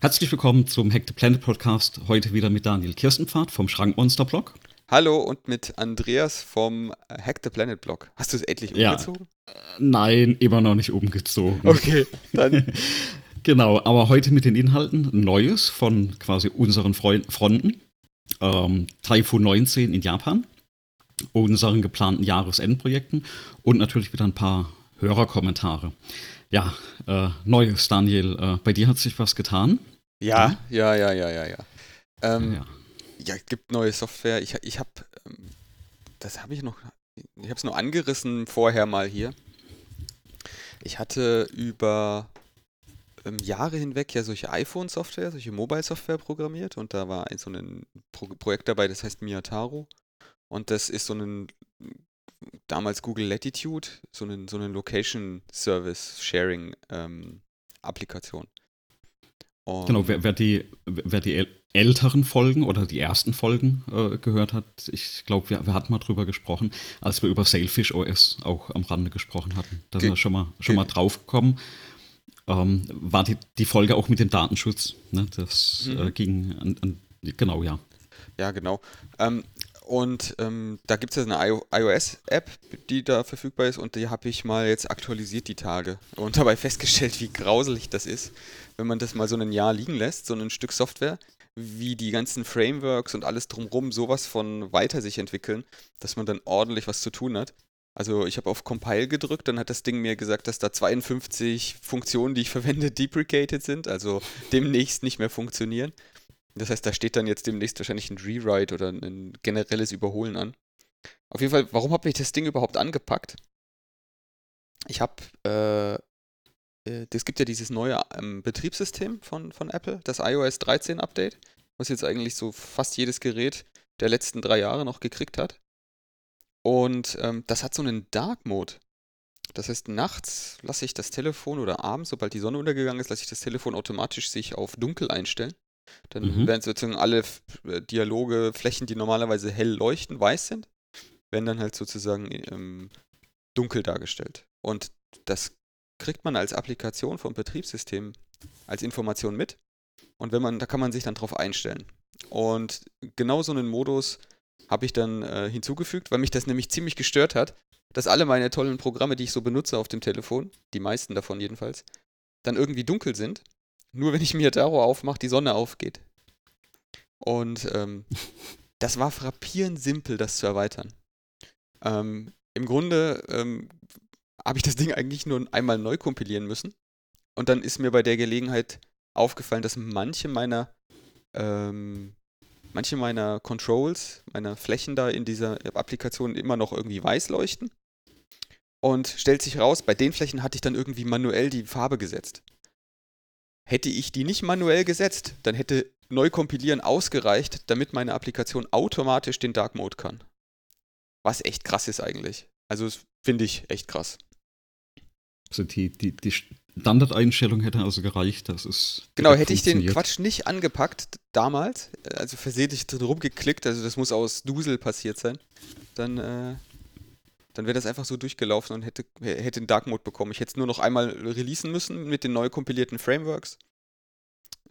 Herzlich willkommen zum Hack the Planet Podcast. Heute wieder mit Daniel Kirstenpfad vom Schrankmonster Blog. Hallo und mit Andreas vom Hack the Planet Blog. Hast du es endlich umgezogen? Ja. Nein, immer noch nicht umgezogen. Okay, dann. genau, aber heute mit den Inhalten Neues von quasi unseren Freund Fronten. Ähm, Typhoon 19 in Japan, unseren geplanten Jahresendprojekten und natürlich wieder ein paar Hörerkommentare. Ja, äh, Neues, Daniel, äh, bei dir hat sich was getan? Ja, ja, ja, ja, ja, ja. Ähm, ja. ja, es gibt neue Software. Ich, ich habe, ähm, das habe ich noch, ich habe es nur angerissen vorher mal hier. Ich hatte über ähm, Jahre hinweg ja solche iPhone-Software, solche Mobile-Software programmiert und da war ein, so ein Pro Projekt dabei, das heißt Miyataro. Und das ist so ein damals Google Latitude, so eine, so eine Location Service Sharing ähm, Applikation. Und genau, wer, wer, die, wer die älteren Folgen oder die ersten Folgen äh, gehört hat, ich glaube, wir, wir hatten mal drüber gesprochen, als wir über Sailfish OS auch am Rande gesprochen hatten. Da sind wir schon mal, schon mal drauf gekommen. Ähm, war die, die Folge auch mit dem Datenschutz. Ne? Das mhm. äh, ging an, an, genau, ja. Ja, genau. Ähm, und ähm, da gibt es ja eine iOS-App, die da verfügbar ist und die habe ich mal jetzt aktualisiert die Tage und dabei festgestellt, wie grauselig das ist, wenn man das mal so ein Jahr liegen lässt, so ein Stück Software, wie die ganzen Frameworks und alles drumrum sowas von weiter sich entwickeln, dass man dann ordentlich was zu tun hat. Also ich habe auf Compile gedrückt, dann hat das Ding mir gesagt, dass da 52 Funktionen, die ich verwende, deprecated sind, also demnächst nicht mehr funktionieren. Das heißt, da steht dann jetzt demnächst wahrscheinlich ein Rewrite oder ein generelles Überholen an. Auf jeden Fall, warum habe ich das Ding überhaupt angepackt? Ich habe, äh, äh, es gibt ja dieses neue ähm, Betriebssystem von, von Apple, das iOS 13 Update, was jetzt eigentlich so fast jedes Gerät der letzten drei Jahre noch gekriegt hat. Und ähm, das hat so einen Dark Mode. Das heißt, nachts lasse ich das Telefon oder abends, sobald die Sonne untergegangen ist, lasse ich das Telefon automatisch sich auf dunkel einstellen. Dann mhm. werden sozusagen alle äh, Dialoge, Flächen, die normalerweise hell leuchten, weiß sind, werden dann halt sozusagen ähm, dunkel dargestellt. Und das kriegt man als Applikation vom Betriebssystem als Information mit. Und wenn man, da kann man sich dann drauf einstellen. Und genau so einen Modus habe ich dann äh, hinzugefügt, weil mich das nämlich ziemlich gestört hat, dass alle meine tollen Programme, die ich so benutze auf dem Telefon, die meisten davon jedenfalls, dann irgendwie dunkel sind nur wenn ich mir Taro aufmache, die Sonne aufgeht. Und ähm, das war frappierend simpel, das zu erweitern. Ähm, Im Grunde ähm, habe ich das Ding eigentlich nur einmal neu kompilieren müssen. Und dann ist mir bei der Gelegenheit aufgefallen, dass manche meiner ähm, manche meiner Controls, meiner Flächen da in dieser Applikation immer noch irgendwie weiß leuchten. Und stellt sich raus, bei den Flächen hatte ich dann irgendwie manuell die Farbe gesetzt. Hätte ich die nicht manuell gesetzt, dann hätte Neukompilieren ausgereicht, damit meine Applikation automatisch den Dark Mode kann. Was echt krass ist eigentlich. Also finde ich echt krass. Also die, die, die Standardeinstellung hätte also gereicht, das ist. Genau, hätte ich den Quatsch nicht angepackt damals, also versehentlich drin rumgeklickt, also das muss aus Dusel passiert sein, dann, äh, dann wäre das einfach so durchgelaufen und hätte, hätte den Dark Mode bekommen. Ich hätte es nur noch einmal releasen müssen mit den neu kompilierten Frameworks.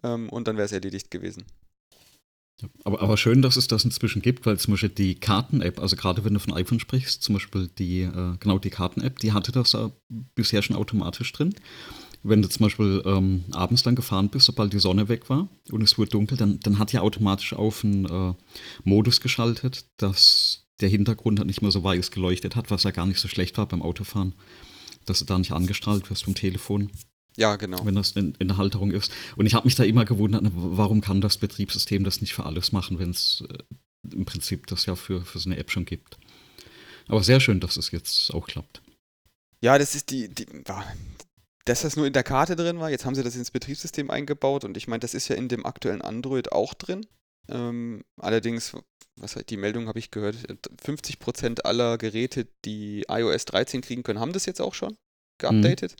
Ähm, und dann wäre es erledigt gewesen. Aber, aber schön, dass es das inzwischen gibt, weil zum Beispiel die Karten-App, also gerade wenn du von iPhone sprichst, zum Beispiel die, äh, genau die Karten-App, die hatte das äh, bisher schon automatisch drin. Wenn du zum Beispiel ähm, abends dann gefahren bist, sobald die Sonne weg war und es wurde dunkel, dann, dann hat die automatisch auf einen äh, Modus geschaltet, dass der Hintergrund nicht mehr so weiß geleuchtet hat, was ja gar nicht so schlecht war beim Autofahren, dass du da nicht angestrahlt wirst vom Telefon. Ja, genau. Wenn das in, in der Halterung ist. Und ich habe mich da immer gewundert, warum kann das Betriebssystem das nicht für alles machen, wenn es äh, im Prinzip das ja für, für so eine App schon gibt. Aber sehr schön, dass es jetzt auch klappt. Ja, das ist die, die dass das nur in der Karte drin war. Jetzt haben sie das ins Betriebssystem eingebaut und ich meine, das ist ja in dem aktuellen Android auch drin. Ähm, allerdings, was halt die Meldung habe ich gehört, 50% aller Geräte, die iOS 13 kriegen können, haben das jetzt auch schon geupdatet.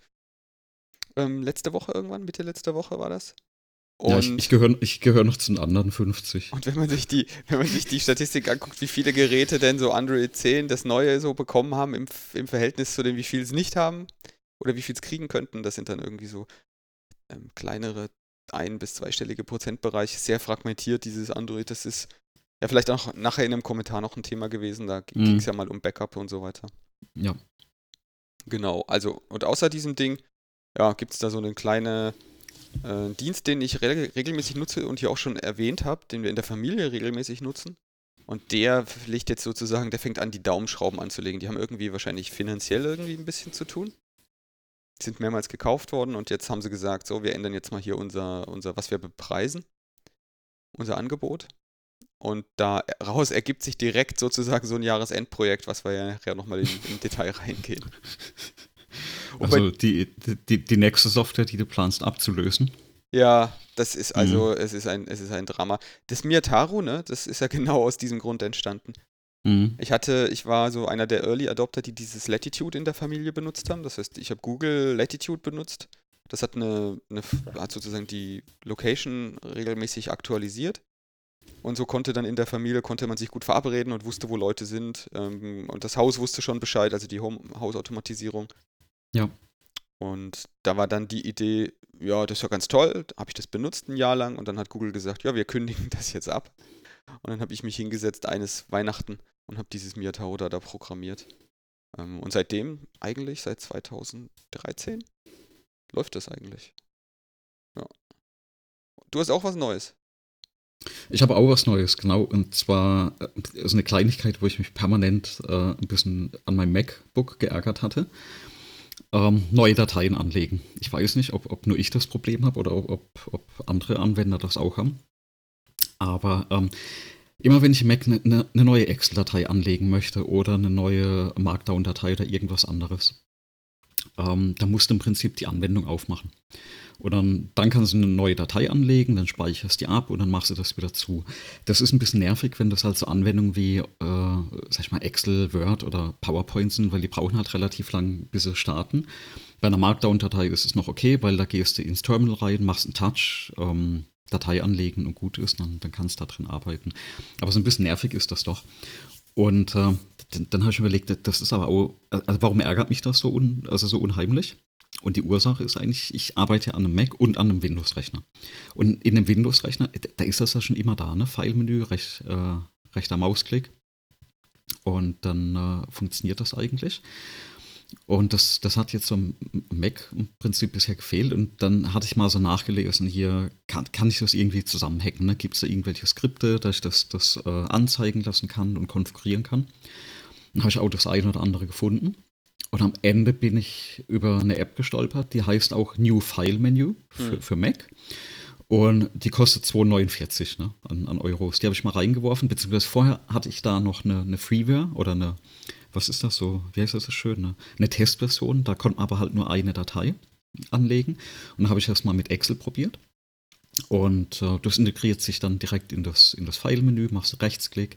Mhm. Ähm, letzte Woche irgendwann, Mitte letzter Woche war das. Und ja, ich, ich gehöre ich gehör noch zu den anderen 50. Und wenn man sich die, wenn man sich die Statistik anguckt, wie viele Geräte denn so Android 10 das neue so bekommen haben im, im Verhältnis zu dem, wie viel es nicht haben oder wie viel es kriegen könnten, das sind dann irgendwie so ähm, kleinere ein- bis zweistellige Prozentbereich, sehr fragmentiert, dieses Android. Das ist ja vielleicht auch nachher in einem Kommentar noch ein Thema gewesen. Da Mhm. ging es ja mal um Backup und so weiter. Ja. Genau, also und außer diesem Ding, ja, gibt es da so einen kleinen äh, Dienst, den ich re regelmäßig nutze und hier auch schon erwähnt habe, den wir in der Familie regelmäßig nutzen. Und der legt jetzt sozusagen, der fängt an, die Daumenschrauben anzulegen. Die haben irgendwie wahrscheinlich finanziell irgendwie ein bisschen zu tun. Sind mehrmals gekauft worden und jetzt haben sie gesagt, so, wir ändern jetzt mal hier unser, unser was wir bepreisen, unser Angebot. Und daraus ergibt sich direkt sozusagen so ein Jahresendprojekt, was wir ja nachher nochmal in, im Detail reingehen. Und Also die, die, die nächste Software, die du planst abzulösen. Ja, das ist also, es ist ein, es ist ein Drama. Das Miataru, ne, das ist ja genau aus diesem Grund entstanden. Mhm. Ich hatte, ich war so einer der Early Adopter, die dieses Latitude in der Familie benutzt haben. Das heißt, ich habe Google Latitude benutzt. Das hat eine, eine, hat sozusagen die Location regelmäßig aktualisiert. Und so konnte dann in der Familie, konnte man sich gut verabreden und wusste, wo Leute sind. Ähm, und das Haus wusste schon Bescheid, also die Home Hausautomatisierung. Ja. Und da war dann die Idee, ja, das ist ja ganz toll, habe ich das benutzt ein Jahr lang und dann hat Google gesagt, ja, wir kündigen das jetzt ab. Und dann habe ich mich hingesetzt eines Weihnachten und habe dieses Miataro da, da programmiert. Ähm, und seitdem, eigentlich seit 2013, läuft das eigentlich. Ja. Du hast auch was Neues. Ich habe auch was Neues, genau. Und zwar äh, ist eine Kleinigkeit, wo ich mich permanent äh, ein bisschen an meinem MacBook geärgert hatte. Ähm, neue Dateien anlegen. Ich weiß nicht, ob, ob nur ich das Problem habe oder ob, ob andere Anwender das auch haben. Aber ähm, immer wenn ich Mac eine ne, ne neue Excel-Datei anlegen möchte oder eine neue Markdown-Datei oder irgendwas anderes, ähm, dann musst du im Prinzip die Anwendung aufmachen. Und dann, dann kannst du eine neue Datei anlegen, dann speicherst die ab und dann machst du das wieder zu. Das ist ein bisschen nervig, wenn das halt so Anwendungen wie, äh, sag ich mal, Excel, Word oder PowerPoint sind, weil die brauchen halt relativ lang, bis sie starten. Bei einer Markdown-Datei ist es noch okay, weil da gehst du ins Terminal rein, machst einen Touch, ähm, Datei anlegen und gut ist, dann, dann kannst du da drin arbeiten. Aber so ein bisschen nervig ist das doch. Und äh, dann, dann habe ich überlegt, das ist aber auch, also warum ärgert mich das so, un, also so unheimlich? Und die Ursache ist eigentlich, ich arbeite an einem Mac und an einem Windows-Rechner. Und in einem Windows-Rechner, da ist das ja schon immer da, ne? File-Menü, rech, äh, rechter Mausklick. Und dann äh, funktioniert das eigentlich. Und das, das hat jetzt so am Mac im Prinzip bisher gefehlt. Und dann hatte ich mal so nachgelesen, hier kann, kann ich das irgendwie zusammenhacken. Ne? Gibt es da irgendwelche Skripte, dass ich das, das äh, anzeigen lassen kann und konfigurieren kann? Dann habe ich auch das eine oder andere gefunden. Und am Ende bin ich über eine App gestolpert, die heißt auch New File Menu für, Hm. für Mac. Und die kostet 2,49 ne, an, an Euros. Die habe ich mal reingeworfen, beziehungsweise vorher hatte ich da noch eine, eine Freeware oder eine, was ist das so, wie heißt das so schön, ne? eine Testversion. Da konnte man aber halt nur eine Datei anlegen. Und dann habe ich das mal mit Excel probiert. Und äh, das integriert sich dann direkt in das, in das File-Menü, machst Rechtsklick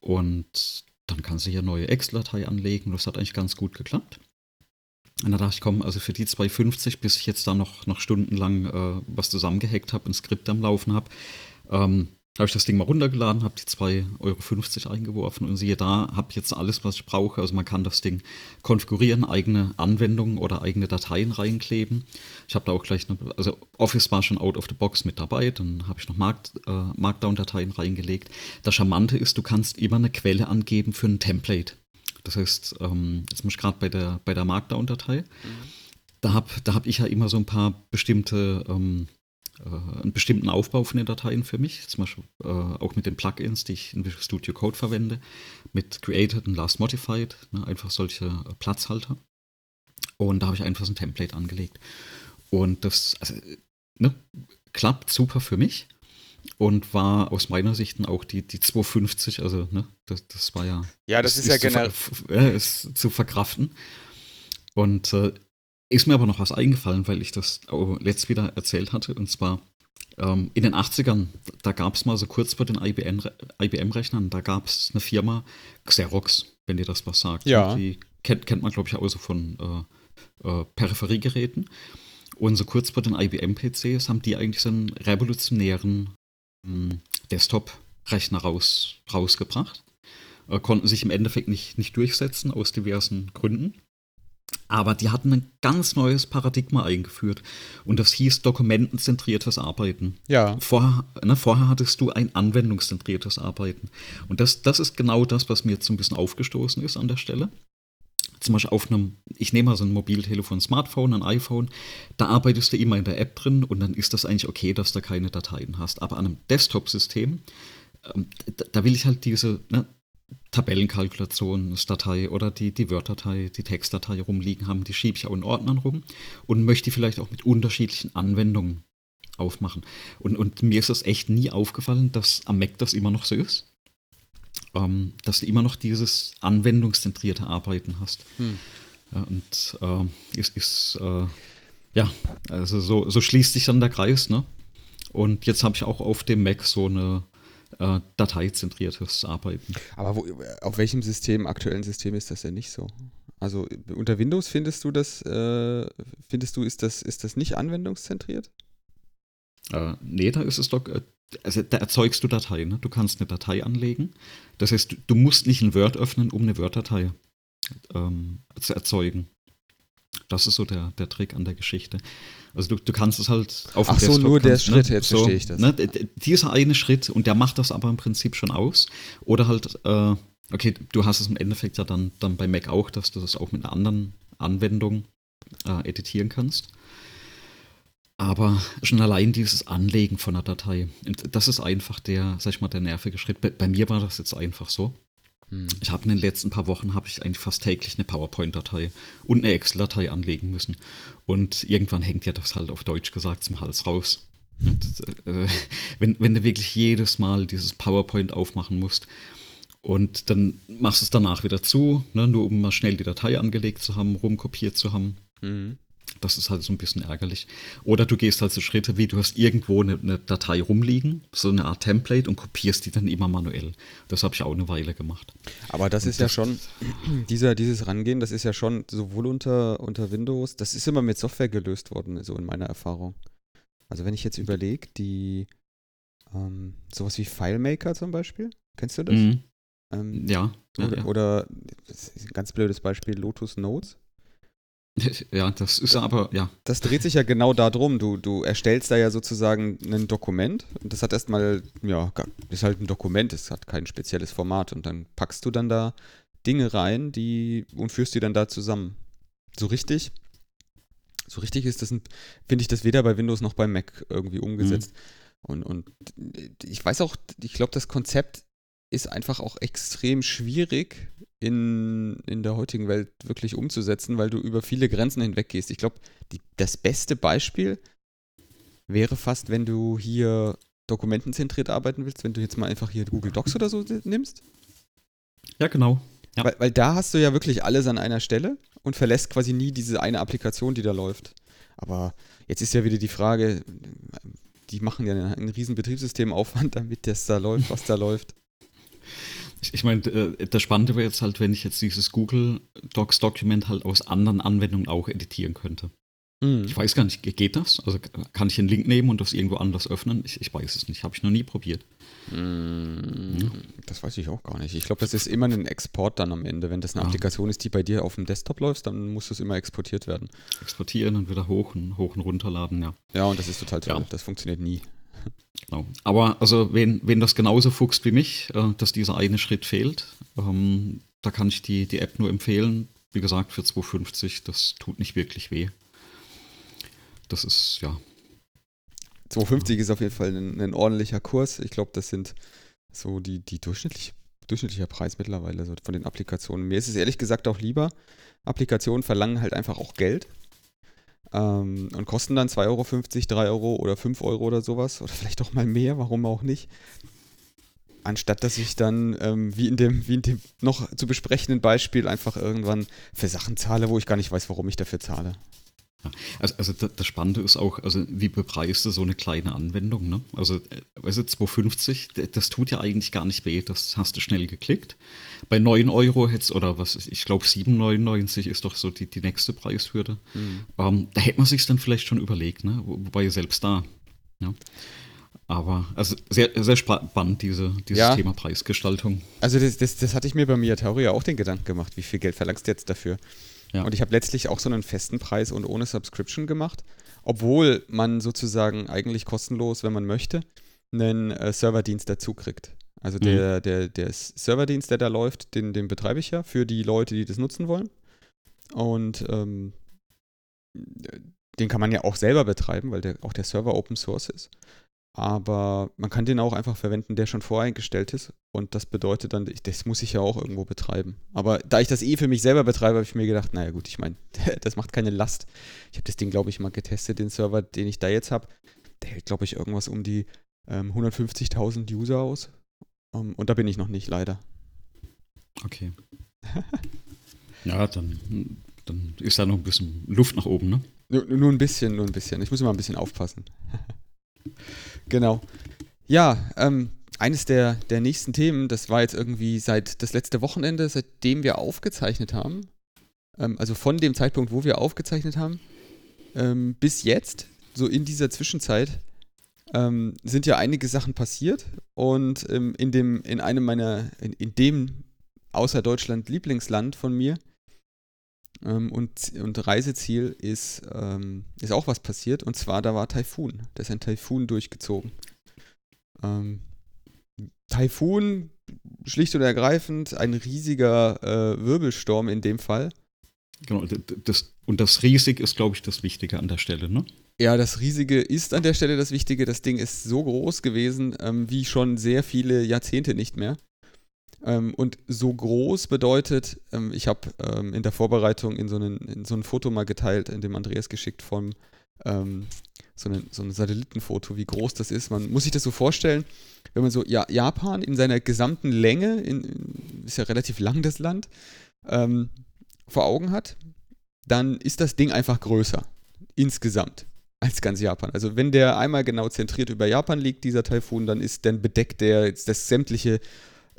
und dann kannst du hier neue Excel-Datei anlegen. Das hat eigentlich ganz gut geklappt. Und da dachte ich, komm, also für die 2,50, bis ich jetzt da noch, noch stundenlang äh, was zusammengehackt habe, ein Skript am Laufen habe, ähm, habe ich das Ding mal runtergeladen, habe die 2,50 Euro eingeworfen und siehe da, habe jetzt alles, was ich brauche. Also man kann das Ding konfigurieren, eigene Anwendungen oder eigene Dateien reinkleben. Ich habe da auch gleich, eine, also Office war schon out of the box mit dabei, dann habe ich noch Mark, äh, Markdown-Dateien reingelegt. Das Charmante ist, du kannst immer eine Quelle angeben für ein Template. Das heißt, ähm, jetzt muss ich gerade bei der, bei der Markdown-Datei, da habe da hab ich ja immer so ein paar bestimmte ähm, äh, einen bestimmten Aufbau von den Dateien für mich, zum Beispiel äh, auch mit den Plugins, die ich in Visual Studio Code verwende, mit Created und Last Modified, ne, einfach solche äh, Platzhalter. Und da habe ich einfach so ein Template angelegt. Und das also, ne, klappt super für mich und war aus meiner Sicht auch die, die 250, also ne, das, das war ja. Ja, das ist ja zu ver- generell. äh, ist zu verkraften. Und äh, ist mir aber noch was eingefallen, weil ich das auch letzt wieder erzählt hatte. Und zwar ähm, in den 80ern, da gab es mal so kurz vor den IBM-Rechnern, da gab es eine Firma Xerox, wenn dir das was sagt. Ja. Die kennt, kennt man, glaube ich, auch so von äh, äh, Peripheriegeräten. Und so kurz vor den IBM-PCs haben die eigentlich so einen revolutionären ähm, Desktop-Rechner raus, rausgebracht. Äh, konnten sich im Endeffekt nicht, nicht durchsetzen, aus diversen Gründen. Aber die hatten ein ganz neues Paradigma eingeführt und das hieß dokumentenzentriertes Arbeiten. Ja. Vorher, ne, vorher hattest du ein anwendungszentriertes Arbeiten. Und das, das ist genau das, was mir jetzt so ein bisschen aufgestoßen ist an der Stelle. Zum Beispiel auf einem, ich nehme mal so ein Mobiltelefon, Smartphone, ein iPhone, da arbeitest du immer in der App drin und dann ist das eigentlich okay, dass du keine Dateien hast. Aber an einem Desktop-System, ähm, da, da will ich halt diese, ne, Tabellenkalkulationsdatei oder die, die Word-Datei, die Textdatei rumliegen haben, die schiebe ich auch in Ordnern rum und möchte die vielleicht auch mit unterschiedlichen Anwendungen aufmachen. Und, und mir ist das echt nie aufgefallen, dass am Mac das immer noch so ist. Ähm, dass du immer noch dieses anwendungszentrierte Arbeiten hast. Hm. Und äh, ist, ist äh, ja, also so, so schließt sich dann der Kreis, ne? Und jetzt habe ich auch auf dem Mac so eine äh, dateizentriertes Arbeiten. Aber wo, auf welchem System, aktuellen System ist das denn nicht so? Also unter Windows findest du das, äh, findest du, ist das, ist das nicht anwendungszentriert? Äh, nee, da ist es doch, äh, also da erzeugst du Dateien. Ne? Du kannst eine Datei anlegen. Das heißt, du, du musst nicht ein Word öffnen, um eine Word-Datei ähm, zu erzeugen. Das ist so der, der Trick an der Geschichte. Also du, du kannst es halt auf dem Ach so, nur der kannst, ne? Schritt, jetzt so, verstehe ich das. Ne? Dieser eine Schritt und der macht das aber im Prinzip schon aus. Oder halt, äh, okay, du hast es im Endeffekt ja dann, dann bei Mac auch, dass du das auch mit einer anderen Anwendung äh, editieren kannst. Aber schon allein dieses Anlegen von einer Datei, das ist einfach der, sag ich mal, der nervige Schritt. Bei, bei mir war das jetzt einfach so. Ich habe in den letzten paar Wochen habe ich eigentlich fast täglich eine PowerPoint-Datei und eine Excel-Datei anlegen müssen. Und irgendwann hängt ja das halt auf Deutsch gesagt zum Hals raus. Und, äh, wenn, wenn du wirklich jedes Mal dieses PowerPoint aufmachen musst und dann machst du es danach wieder zu, ne, nur um mal schnell die Datei angelegt zu haben, rumkopiert zu haben. Mhm. Das ist halt so ein bisschen ärgerlich. Oder du gehst halt so Schritte wie, du hast irgendwo eine, eine, Datei rumliegen, so eine Art Template und kopierst die dann immer manuell. Das habe ich auch eine Weile gemacht. Aber das und ist ja schon, dieser, dieses Rangehen, das ist ja schon sowohl unter, unter Windows, das ist immer mit Software gelöst worden, so in meiner Erfahrung. Also wenn ich jetzt überlege, die ähm, sowas wie FileMaker zum Beispiel, kennst du das? Mhm. Ähm, ja. Oder, ja. oder ein ganz blödes Beispiel, Lotus Notes. Ja, das ist aber, ja. Das dreht sich ja genau darum. Du, du erstellst da ja sozusagen ein Dokument und das hat erstmal, ja, ist halt ein Dokument, es hat kein spezielles Format und dann packst du dann da Dinge rein, die und führst die dann da zusammen. So richtig? So richtig ist das, finde ich das weder bei Windows noch bei Mac irgendwie umgesetzt. Mhm. Und, und ich weiß auch, ich glaube, das Konzept ist einfach auch extrem schwierig in, in der heutigen Welt wirklich umzusetzen, weil du über viele Grenzen hinweg gehst. Ich glaube, das beste Beispiel wäre fast, wenn du hier dokumentenzentriert arbeiten willst, wenn du jetzt mal einfach hier Google Docs oder so nimmst. Ja, genau. Ja. Weil, weil da hast du ja wirklich alles an einer Stelle und verlässt quasi nie diese eine Applikation, die da läuft. Aber jetzt ist ja wieder die Frage, die machen ja einen riesen Betriebssystemaufwand, damit das da läuft, was da läuft. Ich, ich meine, äh, das Spannende wäre jetzt halt, wenn ich jetzt dieses Google Docs Dokument halt aus anderen Anwendungen auch editieren könnte. Mhm. Ich weiß gar nicht, geht das? Also kann ich einen Link nehmen und das irgendwo anders öffnen? Ich, ich weiß es nicht, habe ich noch nie probiert. Mhm. Das weiß ich auch gar nicht. Ich glaube, das ist immer ein Export dann am Ende. Wenn das eine ah. Applikation ist, die bei dir auf dem Desktop läuft, dann muss das immer exportiert werden. Exportieren und wieder hoch und hoch und runterladen, ja. Ja, und das ist total toll. Ja. Das funktioniert nie. Genau. Aber also, wenn, wenn das genauso fuchst wie mich, äh, dass dieser eine Schritt fehlt, ähm, da kann ich die, die App nur empfehlen. Wie gesagt, für 2,50, das tut nicht wirklich weh. Das ist, ja. 2,50 ist auf jeden Fall ein, ein ordentlicher Kurs. Ich glaube, das sind so die, die durchschnittlich, durchschnittlicher Preis mittlerweile so von den Applikationen. Mir ist es ehrlich gesagt auch lieber. Applikationen verlangen halt einfach auch Geld. Ähm, und kosten dann 2,50 Euro, 3 Euro oder 5 Euro oder sowas. Oder vielleicht auch mal mehr, warum auch nicht. Anstatt dass ich dann, ähm, wie, in dem, wie in dem noch zu besprechenden Beispiel, einfach irgendwann für Sachen zahle, wo ich gar nicht weiß, warum ich dafür zahle. Ja, also, also das Spannende ist auch, also wie bepreist du so eine kleine Anwendung? Ne? Also, äh, weißt du, 2,50, das tut ja eigentlich gar nicht weh, das hast du schnell geklickt. Bei 9 Euro hättest, oder was, ich glaube 7,99 ist doch so die, die nächste Preishürde. Mhm. Ähm, da hätte man sich dann vielleicht schon überlegt, ne? wobei selbst da. Ja. Aber also sehr, sehr spannend, diese, dieses ja. Thema Preisgestaltung. Also das, das, das hatte ich mir bei Miyatori auch den Gedanken gemacht, wie viel Geld verlangst du jetzt dafür? Ja. Und ich habe letztlich auch so einen festen Preis und ohne Subscription gemacht, obwohl man sozusagen eigentlich kostenlos, wenn man möchte, einen äh, Serverdienst dazu kriegt. Also der, mhm. der, der Serverdienst, der da läuft, den, den betreibe ich ja für die Leute, die das nutzen wollen. Und ähm, den kann man ja auch selber betreiben, weil der, auch der Server Open Source ist. Aber man kann den auch einfach verwenden, der schon voreingestellt ist. Und das bedeutet dann, das muss ich ja auch irgendwo betreiben. Aber da ich das eh für mich selber betreibe, habe ich mir gedacht, naja gut, ich meine, das macht keine Last. Ich habe das Ding, glaube ich, mal getestet, den Server, den ich da jetzt habe. Der hält, glaube ich, irgendwas um die ähm, 150.000 User aus. Um, ähm, und da bin ich noch nicht, leider. Okay. ja, dann, dann ist da noch ein bisschen Luft nach oben, ne? Nur, nur ein bisschen, nur ein bisschen. Ich muss immer ein bisschen aufpassen. genau. Ja, ähm, eines der, der nächsten Themen, das war jetzt irgendwie seit das letzte Wochenende, seitdem wir aufgezeichnet haben, ähm, also von dem Zeitpunkt, wo wir aufgezeichnet haben, ähm, bis jetzt, so in dieser Zwischenzeit, ähm, sind ja einige Sachen passiert und ähm, in dem, in einem meiner, in, in dem außer Deutschland Lieblingsland von mir ähm, und, und Reiseziel ist, ähm, ist auch was passiert und zwar da war Taifun. Da ist ein Taifun durchgezogen. Ähm, Taifun, schlicht und ergreifend, ein riesiger äh, Wirbelsturm in dem Fall. Genau, das, und das riesig ist, glaube ich, das Wichtige an der Stelle, ne? Ja, das Riesige ist an der Stelle das Wichtige. Das Ding ist so groß gewesen ähm, wie schon sehr viele Jahrzehnte nicht mehr. Ähm, und so groß bedeutet, ähm, ich habe ähm, in der Vorbereitung in so, einen, in so ein Foto mal geteilt, in dem Andreas geschickt von ähm, so, eine, so ein Satellitenfoto, wie groß das ist. Man muss sich das so vorstellen, wenn man so ja, Japan in seiner gesamten Länge, in, ist ja relativ lang das Land, ähm, vor Augen hat, dann ist das Ding einfach größer. Insgesamt als ganz Japan. Also wenn der einmal genau zentriert über Japan liegt, dieser Taifun, dann ist dann bedeckt der das sämtliche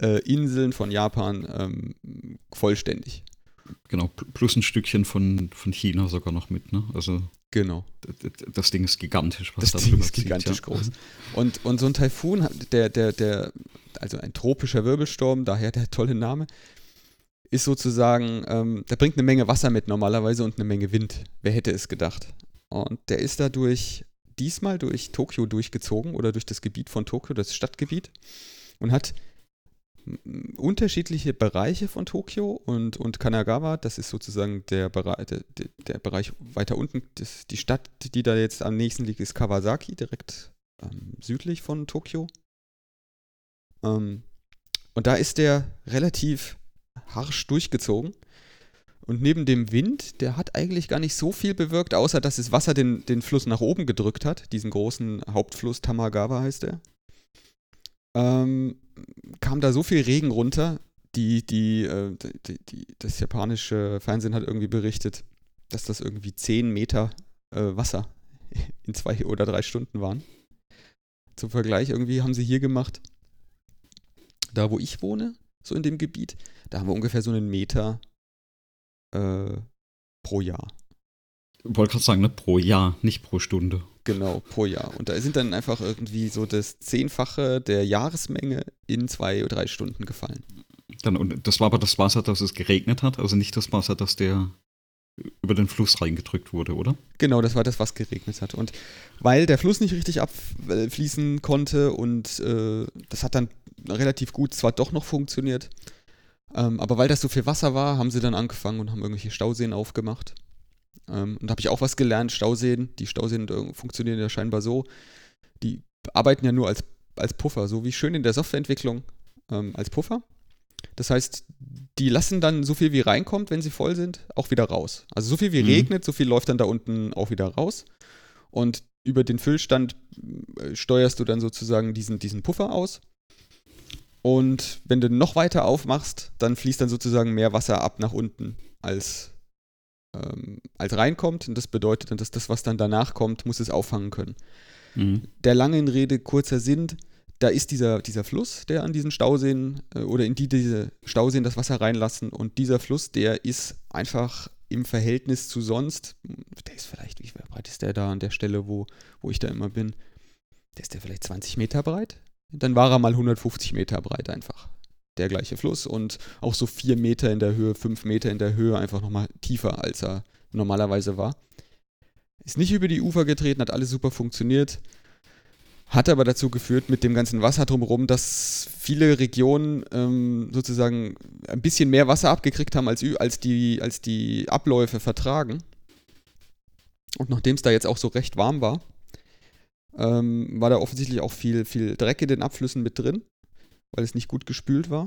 äh, Inseln von Japan ähm, vollständig. Genau, plus ein Stückchen von, von China sogar noch mit, ne? Also Genau. Das Ding ist gigantisch, was das Ding ist gigantisch zieht, ja. groß. Und, und so ein Taifun, der, der, der, also ein tropischer Wirbelsturm, daher der tolle Name, ist sozusagen, ähm, der bringt eine Menge Wasser mit normalerweise und eine Menge Wind. Wer hätte es gedacht? Und der ist dadurch diesmal durch Tokio durchgezogen oder durch das Gebiet von Tokio, das Stadtgebiet, und hat unterschiedliche Bereiche von Tokio und, und Kanagawa, das ist sozusagen der, Bereich, der, der Bereich weiter unten, das, die Stadt, die da jetzt am nächsten liegt, ist Kawasaki, direkt ähm, südlich von Tokio. Ähm, und da ist der relativ harsch durchgezogen. Und neben dem Wind, der hat eigentlich gar nicht so viel bewirkt, außer dass das Wasser den, den Fluss nach oben gedrückt hat. Diesen großen Hauptfluss, Tamagawa heißt er. Ähm, kam da so viel Regen runter, die, die, äh, die, die, das japanische Fernsehen hat irgendwie berichtet, dass das irgendwie 10 Meter äh, Wasser in zwei oder drei Stunden waren. Zum Vergleich, irgendwie haben sie hier gemacht, da wo ich wohne, so in dem Gebiet, da haben wir ungefähr so einen Meter äh, pro Jahr. Ich wollte gerade sagen, ne? pro Jahr, nicht pro Stunde. Genau, pro Jahr. Und da sind dann einfach irgendwie so das Zehnfache der Jahresmenge in zwei oder drei Stunden gefallen. Dann, und das war aber das Wasser, das es geregnet hat, also nicht das Wasser, das der über den Fluss reingedrückt wurde, oder? Genau, das war das, was geregnet hat. Und weil der Fluss nicht richtig abfließen konnte und äh, das hat dann relativ gut zwar doch noch funktioniert, ähm, aber weil das so viel Wasser war, haben sie dann angefangen und haben irgendwelche Stauseen aufgemacht. Ähm, und da habe ich auch was gelernt, Stauseen. Die Stauseen funktionieren ja scheinbar so. Die arbeiten ja nur als, als Puffer, so wie schön in der Softwareentwicklung ähm, als Puffer. Das heißt, die lassen dann so viel wie reinkommt, wenn sie voll sind, auch wieder raus. Also so viel wie mhm. regnet, so viel läuft dann da unten auch wieder raus. Und über den Füllstand äh, steuerst du dann sozusagen diesen, diesen Puffer aus. Und wenn du noch weiter aufmachst, dann fließt dann sozusagen mehr Wasser ab nach unten, als ähm, als reinkommt. Und das bedeutet dann, dass das, was dann danach kommt, muss es auffangen können. Mhm. Der langen Rede kurzer Sinn, da ist dieser, dieser Fluss, der an diesen Stauseen äh, oder in die diese Stauseen das Wasser reinlassen. Und dieser Fluss, der ist einfach im Verhältnis zu sonst, der ist vielleicht, wie breit ist der da an der Stelle, wo, wo ich da immer bin? Der ist der vielleicht 20 Meter breit? Dann war er mal 150 Meter breit einfach. Der gleiche Fluss und auch so vier Meter in der Höhe, fünf Meter in der Höhe einfach nochmal tiefer, als er normalerweise war. Ist nicht über die Ufer getreten, hat alles super funktioniert. Hat aber dazu geführt, mit dem ganzen Wasser drumherum, dass viele Regionen ähm, sozusagen ein bisschen mehr Wasser abgekriegt haben, als, als, die, als die Abläufe vertragen. Und nachdem es da jetzt auch so recht warm war, ähm, war da offensichtlich auch viel, viel Dreck in den Abflüssen mit drin, weil es nicht gut gespült war.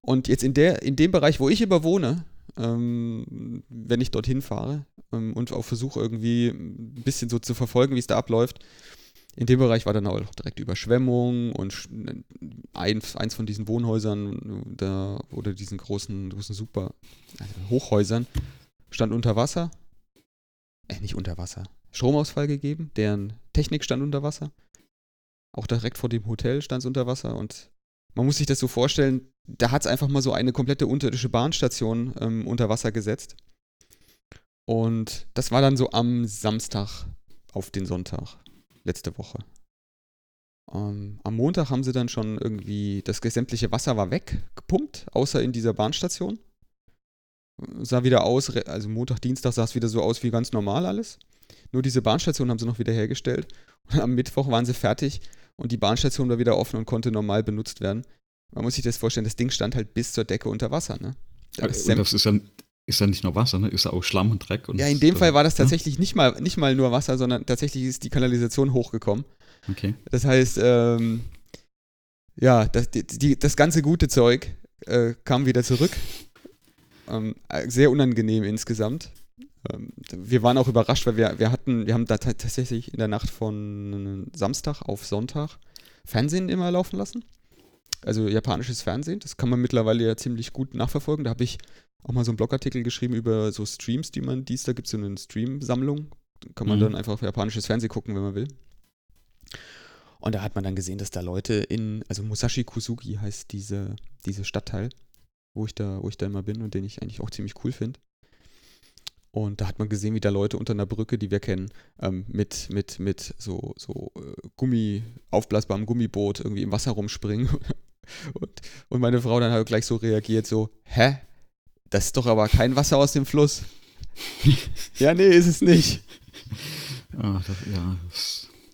Und jetzt in, der, in dem Bereich, wo ich überwohne, ähm, wenn ich dorthin fahre ähm, und auch versuche irgendwie ein bisschen so zu verfolgen, wie es da abläuft, in dem Bereich war dann auch direkt Überschwemmung und eins, eins von diesen Wohnhäusern da, oder diesen großen, großen Super also Hochhäusern stand unter Wasser. Äh, nicht unter Wasser. Stromausfall gegeben, deren Technik stand unter Wasser. Auch direkt vor dem Hotel stand es unter Wasser und man muss sich das so vorstellen, da hat es einfach mal so eine komplette unterirdische Bahnstation ähm, unter Wasser gesetzt. Und das war dann so am Samstag auf den Sonntag letzte Woche. Ähm, am Montag haben sie dann schon irgendwie, das sämtliche Wasser war weggepumpt, außer in dieser Bahnstation. Sah wieder aus, also Montag, Dienstag sah es wieder so aus wie ganz normal alles. Nur diese Bahnstation haben sie noch wieder hergestellt. Und am Mittwoch waren sie fertig und die Bahnstation war wieder offen und konnte normal benutzt werden. Man muss sich das vorstellen, das Ding stand halt bis zur Decke unter Wasser, ne? Das, und das ist ja, ist ja nicht nur Wasser, ne? Ist ja auch Schlamm und Dreck. Und ja, in dem Fall war das tatsächlich ja? nicht, mal, nicht mal nur Wasser, sondern tatsächlich ist die Kanalisation hochgekommen. Okay. Das heißt, ähm, ja, das, die, die, das ganze gute Zeug äh, kam wieder zurück. Ähm, sehr unangenehm insgesamt. Ähm, wir waren auch überrascht, weil wir, wir hatten, wir haben da tatsächlich in der Nacht von Samstag auf Sonntag Fernsehen immer laufen lassen. Also japanisches Fernsehen, das kann man mittlerweile ja ziemlich gut nachverfolgen. Da habe ich auch mal so einen Blogartikel geschrieben über so Streams, die man dies, da gibt es so eine Stream-Sammlung. Kann man mhm. dann einfach japanisches Fernsehen gucken, wenn man will. Und da hat man dann gesehen, dass da Leute in, also Musashi Kusugi heißt diese, diese Stadtteil, wo ich da, wo ich da immer bin und den ich eigentlich auch ziemlich cool finde. Und da hat man gesehen, wie da Leute unter einer Brücke, die wir kennen, ähm, mit, mit, mit so, so äh, Gummi, aufblasbarem Gummiboot irgendwie im Wasser rumspringen. und, und meine Frau dann halt gleich so reagiert, so, hä? Das ist doch aber kein Wasser aus dem Fluss. ja, nee, ist es nicht. Ah, das, ja,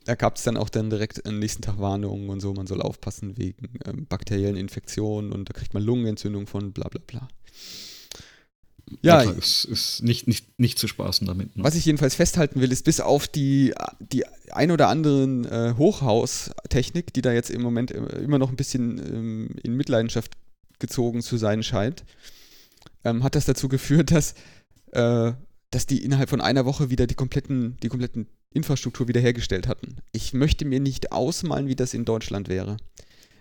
da gab es dann auch dann direkt am nächsten Tag Warnungen und so, man soll aufpassen wegen ähm, bakteriellen Infektionen und da kriegt man Lungenentzündung von bla bla bla. Ja, es ist nicht, nicht, nicht zu spaßen damit. Ne? Was ich jedenfalls festhalten will, ist bis auf die, die ein oder anderen äh, Hochhaustechnik, die da jetzt im Moment immer noch ein bisschen ähm, in Mitleidenschaft gezogen zu sein scheint, ähm, hat das dazu geführt, dass, äh, dass die innerhalb von einer Woche wieder die kompletten, die kompletten Infrastruktur wiederhergestellt hatten. Ich möchte mir nicht ausmalen, wie das in Deutschland wäre.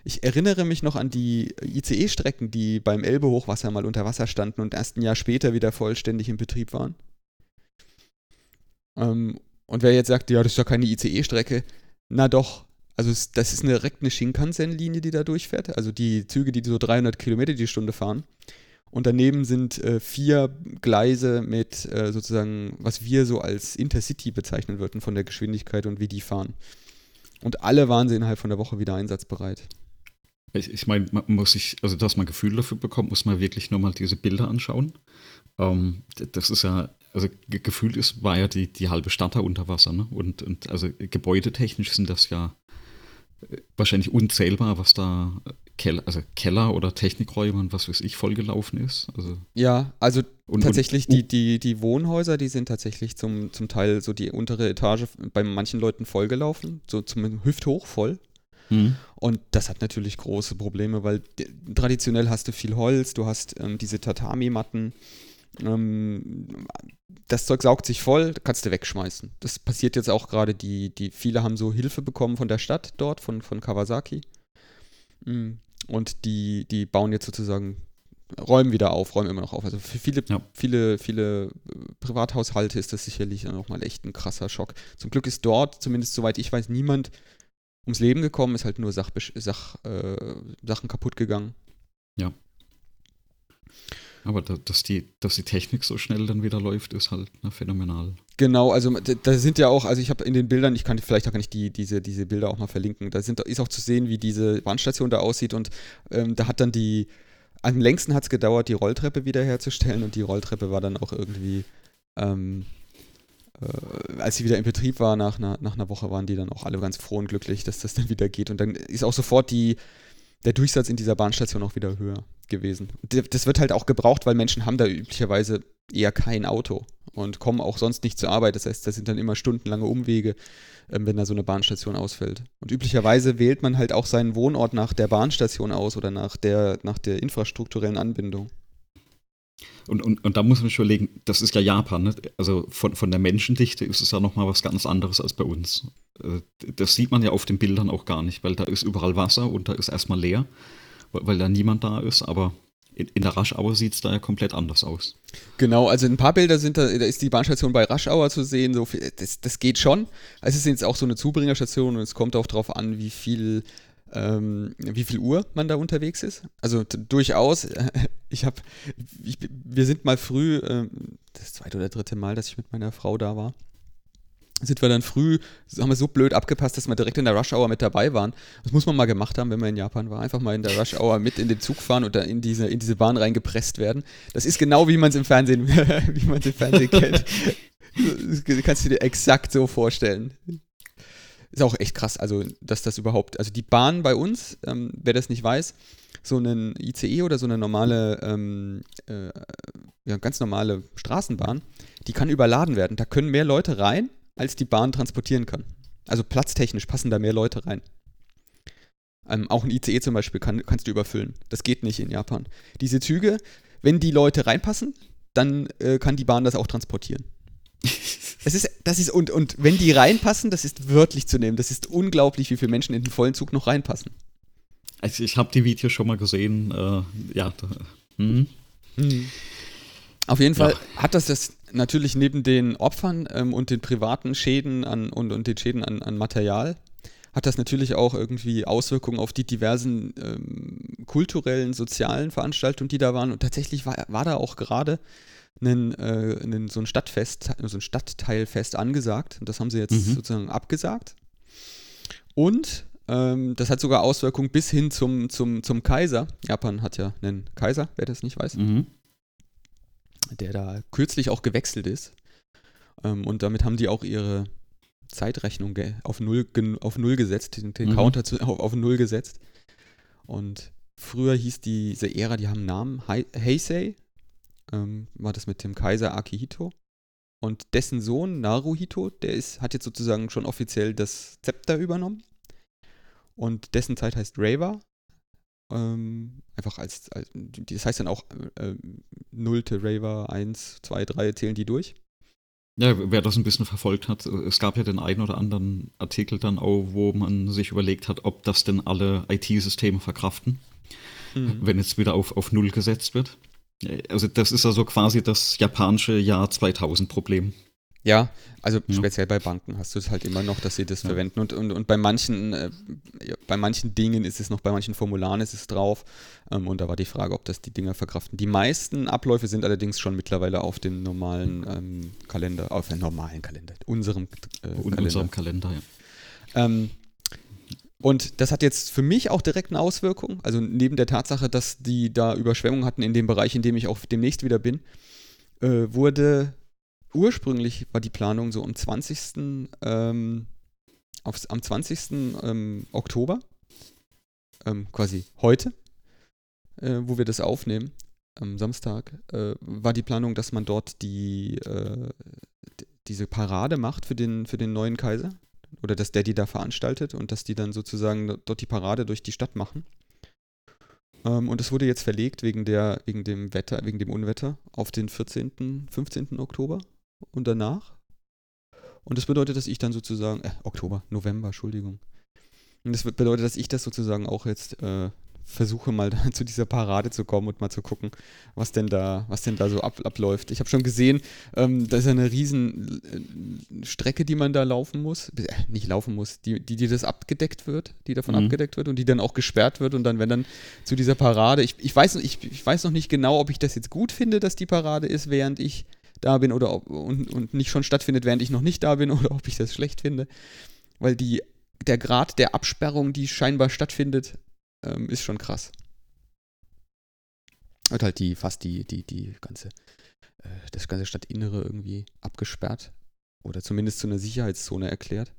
Ich erinnere mich noch an die ICE-Strecken, die beim Elbe-Hochwasser mal unter Wasser standen und erst ein Jahr später wieder vollständig in Betrieb waren. Ähm, und wer jetzt sagt, ja, das ist ja keine ICE-Strecke, na doch, also das ist direkt eine Shinkansen-Linie, die da durchfährt, also die Züge, die so 300 Kilometer die Stunde fahren. Und daneben sind äh, vier Gleise mit äh, sozusagen, was wir so als Intercity bezeichnen würden von der Geschwindigkeit und wie die fahren. Und alle waren sie innerhalb von der Woche wieder einsatzbereit. Ich, ich meine, man muss sich, also dass man Gefühl dafür bekommt, muss man wirklich nur mal diese Bilder anschauen. Ähm, das ist ja, also gefühlt ist, war ja die, die halbe Stadt da unter Wasser, ne? Und, und also gebäudetechnisch sind das ja äh, wahrscheinlich unzählbar, was da Keller, also Keller oder Technikräume und was weiß ich vollgelaufen ist. Also ja, also und, tatsächlich und, die, die, die Wohnhäuser, die sind tatsächlich zum, zum Teil so die untere Etage bei manchen Leuten vollgelaufen, so zum Hüfthoch voll. Mhm. Und das hat natürlich große Probleme, weil traditionell hast du viel Holz, du hast ähm, diese Tatami-Matten. Ähm, das Zeug saugt sich voll, kannst du wegschmeißen. Das passiert jetzt auch gerade, die, die, viele haben so Hilfe bekommen von der Stadt dort, von, von Kawasaki. Mhm. Und die, die bauen jetzt sozusagen, räumen wieder auf, räumen immer noch auf. Also für viele, ja. viele, viele äh, Privathaushalte ist das sicherlich nochmal echt ein krasser Schock. Zum Glück ist dort, zumindest soweit ich weiß, niemand ums Leben gekommen, ist halt nur Sach, Sach, äh, Sachen kaputt gegangen. Ja. Aber da, dass, die, dass die Technik so schnell dann wieder läuft, ist halt ne, phänomenal. Genau, also da sind ja auch, also ich habe in den Bildern, ich kann vielleicht auch nicht die, diese, diese Bilder auch mal verlinken, da sind, ist auch zu sehen, wie diese Bahnstation da aussieht und ähm, da hat dann die, am längsten hat es gedauert, die Rolltreppe wiederherzustellen und die Rolltreppe war dann auch irgendwie, ähm, äh, als sie wieder in Betrieb war, nach einer, nach einer Woche waren die dann auch alle ganz froh und glücklich, dass das dann wieder geht und dann ist auch sofort die, der Durchsatz in dieser Bahnstation auch wieder höher gewesen. Das wird halt auch gebraucht, weil Menschen haben da üblicherweise eher kein Auto und kommen auch sonst nicht zur Arbeit. Das heißt, das sind dann immer stundenlange Umwege, ähm, wenn da so eine Bahnstation ausfällt. Und üblicherweise wählt man halt auch seinen Wohnort nach der Bahnstation aus oder nach der, nach der infrastrukturellen Anbindung. Und, und, und da muss man schon überlegen, das ist ja Japan, ne? also von, von der Menschendichte ist es ja nochmal was ganz anderes als bei uns. Äh, das sieht man ja auf den Bildern auch gar nicht, weil da ist überall Wasser und da ist erstmal leer, weil da niemand da ist, aber in, der Raschauer sieht es da ja komplett anders aus. Genau, also ein paar Bilder sind da, da ist die Bahnstation bei Raschauer zu sehen, so viel, das, das geht schon. Es ist jetzt auch so eine Zubringerstation und es kommt auch darauf an, wie viel, ähm, wie viel Uhr man da unterwegs ist. Also durchaus, ich habe, wir sind mal früh, äh, das zweite oder dritte Mal, dass ich mit meiner Frau da war sind wir dann früh, haben wir so blöd abgepasst, dass wir direkt in der Rush Hour mit dabei waren. Das muss man mal gemacht haben, wenn man in Japan war. Einfach mal in der Rush Hour mit in den Zug fahren oder in diese, in diese Bahn reingepresst werden. Das ist genau wie man es im Fernsehen, wie man es im Fernsehen kennt. Das kannst du dir exakt so vorstellen. Ist auch echt krass, also dass das überhaupt, also die Bahn bei uns, ähm, wer das nicht weiß, so einen ICE oder so eine normale, ähm, äh, ja, ganz normale Straßenbahn, die kann überladen werden. Da können mehr Leute rein als die Bahn transportieren kann. Also platztechnisch passen da mehr Leute rein. Ähm, auch ein ICE zum Beispiel kann, kannst du überfüllen. Das geht nicht in Japan. Diese Züge, wenn die Leute reinpassen, dann äh, kann die Bahn das auch transportieren. es ist, das ist, und, und wenn die reinpassen, das ist wörtlich zu nehmen. Das ist unglaublich, wie viele Menschen in den vollen Zug noch reinpassen. Also ich habe die Videos schon mal gesehen. Äh, ja. Da, hm. Hm. Auf jeden Fall ja. hat das das natürlich neben den Opfern ähm, und den privaten Schäden an, und, und den Schäden an, an Material, hat das natürlich auch irgendwie Auswirkungen auf die diversen ähm, kulturellen, sozialen Veranstaltungen, die da waren. Und tatsächlich war, war da auch gerade einen, äh, einen, so ein Stadtfest, so ein Stadtteilfest angesagt. Und das haben sie jetzt mhm. sozusagen abgesagt. Und ähm, das hat sogar Auswirkungen bis hin zum, zum, zum Kaiser. Japan hat ja einen Kaiser, wer das nicht weiß. Mhm der da kürzlich auch gewechselt ist. Ähm, und damit haben die auch ihre Zeitrechnung auf null, auf null gesetzt, den, den mhm. Counter zu, auf, auf null gesetzt. Und früher hieß diese Ära, die haben einen Namen, Heisei, ähm, war das mit dem Kaiser Akihito. Und dessen Sohn Naruhito, der ist, hat jetzt sozusagen schon offiziell das Zepter übernommen. Und dessen Zeit heißt Reiwa. Ähm, einfach als, als, das heißt dann auch äh, nullte Raver 1, 2, 3 zählen die durch. Ja, wer das ein bisschen verfolgt hat, es gab ja den einen oder anderen Artikel dann auch, wo man sich überlegt hat, ob das denn alle IT-Systeme verkraften, mhm. wenn jetzt wieder auf, auf Null gesetzt wird. Also das ist also quasi das japanische Jahr 2000 Problem. Ja, also ja. speziell bei Banken hast du es halt immer noch, dass sie das ja. verwenden. Und, und, und bei manchen, äh, bei manchen Dingen ist es noch, bei manchen Formularen ist es drauf. Ähm, und da war die Frage, ob das die Dinger verkraften. Die meisten Abläufe sind allerdings schon mittlerweile auf dem normalen ähm, Kalender, auf dem normalen Kalender, unserem äh, Kalender. unserem Kalender, ja. Ähm, und das hat jetzt für mich auch direkt eine Auswirkung. Also neben der Tatsache, dass die da Überschwemmungen hatten in dem Bereich, in dem ich auch demnächst wieder bin, äh, wurde ursprünglich war die Planung so am 20. Ähm, aufs, am 20. Ähm, Oktober, ähm, quasi heute, äh, wo wir das aufnehmen, am Samstag, äh, war die Planung, dass man dort die, äh, diese Parade macht für den, für den neuen Kaiser. Oder dass der die da veranstaltet und dass die dann sozusagen dort die Parade durch die Stadt machen. Ähm, und es wurde jetzt verlegt wegen, der, wegen dem Wetter, wegen dem Unwetter auf den 14., 15. Oktober und danach. Und das bedeutet, dass ich dann sozusagen, äh, Oktober, November, Entschuldigung. Und das bedeutet, dass ich das sozusagen auch jetzt äh, versuche mal zu dieser Parade zu kommen und mal zu gucken, was denn da, was denn da so ab, abläuft. Ich habe schon gesehen, ähm, da ist eine riesen äh, Strecke, die man da laufen muss, äh, nicht laufen muss, die, die, die das abgedeckt wird, die davon mhm. abgedeckt wird und die dann auch gesperrt wird und dann, wenn dann zu dieser Parade, ich, ich, weiß, ich, ich weiß noch nicht genau, ob ich das jetzt gut finde, dass die Parade ist, während ich da bin oder ob, und, und nicht schon stattfindet, während ich noch nicht da bin oder ob ich das schlecht finde. Weil die, der Grad der Absperrung, die scheinbar stattfindet, ähm, ist schon krass. Wird halt die, fast die, die, die ganze, äh, das ganze Stadtinnere irgendwie abgesperrt. Oder zumindest zu einer Sicherheitszone erklärt.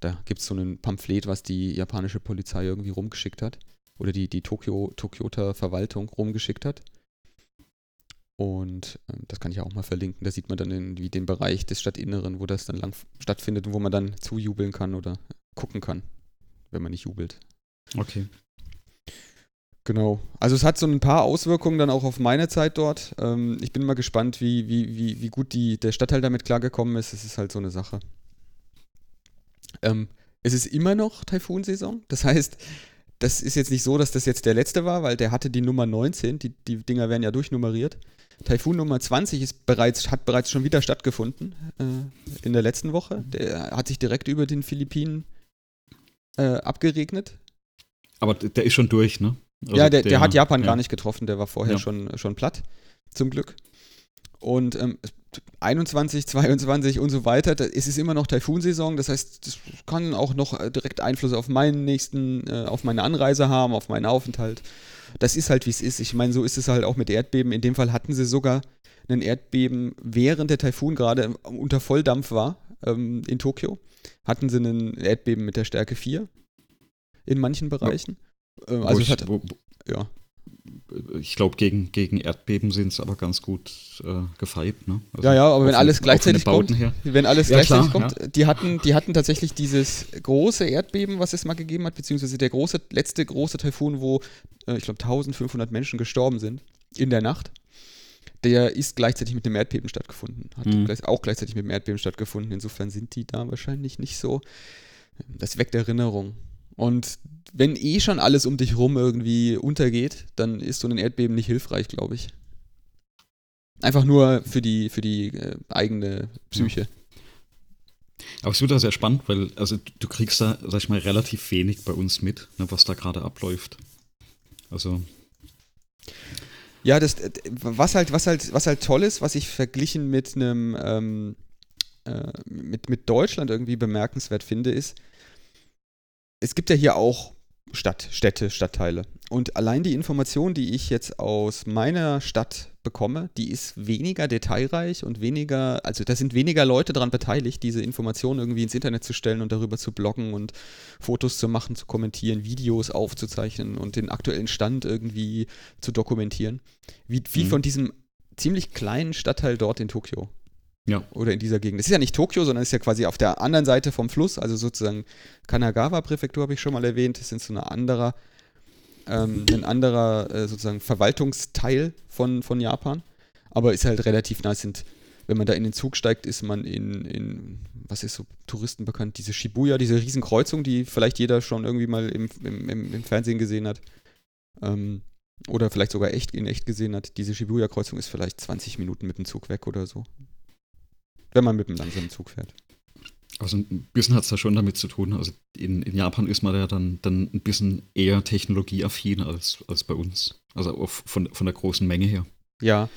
Da gibt es so ein Pamphlet, was die japanische Polizei irgendwie rumgeschickt hat. Oder die, die Tokio, Tokioter Verwaltung rumgeschickt hat. Und äh, das kann ich auch mal verlinken. Da sieht man dann irgendwie den Bereich des Stadtinneren, wo das dann lang stattfindet und wo man dann zujubeln kann oder gucken kann, wenn man nicht jubelt. Okay. Genau. Also es hat so ein paar Auswirkungen dann auch auf meine Zeit dort. Ähm, ich bin mal gespannt, wie, wie, wie, wie gut die, der Stadtteil damit klargekommen ist. Es ist halt so eine Sache. Ähm, es ist immer noch Taifunsaison. Das heißt, das ist jetzt nicht so, dass das jetzt der letzte war, weil der hatte die Nummer 19. Die, die Dinger werden ja durchnummeriert. Taifun Nummer 20 ist bereits, hat bereits schon wieder stattgefunden äh, in der letzten Woche. Der hat sich direkt über den Philippinen äh, abgeregnet. Aber der ist schon durch, ne? Also ja, der, der, der, hat Japan ja. gar nicht getroffen, der war vorher ja. schon, schon platt, zum Glück. Und ähm, 21, 22 und so weiter, da, es ist immer noch Taifunsaison, das heißt, das kann auch noch äh, direkt Einfluss auf meinen nächsten, äh, auf meine Anreise haben, auf meinen Aufenthalt. Das ist halt, wie es ist. Ich meine, so ist es halt auch mit Erdbeben. In dem Fall hatten sie sogar ein Erdbeben, während der Taifun gerade unter Volldampf war ähm, in Tokio. Hatten sie ein Erdbeben mit der Stärke 4 in manchen Bereichen. Ja. Ähm, also, hat, wo, ja ich glaube, gegen, gegen Erdbeben sind es aber ganz gut äh, gefeit. Ne? Also ja, ja, aber wenn alles gleichzeitig kommt, her. wenn alles ja, gleichzeitig klar, kommt, ja. die, hatten, die hatten tatsächlich dieses große Erdbeben, was es mal gegeben hat, beziehungsweise der große, letzte große Taifun, wo äh, ich glaube 1500 Menschen gestorben sind in der Nacht. Der ist gleichzeitig mit dem Erdbeben stattgefunden. Hat mhm. auch gleichzeitig mit dem Erdbeben stattgefunden. Insofern sind die da wahrscheinlich nicht so. Das weckt Erinnerung. Und wenn eh schon alles um dich rum irgendwie untergeht, dann ist so ein Erdbeben nicht hilfreich, glaube ich. Einfach nur für die, für die äh, eigene Psyche. Aber es wird da sehr spannend, weil also du kriegst da, sag ich mal, relativ wenig bei uns mit, ne, was da gerade abläuft. Also. Ja, das, äh, was halt, was halt, was halt toll ist, was ich verglichen mit einem, ähm, äh, mit, mit Deutschland irgendwie bemerkenswert finde, ist, es gibt ja hier auch Stadt, Städte, Stadtteile. Und allein die Information, die ich jetzt aus meiner Stadt bekomme, die ist weniger detailreich und weniger, also da sind weniger Leute daran beteiligt, diese Informationen irgendwie ins Internet zu stellen und darüber zu bloggen und Fotos zu machen, zu kommentieren, Videos aufzuzeichnen und den aktuellen Stand irgendwie zu dokumentieren. Wie, wie mhm. von diesem ziemlich kleinen Stadtteil dort in Tokio. Ja. Oder in dieser Gegend. Es ist ja nicht Tokio, sondern es ist ja quasi auf der anderen Seite vom Fluss, also sozusagen Kanagawa-Präfektur habe ich schon mal erwähnt. Das sind so eine anderer, ähm, ein anderer äh, sozusagen Verwaltungsteil von, von Japan. Aber ist halt relativ nah. Sind, wenn man da in den Zug steigt, ist man in, in, was ist so Touristen bekannt, diese Shibuya, diese Riesenkreuzung, die vielleicht jeder schon irgendwie mal im, im, im, im Fernsehen gesehen hat. Ähm, oder vielleicht sogar echt in echt gesehen hat. Diese Shibuya-Kreuzung ist vielleicht 20 Minuten mit dem Zug weg oder so wenn man mit einem langsamen Zug fährt. Also ein bisschen hat es da schon damit zu tun. Also in, in Japan ist man ja dann, dann ein bisschen eher technologieaffin als, als bei uns. Also von, von der großen Menge her. Ja.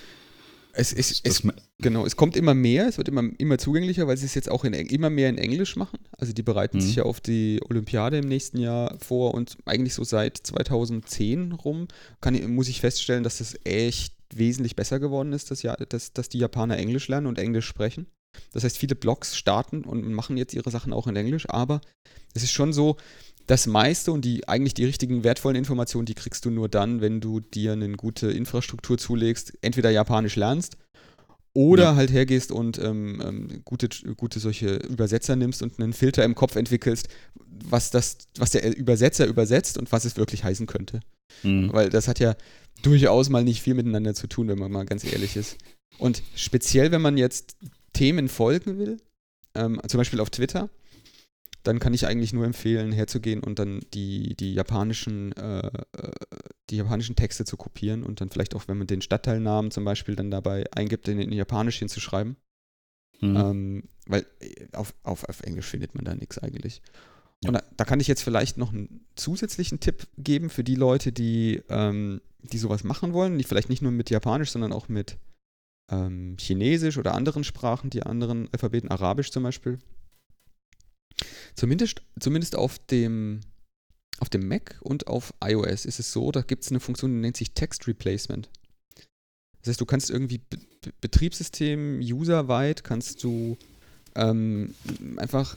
Es, es, es, genau, es kommt immer mehr, es wird immer, immer zugänglicher, weil sie es jetzt auch in, immer mehr in Englisch machen. Also die bereiten mhm. sich ja auf die Olympiade im nächsten Jahr vor und eigentlich so seit 2010 rum kann, muss ich feststellen, dass das echt wesentlich besser geworden ist, dass, ja, dass, dass die Japaner Englisch lernen und Englisch sprechen. Das heißt, viele Blogs starten und machen jetzt ihre Sachen auch in Englisch, aber es ist schon so, das meiste und die eigentlich die richtigen wertvollen Informationen, die kriegst du nur dann, wenn du dir eine gute Infrastruktur zulegst, entweder Japanisch lernst oder ja. halt hergehst und ähm, ähm, gute, gute solche Übersetzer nimmst und einen Filter im Kopf entwickelst, was, das, was der Übersetzer übersetzt und was es wirklich heißen könnte. Mhm. Weil das hat ja durchaus mal nicht viel miteinander zu tun, wenn man mal ganz ehrlich ist. Und speziell, wenn man jetzt Themen folgen will, ähm, zum Beispiel auf Twitter, dann kann ich eigentlich nur empfehlen, herzugehen und dann die, die japanischen, äh, äh, die japanischen Texte zu kopieren und dann vielleicht auch, wenn man den Stadtteilnamen zum Beispiel dann dabei eingibt, den in Japanisch hinzuschreiben. Mhm. Ähm, weil äh, auf, auf, auf Englisch findet man da nichts eigentlich. Ja. Und da, da, kann ich jetzt vielleicht noch einen zusätzlichen Tipp geben für die Leute, die, ähm, die sowas machen wollen, die vielleicht nicht nur mit Japanisch, sondern auch mit ähm, Chinesisch oder anderen Sprachen, die anderen Alphabeten, Arabisch zum Beispiel. Zumindest, zumindest auf, dem, auf dem Mac und auf iOS ist es so, da gibt es eine Funktion, die nennt sich Text Replacement. Das heißt, du kannst irgendwie Be Betriebssystem, userweit, kannst du ähm, einfach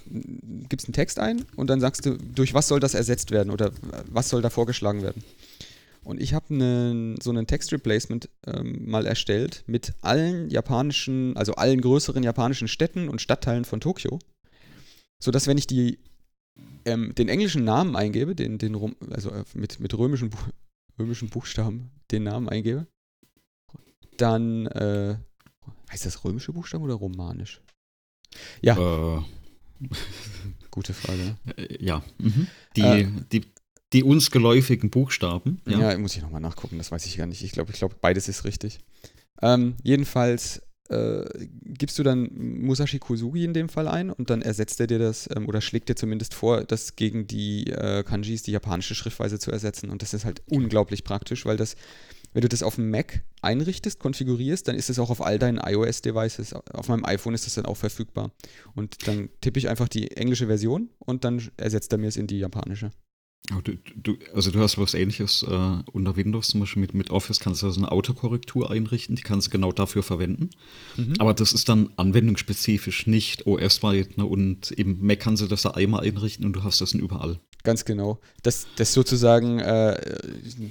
gibst einen Text ein und dann sagst du, durch was soll das ersetzt werden oder was soll da vorgeschlagen werden. Und ich habe ne, so einen Text Replacement ähm, mal erstellt mit allen japanischen, also allen größeren japanischen Städten und Stadtteilen von Tokio. Sodass, wenn ich die, ähm, den englischen Namen eingebe, den, den also äh, mit, mit römischen, römischen Buchstaben den Namen eingebe, dann äh, heißt das römische Buchstaben oder romanisch? Ja. Äh. Gute Frage. Ne? Äh, ja. Mhm. Die, äh, die die uns geläufigen Buchstaben. Ja, ja muss ich nochmal nachgucken, das weiß ich gar nicht. Ich glaube, ich glaube, beides ist richtig. Ähm, jedenfalls äh, gibst du dann Musashi Kosugi in dem Fall ein und dann ersetzt er dir das ähm, oder schlägt dir zumindest vor, das gegen die äh, Kanjis, die japanische Schriftweise zu ersetzen. Und das ist halt unglaublich praktisch, weil das, wenn du das auf dem Mac einrichtest, konfigurierst, dann ist es auch auf all deinen iOS-Devices. Auf meinem iPhone ist das dann auch verfügbar. Und dann tippe ich einfach die englische Version und dann ersetzt er mir es in die japanische. Du, du, also du hast was ähnliches äh, unter Windows, zum Beispiel mit, mit Office kannst du also eine Autokorrektur einrichten, die kannst du genau dafür verwenden. Mhm. Aber das ist dann anwendungsspezifisch, nicht OS-weit. Ne? Und im Mac kannst du das da einmal einrichten und du hast das dann überall. Ganz genau. Das, das sozusagen äh,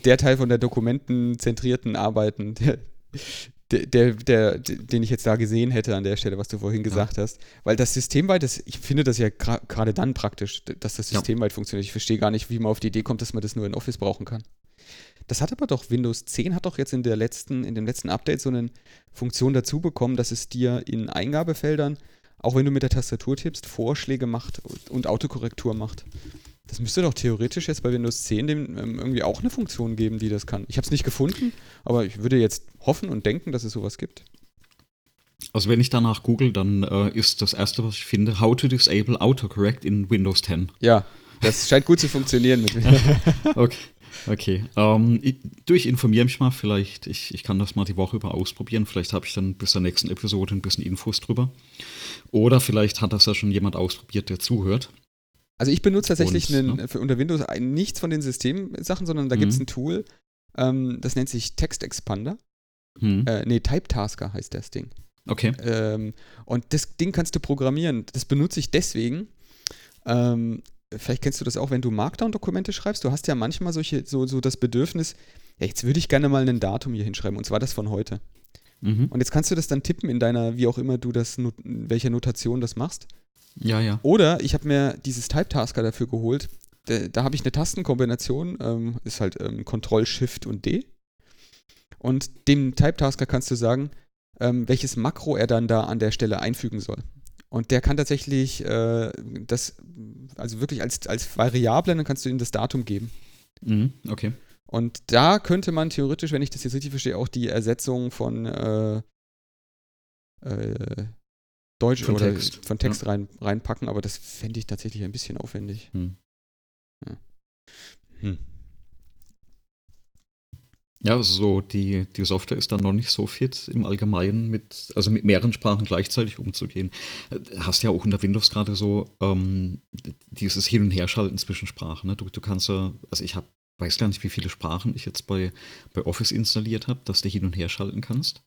der Teil von der dokumentenzentrierten Arbeiten, der, der, der, den ich jetzt da gesehen hätte an der Stelle, was du vorhin gesagt ja. hast. Weil das systemweit, das, ich finde das ja gerade dann praktisch, dass das systemweit ja. funktioniert. Ich verstehe gar nicht, wie man auf die Idee kommt, dass man das nur in Office brauchen kann. Das hat aber doch Windows 10 hat doch jetzt in der letzten, in dem letzten Update so eine Funktion dazu bekommen, dass es dir in Eingabefeldern, auch wenn du mit der Tastatur tippst, Vorschläge macht und Autokorrektur macht. Das müsste doch theoretisch jetzt bei Windows 10 dem, ähm, irgendwie auch eine Funktion geben, die das kann. Ich habe es nicht gefunden, aber ich würde jetzt hoffen und denken, dass es sowas gibt. Also wenn ich danach google, dann äh, ist das erste, was ich finde, How to disable Autocorrect in Windows 10. Ja, das scheint gut zu funktionieren mit Okay. Okay. Ähm, ich, du, ich informiere mich mal, vielleicht, ich, ich kann das mal die Woche über ausprobieren. Vielleicht habe ich dann bis zur nächsten Episode ein bisschen Infos drüber. Oder vielleicht hat das ja schon jemand ausprobiert, der zuhört. Also ich benutze tatsächlich und, einen, ne? für unter Windows nichts von den Systemsachen, sondern da mhm. gibt es ein Tool, ähm, das nennt sich Text Expander. Mhm. Äh, nee, Type Tasker heißt das Ding. Okay. Ähm, und das Ding kannst du programmieren. Das benutze ich deswegen. Ähm, vielleicht kennst du das auch, wenn du Markdown-Dokumente schreibst. Du hast ja manchmal solche, so, so das Bedürfnis, ja, jetzt würde ich gerne mal ein Datum hier hinschreiben, und zwar das von heute. Mhm. Und jetzt kannst du das dann tippen in deiner, wie auch immer du das, welcher Notation das machst. Ja, ja. Oder ich habe mir dieses Type-Tasker dafür geholt. Da, da habe ich eine Tastenkombination, ähm, ist halt ähm, Control, Shift und D. Und dem Type-Tasker kannst du sagen, ähm, welches Makro er dann da an der Stelle einfügen soll. Und der kann tatsächlich äh, das, also wirklich als, als Variable, dann kannst du ihm das Datum geben. Mhm, okay. Und da könnte man theoretisch, wenn ich das jetzt richtig verstehe, auch die Ersetzung von äh, äh, Deutsch von oder Text. von Text ja. rein, reinpacken, aber das fände ich tatsächlich ein bisschen aufwendig. Hm. Ja. Hm. Ja, also so die, die Software ist dann noch nicht so fit im Allgemeinen mit, also mit mehreren Sprachen gleichzeitig umzugehen. Hast ja auch unter Windows gerade so ähm, dieses Hin- und Herschalten zwischen Sprachen. Ne? Du, du kannst ja, also ich habe, weiß gar nicht, wie viele Sprachen ich jetzt bei, bei Office installiert habe, dass du hin und her schalten kannst.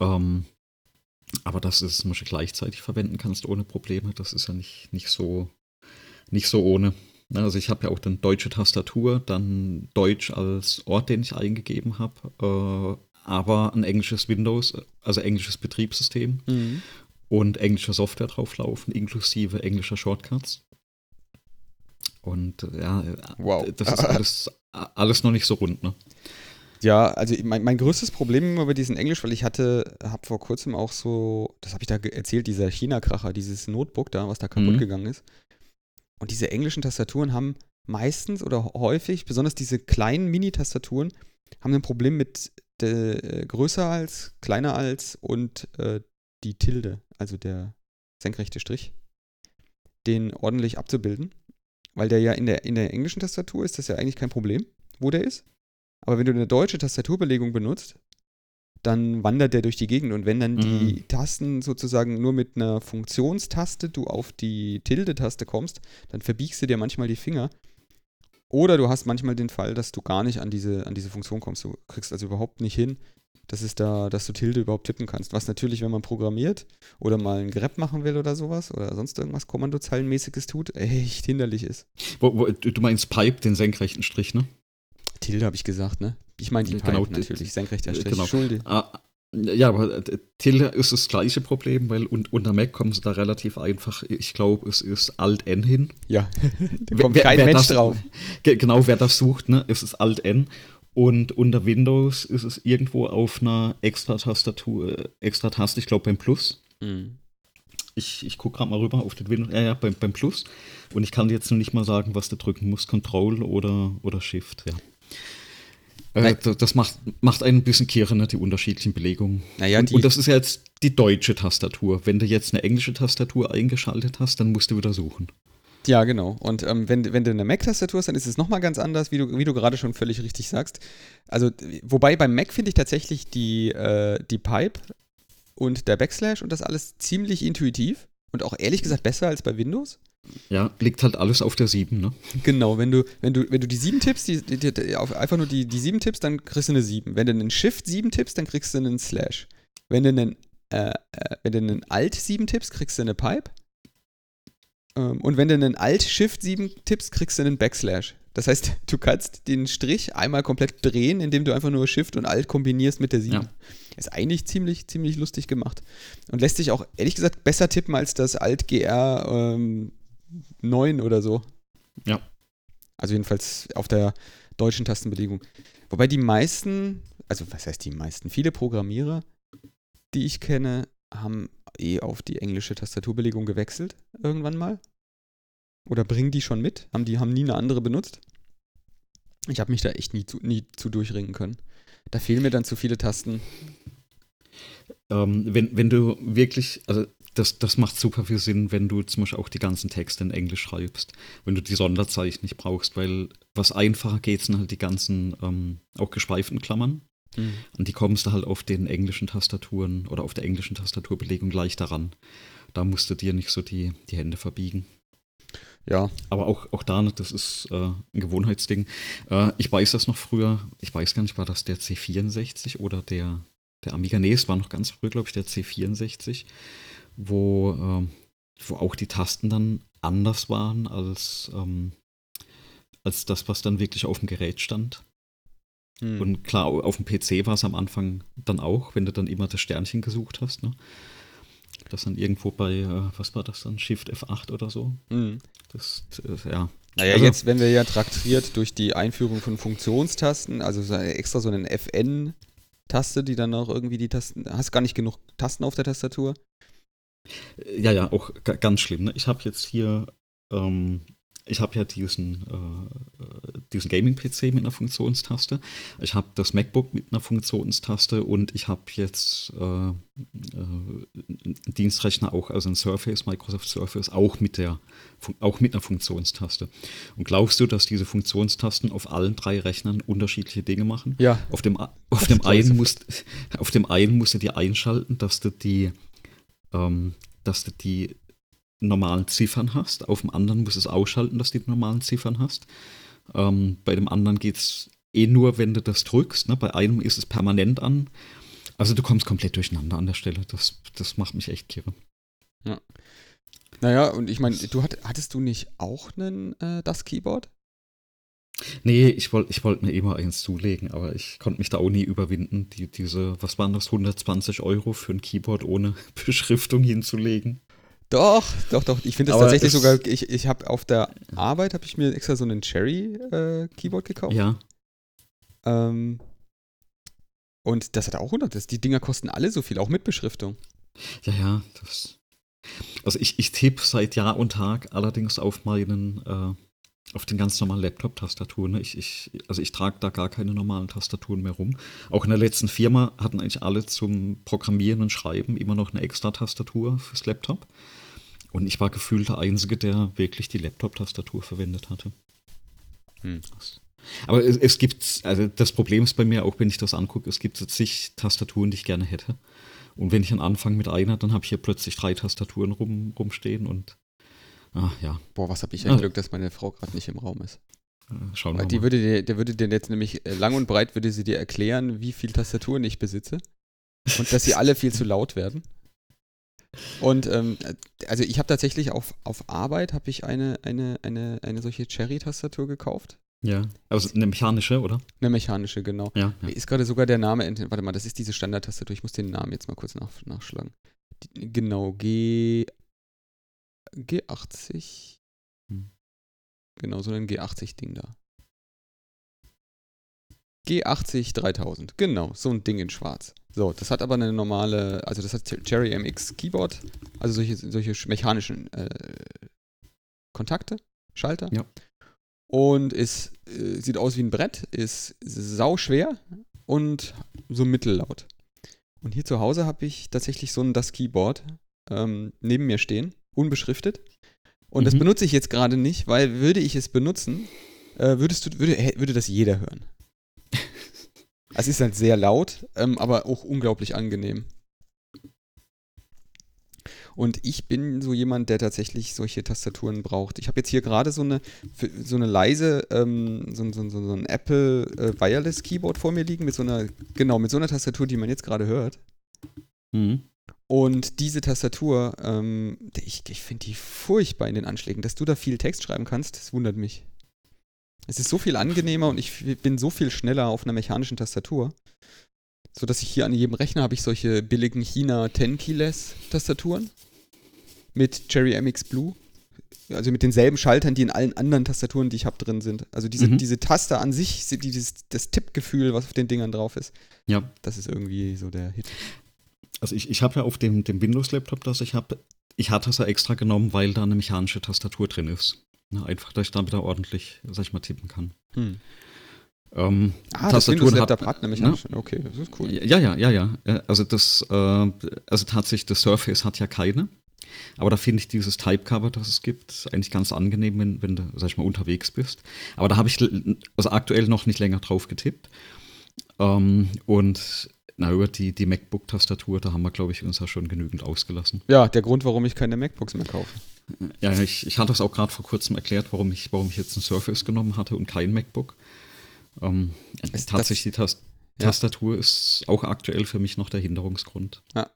Ähm, aber dass du es zum Beispiel gleichzeitig verwenden kannst ohne Probleme, das ist ja nicht, nicht, so, nicht so ohne. Also ich habe ja auch dann deutsche Tastatur, dann Deutsch als Ort, den ich eingegeben habe, äh, aber ein englisches Windows, also englisches Betriebssystem mhm. und englische Software drauflaufen, inklusive englischer Shortcuts. Und äh, ja, wow. das ist alles, alles noch nicht so rund, ne? Ja, also mein, mein größtes Problem immer bei diesem Englisch, weil ich hatte, habe vor kurzem auch so, das habe ich da erzählt, dieser China-Kracher, dieses Notebook da, was da kaputt mhm. gegangen ist. Und diese englischen Tastaturen haben meistens oder häufig, besonders diese kleinen Mini-Tastaturen, haben ein Problem mit de, äh, größer als, kleiner als und äh, die Tilde, also der senkrechte Strich, den ordentlich abzubilden. Weil der ja in der, in der englischen Tastatur ist das ja eigentlich kein Problem, wo der ist. Aber wenn du eine deutsche Tastaturbelegung benutzt, dann wandert der durch die Gegend. Und wenn dann mhm. die Tasten sozusagen nur mit einer Funktionstaste du auf die Tilde-Taste kommst, dann verbiegst du dir manchmal die Finger. Oder du hast manchmal den Fall, dass du gar nicht an diese, an diese Funktion kommst. Du kriegst also überhaupt nicht hin, dass, es da, dass du Tilde überhaupt tippen kannst. Was natürlich, wenn man programmiert oder mal ein Grep machen will oder sowas oder sonst irgendwas Kommandozeilenmäßiges tut, echt hinderlich ist. Wo, wo, du meinst Pipe, den senkrechten Strich, ne? Tilde habe ich gesagt, ne? Ich meine die genau, Pipe natürlich, senkrechter Strich. Genau. Schulde. Ja, aber Tilde ist das gleiche Problem, weil un unter Mac kommen sie da relativ einfach. Ich glaube, es ist Alt-N hin. Ja, da kommt wer, kein wer Mensch das, drauf. Genau, wer das sucht, ne? Es ist Alt-N. Und unter Windows ist es irgendwo auf einer Extra-Tastatur, äh, Extra-Taste, ich glaube beim Plus. Mhm. Ich, ich gucke gerade mal rüber auf den Windows, ja, ja, beim, beim Plus. Und ich kann jetzt noch nicht mal sagen, was du drücken musst, Control oder, oder Shift, ja. Äh, das macht, macht einen ein bisschen kirre, ne, die unterschiedlichen Belegungen. Naja, und, und, das ist ja jetzt die deutsche Tastatur. Wenn du jetzt eine englische Tastatur eingeschaltet hast, dann musst du wieder suchen. Ja, genau. Und ähm, wenn, wenn du eine Mac-Tastatur hast, dann ist es nochmal ganz anders, wie du, wie du gerade schon völlig richtig sagst. Also, wobei beim Mac finde ich tatsächlich die, äh, die Pipe und der Backslash und das alles ziemlich intuitiv und auch ehrlich gesagt besser als bei Windows. Ja, liegt halt alles auf der 7, ne? Genau, wenn du, wenn du, wenn du die 7 tippst, die, die, die, einfach nur die, die 7 tippst, dann kriegst du eine 7. Wenn du einen Shift 7 tippst, dann kriegst du einen Slash. Wenn du einen, äh, äh, wenn du einen Alt 7 tippst, kriegst du eine Pipe. Ähm, und wenn du einen Alt Shift 7 tippst, kriegst du einen Backslash. Das heißt, du kannst den Strich einmal komplett drehen, indem du einfach nur Shift und Alt kombinierst mit der 7. Ja. Ist eigentlich ziemlich, ziemlich lustig gemacht. Und lässt sich auch, ehrlich gesagt, besser tippen als das Alt GR ähm, 9 oder so. Ja. Also jedenfalls auf der deutschen Tastenbelegung. Wobei die meisten, also was heißt die meisten, viele Programmierer, die ich kenne, haben eh auf die englische Tastaturbelegung gewechselt irgendwann mal. Oder bringen die schon mit? Haben die haben nie eine andere benutzt? Ich habe mich da echt nie zu, nie zu durchringen können. Da fehlen mir dann zu viele Tasten. Ähm, wenn, wenn du wirklich, also das, das macht super viel Sinn, wenn du zum Beispiel auch die ganzen Texte in Englisch schreibst, wenn du die Sonderzeichen nicht brauchst, weil was einfacher geht, sind halt die ganzen ähm, auch geschweiften Klammern. Mhm. Und die kommst du halt auf den englischen Tastaturen oder auf der englischen Tastaturbelegung leichter ran. Da musst du dir nicht so die, die Hände verbiegen. Ja. Aber auch, auch da, das ist äh, ein Gewohnheitsding. Äh, ich weiß das noch früher, ich weiß gar nicht, war das der C64 oder der, der Amiga? Nee, es war noch ganz früh, glaube ich, der C64 wo, äh, wo auch die Tasten dann anders waren als, ähm, als das, was dann wirklich auf dem Gerät stand. Hm. Und klar, auf dem PC war es am Anfang dann auch, wenn du dann immer das Sternchen gesucht hast. Ne? Das dann irgendwo bei, äh, was war das dann, Shift F8 oder so. Mhm. Das, das, ja. Naja, also, jetzt, wenn wir ja traktiert durch die Einführung von Funktionstasten, also extra so einen FN-Taste, die dann auch irgendwie die Tasten, hast gar nicht genug Tasten auf der Tastatur. Ja, ja, auch ganz schlimm. Ne? Ich habe jetzt hier, ähm, ich habe ja diesen, äh, diesen Gaming-PC mit einer Funktionstaste. Ich habe das MacBook mit einer Funktionstaste und ich habe jetzt äh, äh, einen Dienstrechner auch, also ein Surface, Microsoft Surface, auch mit, der, auch mit einer Funktionstaste. Und glaubst du, dass diese Funktionstasten auf allen drei Rechnern unterschiedliche Dinge machen? Ja. Auf dem, auf dem, einen, musst, auf dem einen musst du dir einschalten, dass du die ähm, dass du die normalen Ziffern hast. Auf dem anderen musst du es ausschalten, dass du die normalen Ziffern hast. Ähm, bei dem anderen geht es eh nur, wenn du das drückst. Ne? Bei einem ist es permanent an. Also du kommst komplett durcheinander an der Stelle. Das, das macht mich echt kirre. Ja. Naja, und ich meine, du hat, hattest du nicht auch einen, äh, das Keyboard? Nee, ich wollte ich wollt mir immer eins zulegen, aber ich konnte mich da auch nie überwinden, die, diese, was waren das, 120 Euro für ein Keyboard ohne Beschriftung hinzulegen. Doch, doch, doch. Ich finde es tatsächlich sogar, ich, ich habe auf der Arbeit, habe ich mir extra so einen Cherry-Keyboard äh, gekauft. Ja. Ähm, und das hat auch 100. Das, die Dinger kosten alle so viel, auch mit Beschriftung. Ja, ja, das. Also ich, ich tippe seit Jahr und Tag allerdings auf meinen äh, auf den ganz normalen Laptop-Tastaturen. Ne? Ich, ich, also ich trage da gar keine normalen Tastaturen mehr rum. Auch in der letzten Firma hatten eigentlich alle zum Programmieren und Schreiben immer noch eine extra Tastatur fürs Laptop. Und ich war gefühlt der Einzige, der wirklich die Laptop-Tastatur verwendet hatte. Hm. Aber es, es, gibt, also das Problem ist bei mir, auch wenn ich das angucke, es gibt zig Tastaturen, die ich gerne hätte. Und wenn ich dann anfange mit einer, dann habe ich hier plötzlich drei Tastaturen rum, rumstehen und ach, ja. Boah, was habe ich ein also, Glück, dass meine Frau gerade nicht im Raum ist. Äh, schauen wir die mal. Würde dir, der würde dir jetzt nämlich äh, lang und breit würde sie dir erklären, wie viele Tastaturen ich besitze und dass sie alle viel zu laut werden. Und ähm, also ich habe tatsächlich auf, auf Arbeit habe ich eine, eine, eine, eine solche Cherry-Tastatur gekauft. Ja, also eine mechanische, oder? Eine mechanische, genau. Ja, ja. Ist gerade sogar der Name, warte mal, das ist diese Standard-Tastatur, ich muss den Namen jetzt mal kurz nach, nachschlagen. Die, genau, G, G80. Hm. Genau, so ein G80-Ding da. G80 3000, genau, so ein Ding in schwarz. So, das hat aber eine normale, also das hat Cherry MX Keyboard, also solche, solche mechanischen äh, Kontakte, Schalter. Ja. Und ist, äh, sieht aus wie ein Brett, ist sau schwer und so mittellaut. Und hier zu Hause habe ich tatsächlich so ein Das Keyboard ähm, neben mir stehen, unbeschriftet. Und mhm. das benutze ich jetzt gerade nicht, weil würde ich es benutzen, äh, würdest du, würde, würde das jeder hören. Es ist halt sehr laut, ähm, aber auch unglaublich angenehm. Und ich bin so jemand, der tatsächlich solche Tastaturen braucht. Ich habe jetzt hier gerade so eine, so eine leise, ähm, so, so, so, ein Apple äh, Wireless Keyboard vor mir liegen, mit so einer, genau, mit so einer Tastatur, die man jetzt gerade hört. Mhm. Und diese Tastatur, ähm, ich, ich finde die furchtbar in den Anschlägen. Dass du da viel Text schreiben kannst, das wundert mich. Es ist so viel angenehmer und ich bin so viel schneller auf einer mechanischen Tastatur, so dass ich hier an jedem Rechner habe ich solche billigen China 10 Keyless Tastaturen mit Cherry MX Blue, also mit denselben Schaltern, die in allen anderen Tastaturen, die ich habe, drin sind. Also diese, mhm. diese Taste an sich, dieses, das Tippgefühl, was auf den Dingern drauf ist. Ja. Das ist irgendwie so der Hit. Also ich, ich habe ja auf dem, dem Windows-Laptop, das ich habe, ich hatte es ja extra genommen, weil da eine mechanische Tastatur drin ist. Na, einfach, dass ich da wieder ordentlich, sag ich mal, tippen kann. Hm. Ähm, ah, Tastaturen das hat, hat nämlich ne? Okay, das ist cool. Ja, ja, ja, ja. Also das, äh, also tatsächlich, das Surface hat ja keine. Aber da finde ich dieses Type-Cover, das es gibt, eigentlich ganz angenehm, wenn, wenn du, sag ich mal, unterwegs bist. Aber da habe ich also aktuell noch nicht länger drauf getippt. Ähm, und na, über die, die MacBook-Tastatur, da haben wir, glaube ich, uns ja schon genügend ausgelassen. Ja, der Grund, warum ich keine MacBooks mehr kaufe. Ja, ich, ich hatte es auch gerade vor kurzem erklärt, warum ich, warum ich jetzt ein Surface genommen hatte und kein MacBook. Ähm, tatsächlich die Tast ja. Tastatur ist auch aktuell für mich noch der Hinderungsgrund. Ja.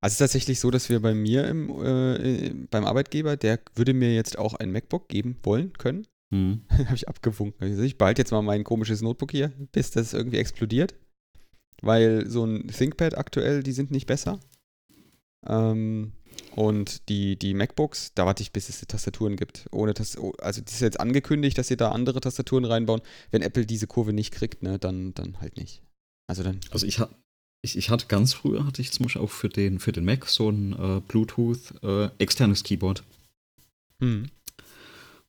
Also es ist tatsächlich so, dass wir bei mir im, äh, beim Arbeitgeber, der würde mir jetzt auch ein MacBook geben wollen können. Hm. Habe ich abgewunken. Ich behalte jetzt mal mein komisches Notebook hier, bis das irgendwie explodiert. Weil so ein ThinkPad aktuell, die sind nicht besser. Ähm, und die, die MacBooks, da warte ich, bis es die Tastaturen gibt. Ohne Tast also das ist jetzt angekündigt, dass sie da andere Tastaturen reinbauen. Wenn Apple diese Kurve nicht kriegt, ne, dann, dann halt nicht. Also dann. Also ich, ich, ich hatte ganz früher, hatte ich zum Beispiel auch für den, für den Mac so ein äh, Bluetooth äh, externes Keyboard. Mhm.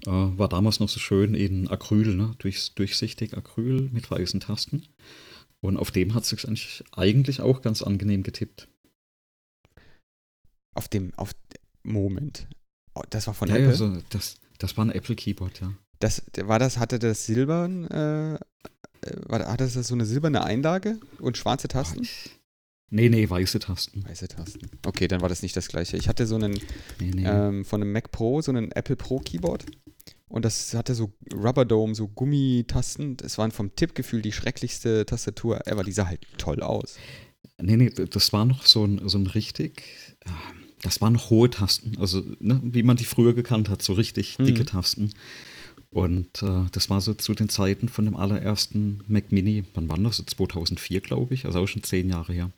Äh, war damals noch so schön in Acryl, ne? Durchs, durchsichtig Acryl mit weißen Tasten. Und auf dem hat es sich eigentlich, eigentlich auch ganz angenehm getippt. Auf dem, auf Moment. Oh, das war von ja, Apple? Ja, so, das, das war ein Apple Keyboard, ja. Das, war das, hatte das silbern, äh, äh war, hatte das so eine silberne Einlage und schwarze Tasten? Oh, nee, nee, weiße Tasten. Weiße Tasten. Okay, dann war das nicht das gleiche. Ich hatte so einen nee, nee. Ähm, von einem Mac Pro, so einen Apple Pro Keyboard. Und das hatte so Rubber Dome, so Gummitasten. Das waren vom Tippgefühl die schrecklichste Tastatur ever. Die sah halt toll aus. Nee, nee, das war noch so ein, so ein richtig. Ähm, das waren noch hohe Tasten, also ne, wie man die früher gekannt hat, so richtig mhm. dicke Tasten. Und äh, das war so zu den Zeiten von dem allerersten Mac Mini, wann war das? So 2004, glaube ich, also auch schon zehn Jahre her.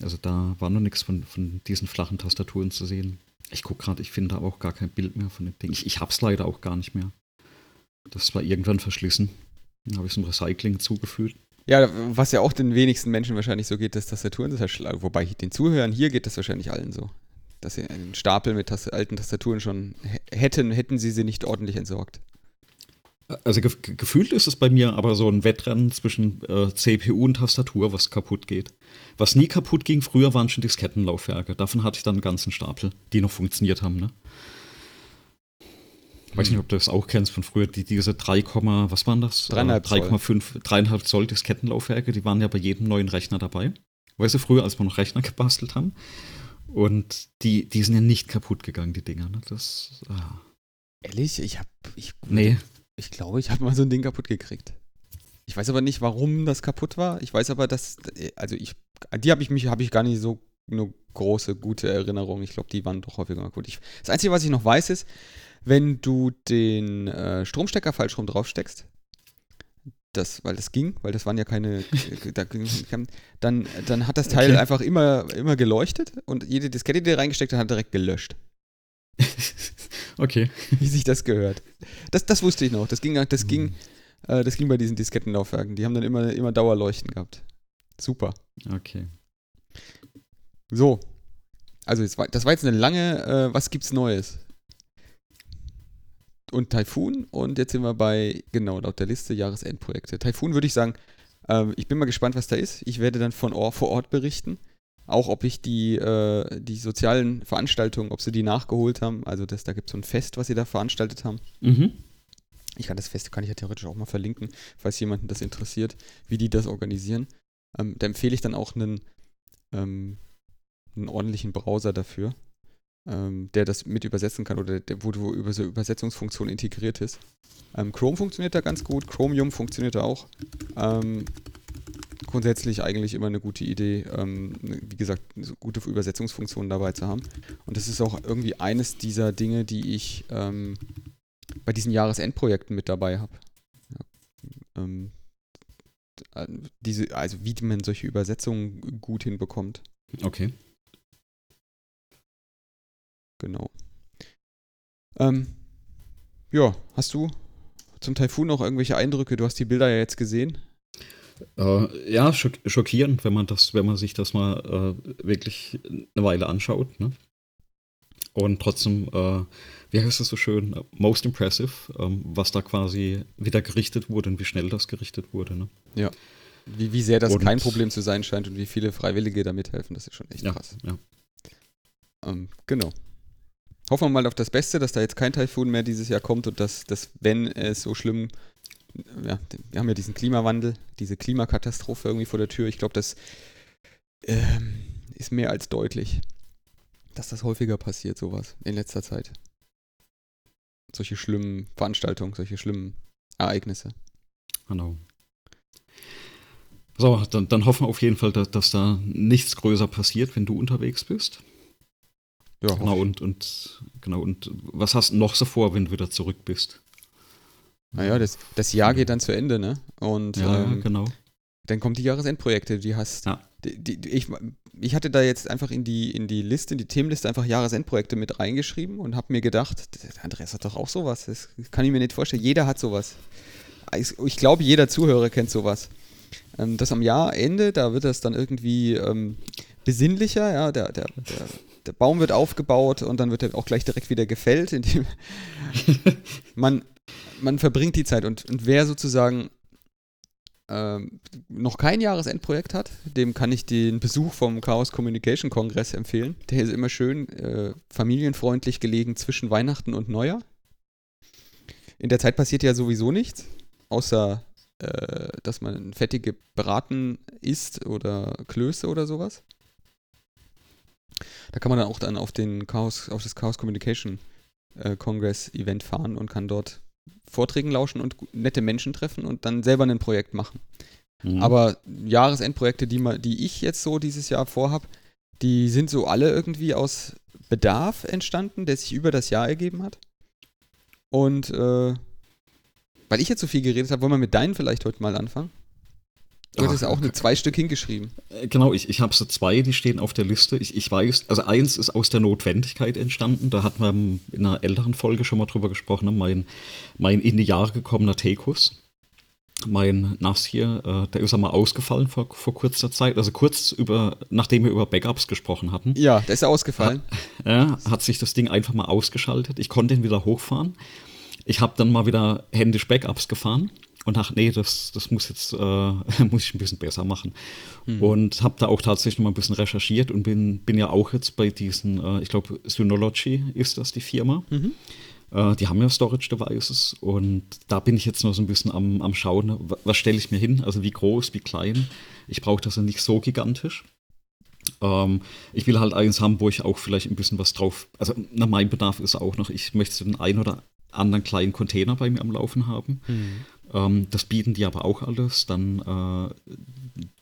Also da war noch nichts von, von diesen flachen Tastaturen zu sehen. Ich gucke gerade, ich finde da auch gar kein Bild mehr von dem Ding. Ich, ich habe es leider auch gar nicht mehr. Das war irgendwann verschlissen. Dann habe ich es im Recycling zugefügt. Ja, was ja auch den wenigsten Menschen wahrscheinlich so geht, dass Tastaturen das halt, wobei den Zuhörern hier geht das wahrscheinlich allen so. Dass sie einen Stapel mit Tast alten Tastaturen schon hätten, hätten sie sie nicht ordentlich entsorgt. Also ge gefühlt ist es bei mir aber so ein Wettrennen zwischen äh, CPU und Tastatur, was kaputt geht. Was nie kaputt ging früher, waren schon Diskettenlaufwerke. Davon hatte ich dann einen ganzen Stapel, die noch funktioniert haben. Ne? weiß nicht, ob du das auch kennst von früher, die, diese 3, was waren das? 3,5, 3,5 Zoll Diskettenlaufwerke, die waren ja bei jedem neuen Rechner dabei. Weißt du, früher, als wir noch Rechner gebastelt haben. Und die, die sind ja nicht kaputt gegangen, die Dinger. Ne? Das, ah. Ehrlich? Ich hab. Ich, nee. Ich glaube, ich habe mal so ein Ding kaputt gekriegt. Ich weiß aber nicht, warum das kaputt war. Ich weiß aber, dass. Also ich. Die habe ich mich, habe ich gar nicht so eine große, gute Erinnerung. Ich glaube, die waren doch häufiger mal gut. Ich, das Einzige, was ich noch weiß, ist, wenn du den äh, Stromstecker falsch rum draufsteckst, das, weil das ging, weil das waren ja keine, da, dann, dann hat das Teil okay. einfach immer, immer geleuchtet und jede Diskette, die reingesteckt hat, hat direkt gelöscht. okay. Wie sich das gehört. Das, das wusste ich noch. Das ging, das ging, äh, das ging bei diesen Diskettenlaufwerken. Die haben dann immer, immer Dauerleuchten gehabt. Super. Okay. So. Also, war, das war jetzt eine lange, äh, was gibt's Neues? Und Typhoon und jetzt sind wir bei, genau, laut der Liste Jahresendprojekte. Typhoon würde ich sagen, äh, ich bin mal gespannt, was da ist. Ich werde dann von Or vor Ort berichten. Auch ob ich die, äh, die sozialen Veranstaltungen, ob sie die nachgeholt haben. Also das, da gibt es so ein Fest, was sie da veranstaltet haben. Mhm. Ich kann das Fest, kann ich ja theoretisch auch mal verlinken, falls jemanden das interessiert, wie die das organisieren. Ähm, da empfehle ich dann auch einen, ähm, einen ordentlichen Browser dafür, ähm, der das mit übersetzen kann oder der, wo, wo über so Übersetzungsfunktion integriert ist. Ähm, Chrome funktioniert da ganz gut, Chromium funktioniert da auch. Ähm, grundsätzlich eigentlich immer eine gute Idee, ähm, wie gesagt, eine gute Übersetzungsfunktionen dabei zu haben. Und das ist auch irgendwie eines dieser Dinge, die ich bei diesen Jahresendprojekten mit dabei habe. Ja, ähm, äh, diese, also wie man solche Übersetzungen gut hinbekommt. Okay. Genau. Ähm, ja, hast du zum Taifun noch irgendwelche Eindrücke? Du hast die Bilder ja jetzt gesehen. Äh, ja, schock schockierend, wenn man das, wenn man sich das mal äh, wirklich eine Weile anschaut. Ne? Und trotzdem, äh, wie heißt das so schön, most impressive, ähm, was da quasi wieder gerichtet wurde und wie schnell das gerichtet wurde. Ne? Ja. Wie, wie sehr das und, kein Problem zu sein scheint und wie viele Freiwillige da mithelfen, das ist schon echt ja, krass. Ja. Ähm, genau. Hoffen wir mal auf das Beste, dass da jetzt kein Taifun mehr dieses Jahr kommt und dass, dass wenn es so schlimm ja, wir haben ja diesen Klimawandel, diese Klimakatastrophe irgendwie vor der Tür. Ich glaube, das ähm, ist mehr als deutlich, dass das häufiger passiert, sowas in letzter Zeit. Solche schlimmen Veranstaltungen, solche schlimmen Ereignisse. Genau. So, dann, dann hoffen wir auf jeden Fall, dass, dass, da nichts größer passiert, wenn du unterwegs bist. Ja, genau, und, und, genau, und was hast du noch so vor, wenn du wieder zurück bist? Naja, das, das Jahr geht dann zu Ende, ne? Und ja, ähm, genau. Dann kommen die Jahresendprojekte, die hast. Ja. Die, die, ich, ich hatte da jetzt einfach in die, in die Liste, in die Themenliste einfach Jahresendprojekte mit reingeschrieben und habe mir gedacht, Andreas hat doch auch sowas. Das kann ich mir nicht vorstellen. Jeder hat sowas. Ich glaube, jeder Zuhörer kennt sowas. Ähm, das am Jahrende, da wird das dann irgendwie ähm, besinnlicher, ja, der, der, der, der Baum wird aufgebaut und dann wird er auch gleich direkt wieder gefällt, indem man man verbringt die Zeit und, und wer sozusagen ähm, noch kein Jahresendprojekt hat, dem kann ich den Besuch vom Chaos Communication Kongress empfehlen. Der ist immer schön äh, familienfreundlich gelegen zwischen Weihnachten und Neujahr. In der Zeit passiert ja sowieso nichts, außer äh, dass man fettige Braten isst oder Klöße oder sowas. Da kann man dann auch dann auf den Chaos, auf das Chaos Communication äh, Congress Event fahren und kann dort Vorträgen lauschen und nette Menschen treffen und dann selber ein Projekt machen. Mhm. Aber Jahresendprojekte, die, die ich jetzt so dieses Jahr vorhab, die sind so alle irgendwie aus Bedarf entstanden, der sich über das Jahr ergeben hat. Und äh, weil ich jetzt so viel geredet habe, wollen wir mit deinen vielleicht heute mal anfangen? Du hattest auch eine zwei Stück hingeschrieben. Äh, genau, ich, ich habe so zwei, die stehen auf der Liste. Ich, ich weiß, also eins ist aus der Notwendigkeit entstanden. Da hatten wir in einer älteren Folge schon mal drüber gesprochen. Ne? Mein, mein in die Jahre gekommener Tekus. Mein NAS hier, äh, der ist einmal ausgefallen vor, vor kurzer Zeit. Also kurz über, nachdem wir über Backups gesprochen hatten. Ja, der ist ja ausgefallen. Hat, ja, hat sich das Ding einfach mal ausgeschaltet. Ich konnte ihn wieder hochfahren. Ich habe dann mal wieder händisch Backups gefahren und dachte, nee, das, das muss jetzt, äh, muss ich ein bisschen besser machen. Mhm. Und habe da auch tatsächlich mal ein bisschen recherchiert und bin, bin ja auch jetzt bei diesen, äh, ich glaube, Synology ist das die Firma. Mhm. Äh, die haben ja Storage Devices und da bin ich jetzt noch so ein bisschen am, am Schauen, was stelle ich mir hin, also wie groß, wie klein. Ich brauche das ja nicht so gigantisch. Ähm, ich will halt eins haben, wo ich auch vielleicht ein bisschen was drauf. Also, na, mein Bedarf ist auch noch, ich möchte den einen oder anderen kleinen Container bei mir am Laufen haben. Mhm. Ähm, das bieten die aber auch alles. Dann äh,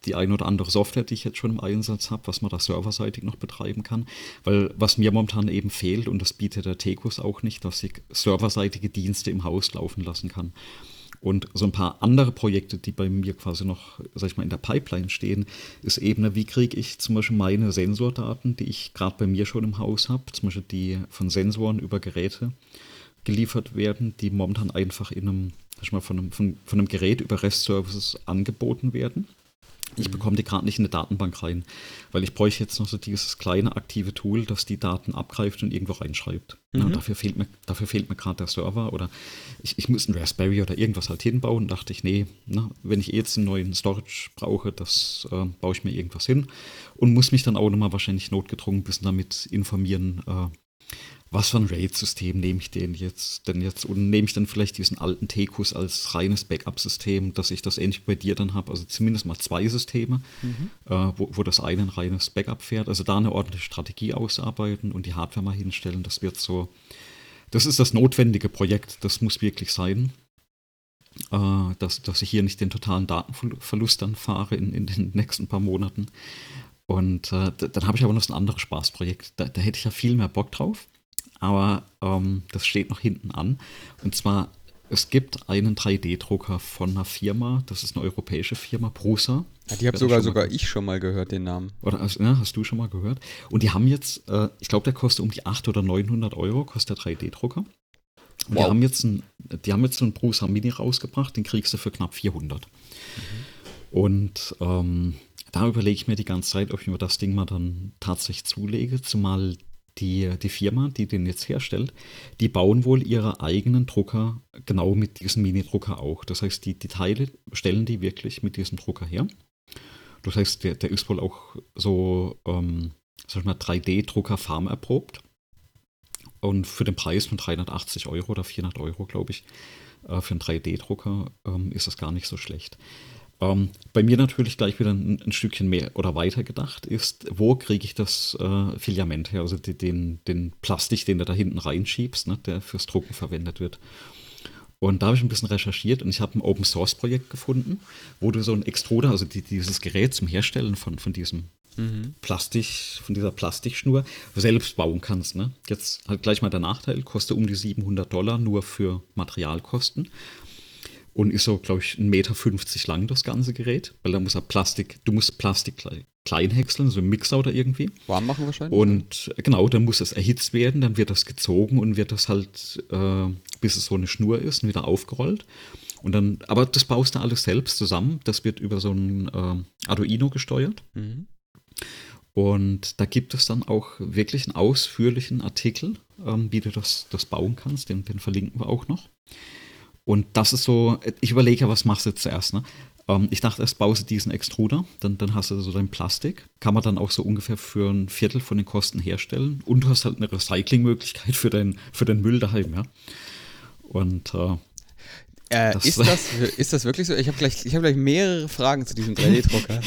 die ein oder andere Software, die ich jetzt schon im Einsatz habe, was man da serverseitig noch betreiben kann. Weil was mir momentan eben fehlt, und das bietet der Tekus auch nicht, dass ich serverseitige Dienste im Haus laufen lassen kann. Und so ein paar andere Projekte, die bei mir quasi noch, sag ich mal, in der Pipeline stehen, ist eben, wie kriege ich zum Beispiel meine Sensordaten, die ich gerade bei mir schon im Haus habe, zum Beispiel die von Sensoren über Geräte geliefert werden, die momentan einfach in einem, sag ich mal, von einem, von, von einem Gerät über REST-Services angeboten werden. Ich bekomme die gerade nicht in eine Datenbank rein, weil ich bräuchte jetzt noch so dieses kleine aktive Tool, das die Daten abgreift und irgendwo reinschreibt. Mhm. Ja, dafür fehlt mir, dafür fehlt mir gerade der Server oder ich, ich muss einen Raspberry oder irgendwas halt hinbauen. Dachte ich, nee, na, wenn ich eh jetzt einen neuen Storage brauche, das äh, baue ich mir irgendwas hin und muss mich dann auch nochmal wahrscheinlich notgedrungen ein bisschen damit informieren, äh, was für ein RAID-System nehme ich denn jetzt, denn jetzt und nehme ich dann vielleicht diesen alten Tekus als reines Backup-System, dass ich das ähnlich bei dir dann habe, also zumindest mal zwei Systeme, mhm. äh, wo, wo das eine ein reines Backup fährt, also da eine ordentliche Strategie ausarbeiten und die Hardware mal hinstellen, das wird so, das ist das notwendige Projekt, das muss wirklich sein, äh, dass, dass ich hier nicht den totalen Datenverlust dann fahre in, in den nächsten paar Monaten. Und äh, dann habe ich aber noch so ein anderes Spaßprojekt. Da, da hätte ich ja viel mehr Bock drauf aber ähm, das steht noch hinten an. Und zwar, es gibt einen 3D-Drucker von einer Firma, das ist eine europäische Firma, Prusa. Ja, die habe sogar sogar ich schon mal gehört, den Namen. Oder ja, hast du schon mal gehört? Und die haben jetzt, äh, ich glaube, der kostet um die 800 oder 900 Euro, kostet der 3D-Drucker. Und wow. die haben jetzt ein, die haben jetzt so einen Prusa Mini rausgebracht, den kriegst du für knapp 400. Mhm. Und ähm, da überlege ich mir die ganze Zeit, ob ich mir das Ding mal dann tatsächlich zulege, zumal die, die Firma, die den jetzt herstellt, die bauen wohl ihre eigenen Drucker genau mit diesem Mini-Drucker auch. Das heißt, die, die Teile stellen die wirklich mit diesem Drucker her. Das heißt, der, der ist wohl auch so, ähm, sag mal, 3D-Drucker farm erprobt. Und für den Preis von 380 Euro oder 400 Euro, glaube ich, äh, für einen 3D-Drucker ähm, ist das gar nicht so schlecht. Ähm, bei mir natürlich gleich wieder ein, ein, Stückchen mehr oder weiter gedacht ist, wo kriege ich das äh, Filament her, also die, den, den Plastik, den du da hinten reinschiebst, ne, der fürs Drucken verwendet wird. Und da habe ich ein bisschen recherchiert und ich habe ein Open Source Projekt gefunden, wo du so ein Extruder, also die, dieses Gerät zum Herstellen von, von diesem mhm. Plastik, von dieser Plastikschnur selbst bauen kannst. Ne? Jetzt halt gleich mal der Nachteil, kostet um die 700 Dollar nur für Materialkosten und ist so, glaube ich, 1,50 Meter lang, das ganze Gerät, weil da muss er Plastik, du musst Plastik klein häckseln, so ein Mixer oder irgendwie. Warm machen wahrscheinlich. Und äh, genau, dann muss es erhitzt werden, dann wird das gezogen und wird das halt, äh, bis es so eine Schnur ist, wieder aufgerollt. Und dann, aber das baust du alles selbst zusammen. Das wird über so ein äh, Arduino gesteuert. Mhm. Und da gibt es dann auch wirklich einen ausführlichen Artikel, ähm, wie du das, das bauen kannst. Den, den verlinken wir auch noch. Und das ist so, ich überlege, was machst du jetzt zuerst, ne? Ähm, ich dachte erst baust du diesen Extruder, dann, dann hast du so dein Plastik. Kann man dann auch so ungefähr für ein Viertel von den Kosten herstellen. Und du hast halt eine Recyclingmöglichkeit für, dein, für den Müll daheim, ja. Und äh, äh, das ist, das, ist das wirklich so? Ich habe gleich, hab gleich mehrere Fragen zu diesem 3D-Drucker.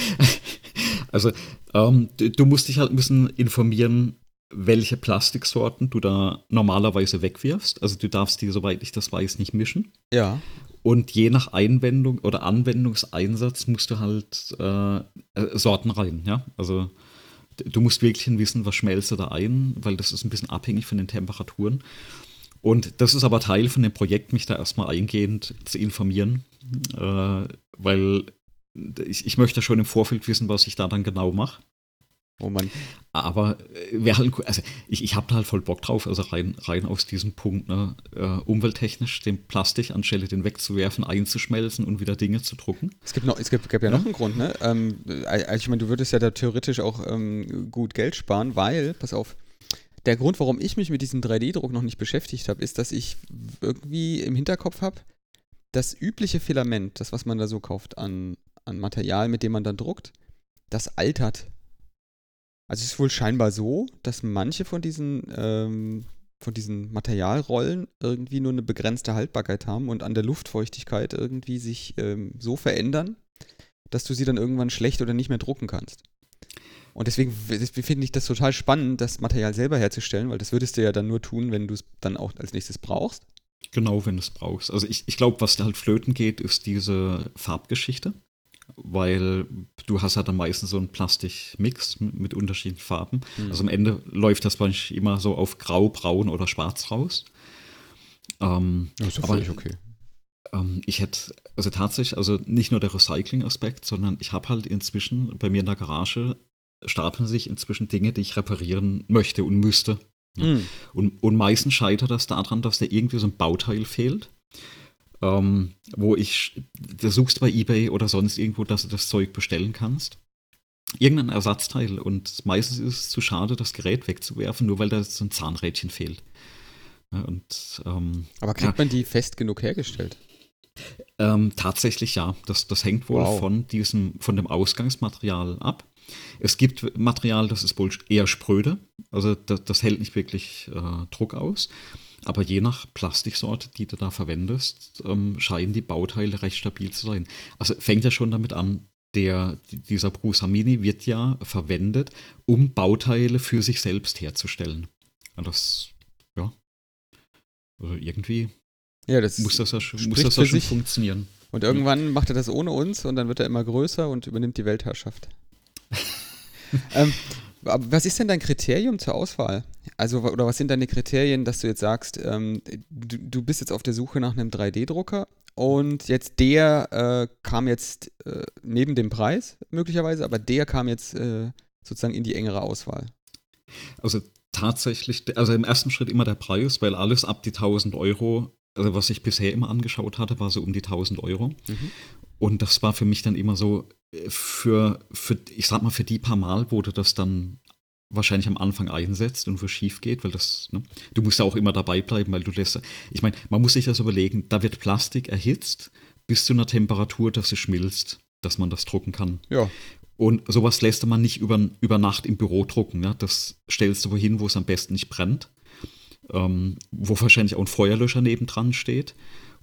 also, ähm, du, du, musst dich halt ein bisschen informieren, welche Plastiksorten du da normalerweise wegwirfst. Also du darfst die, soweit ich das weiß, nicht mischen. Ja. Und je nach Einwendung oder Anwendungseinsatz musst du halt äh, äh Sorten rein, ja. Also du musst wirklich wissen, was schmelzt du da ein, weil das ist ein bisschen abhängig von den Temperaturen. Und das ist aber Teil von dem Projekt, mich da erstmal eingehend zu informieren, äh, weil ich, ich möchte schon im Vorfeld wissen, was ich da dann genau mache. Oh Mann. Aber äh, wäre halt, also ich, ich habe da halt voll Bock drauf, also rein, rein aus diesem Punkt, ne, äh, umwelttechnisch den Plastik anstelle den wegzuwerfen, einzuschmelzen und wieder Dinge zu drucken. Es gibt noch, es gibt, gibt ja, ja, noch einen Grund, ne? Ähm, also ich meine, du würdest ja da theoretisch auch ähm, gut Geld sparen, weil, pass auf, der Grund, warum ich mich mit diesem 3D-Druck noch nicht beschäftigt habe, ist, dass ich irgendwie im Hinterkopf habe, das übliche Filament, das, was man da so kauft an, an Material, mit dem man dann druckt, das altert also es ist wohl scheinbar so, dass manche von diesen ähm, von diesen Materialrollen irgendwie nur eine begrenzte Haltbarkeit haben und an der Luftfeuchtigkeit irgendwie sich ähm, so verändern, dass du sie dann irgendwann schlecht oder nicht mehr drucken kannst. Und deswegen finde ich das total spannend, das Material selber herzustellen, weil das würdest du ja dann nur tun, wenn du es dann auch als nächstes brauchst. Genau, wenn du es brauchst. Also ich, ich glaube, was da halt flöten geht, ist diese Farbgeschichte weil du hast ja dann meistens so einen Plastikmix mit, mit unterschiedlichen Farben. Mhm. Also am Ende läuft das manchmal immer so auf grau, braun oder schwarz raus. Ähm, das ist ja völlig okay. Ähm, ich hätte, also tatsächlich, also nicht nur der Recycling-Aspekt, sondern ich habe halt inzwischen bei mir in der Garage stapeln sich inzwischen Dinge, die ich reparieren möchte und müsste. Mhm. Und, und meistens scheitert das daran, dass da irgendwie so ein Bauteil fehlt ähm, wo ich, du suchst bei eBay oder sonst irgendwo, dass du das Zeug bestellen kannst. Irgendein Ersatzteil und meistens ist es zu schade, das Gerät wegzuwerfen, nur weil da so ein Zahnrädchen fehlt. Und, ähm, Aber kriegt ja, man die fest genug hergestellt? Ähm, tatsächlich ja. Das, das hängt wohl wow. von diesem, von dem Ausgangsmaterial ab. Es gibt Material, das ist wohl eher spröde, also das, das hält nicht wirklich äh, Druck aus. Aber je nach Plastiksorte, die du da verwendest, ähm, scheinen die Bauteile recht stabil zu sein. Also fängt ja schon damit an, der, dieser Brusa Mini wird ja verwendet, um Bauteile für sich selbst herzustellen. Und das, ja, also irgendwie ja, das muss das ja, muss das ja schon funktionieren. Und irgendwann macht er das ohne uns und dann wird er immer größer und übernimmt die Weltherrschaft. ähm, was ist denn dein Kriterium zur Auswahl? Also, oder was sind deine Kriterien, dass du jetzt sagst, ähm, du, du, bist jetzt auf der Suche nach einem 3D-Drucker und jetzt der äh, kam jetzt äh, neben dem Preis möglicherweise, aber der kam jetzt äh, sozusagen in die engere Auswahl. Also tatsächlich, also im ersten Schritt immer der Preis, weil alles ab die 1000 Euro, also was ich bisher immer angeschaut hatte, war so um die 1000 Euro. Mhm. Und das war für mich dann immer so, für, für, ich sag mal, für die paar Mal, wo du das dann wahrscheinlich am Anfang einsetzt und wo schief geht, weil das, ne, du musst ja auch immer dabei bleiben, weil du lässt, ich meine, man muss sich das überlegen, da wird Plastik erhitzt bis zu einer Temperatur, dass es schmilzt, dass man das drucken kann. Ja. Und sowas lässt man nicht über, über Nacht im Büro drucken. Ja? Das stellst du wohin, wo es am besten nicht brennt, ähm, wo wahrscheinlich auch ein Feuerlöscher nebendran steht.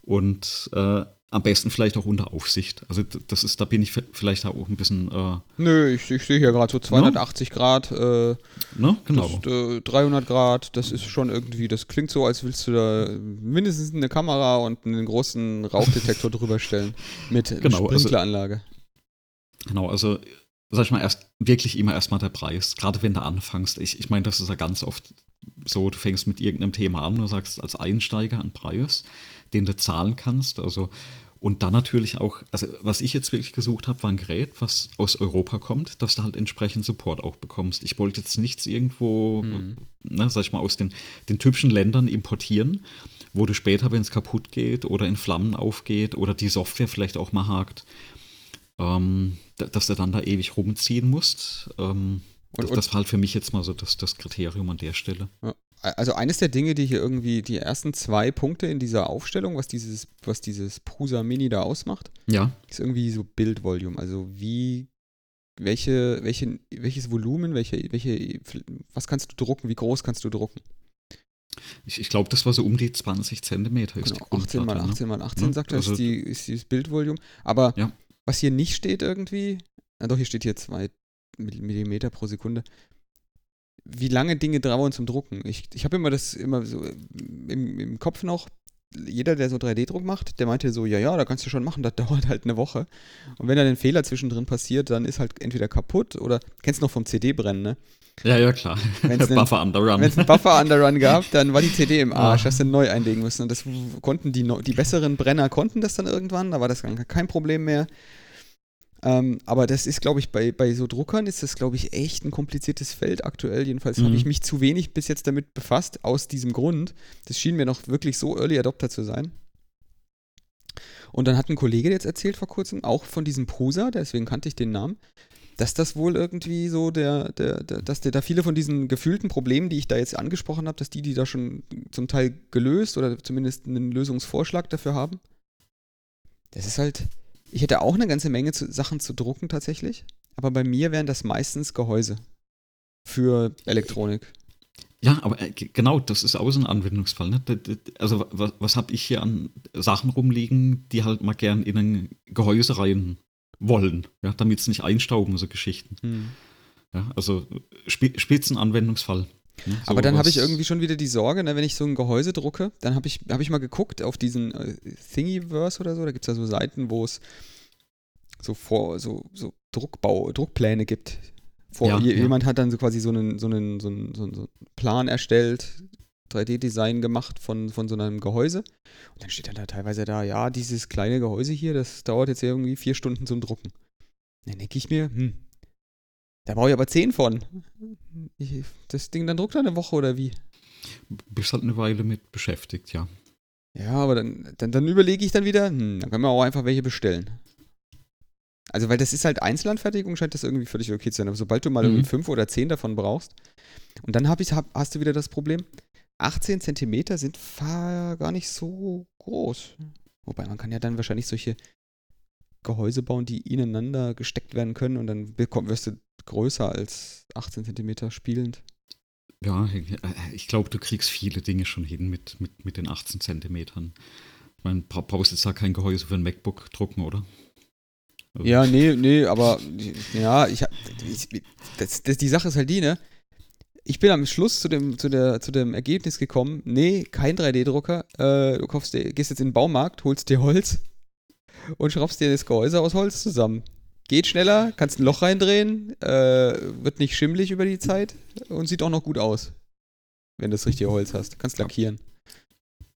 Und äh, am besten vielleicht auch unter Aufsicht. Also das ist, da bin ich vielleicht auch ein bisschen. Äh, Nö, ich, ich sehe hier gerade so 280 no? Grad. Äh, no? Genau. Das, äh, 300 Grad, das ist schon irgendwie, das klingt so, als willst du da mindestens eine Kamera und einen großen Rauchdetektor drüber stellen. Mit genau, also Sprinkleranlage. Also, genau, also sag ich mal, erst wirklich immer erstmal der Preis. Gerade wenn du anfängst. Ich, ich meine, das ist ja ganz oft so, du fängst mit irgendeinem Thema an und sagst als Einsteiger einen Preis den du zahlen kannst. Also und dann natürlich auch, also was ich jetzt wirklich gesucht habe, war ein Gerät, was aus Europa kommt, dass du halt entsprechend Support auch bekommst. Ich wollte jetzt nichts irgendwo, mhm. ne, sag ich mal, aus den, den typischen Ländern importieren, wo du später, wenn es kaputt geht oder in Flammen aufgeht oder die Software vielleicht auch mal hakt, ähm, dass du dann da ewig rumziehen musst. Ähm, und, das, das war halt für mich jetzt mal so das, das Kriterium an der Stelle. Also eines der Dinge, die hier irgendwie die ersten zwei Punkte in dieser Aufstellung, was dieses, was dieses Prusa Mini da ausmacht, ja. ist irgendwie so Bildvolume. Also wie, welche, welche, welches Volumen, welche, welche, was kannst du drucken, wie groß kannst du drucken? Ich, ich glaube, das war so um die 20 Zentimeter. Genau, 18 mal 18 mal 18, ne? sagt er, also, ist, die, ist dieses Bildvolume. Aber ja. was hier nicht steht irgendwie, na doch, hier steht hier 2 Millimeter pro Sekunde wie lange Dinge dauern zum Drucken. Ich, ich habe immer das immer so im, im Kopf noch, jeder, der so 3D-Druck macht, der meinte so, ja, ja, da kannst du schon machen, das dauert halt eine Woche. Und wenn dann ein Fehler zwischendrin passiert, dann ist halt entweder kaputt oder, kennst du noch vom CD-Brennen, ne? Ja, ja, klar. Wenn's Buffer Underrun. Wenn es einen Buffer Underrun gab, dann war die CD im Arsch, hast du neu einlegen müssen. Und das konnten die, die besseren Brenner konnten das dann irgendwann, da war das kein Problem mehr. Ähm, aber das ist, glaube ich, bei, bei so Druckern ist das, glaube ich, echt ein kompliziertes Feld aktuell. Jedenfalls mhm. habe ich mich zu wenig bis jetzt damit befasst, aus diesem Grund. Das schien mir noch wirklich so Early Adopter zu sein. Und dann hat ein Kollege jetzt erzählt vor kurzem, auch von diesem Prusa, deswegen kannte ich den Namen, dass das wohl irgendwie so der, der, der dass der da viele von diesen gefühlten Problemen, die ich da jetzt angesprochen habe, dass die die da schon zum Teil gelöst oder zumindest einen Lösungsvorschlag dafür haben. Das ist halt, ich hätte auch eine ganze Menge zu, Sachen zu drucken tatsächlich, aber bei mir wären das meistens Gehäuse für Elektronik. Ja, aber äh, genau, das ist auch so ein Anwendungsfall. Ne? Also was, was habe ich hier an Sachen rumliegen, die halt mal gern in ein Gehäuse rein wollen, ja, damit es nicht einstauben, so Geschichten. Hm. Ja, also Sp Spitzenanwendungsfall. So Aber dann habe ich irgendwie schon wieder die Sorge, ne, wenn ich so ein Gehäuse drucke, dann habe ich, hab ich mal geguckt auf diesen äh, Thingiverse oder so, da gibt es ja so Seiten, wo es so vor, so, so Druckbau, Druckpläne gibt. Vor, ja, jemand ja. hat dann so quasi so einen, so einen, so einen, so einen Plan erstellt, 3D-Design gemacht von, von so einem Gehäuse. Und dann steht dann da teilweise da, ja, dieses kleine Gehäuse hier, das dauert jetzt irgendwie vier Stunden zum Drucken. Dann denke ich mir, hm, da brauche ich aber zehn von. Ich, das Ding dann druckt er eine Woche oder wie? Bist halt eine Weile mit beschäftigt, ja. Ja, aber dann, dann, dann überlege ich dann wieder, hm, dann können wir auch einfach welche bestellen. Also, weil das ist halt Einzelanfertigung, scheint das irgendwie völlig okay zu sein. Aber sobald du mal mhm. irgendwie fünf oder zehn davon brauchst, und dann hab ich, hab, hast du wieder das Problem, 18 Zentimeter sind gar nicht so groß. Wobei man kann ja dann wahrscheinlich solche Gehäuse bauen, die ineinander gesteckt werden können und dann wirst du größer als 18 Zentimeter spielend. Ja, ich glaube, du kriegst viele Dinge schon hin mit, mit, mit den 18 Zentimetern. Ich meine, brauchst jetzt da kein Gehäuse für ein MacBook drucken, oder? Also ja, nee, nee, aber ja, ich, ich das, das, die Sache ist halt die, ne? ich bin am Schluss zu dem, zu der, zu dem Ergebnis gekommen, nee, kein 3D-Drucker. Äh, du kaufst, gehst jetzt in den Baumarkt, holst dir Holz und schraubst dir das Gehäuse aus Holz zusammen. Geht schneller, kannst ein Loch reindrehen, äh, wird nicht schimmelig über die Zeit und sieht auch noch gut aus, wenn du das richtige Holz hast. Kannst lackieren.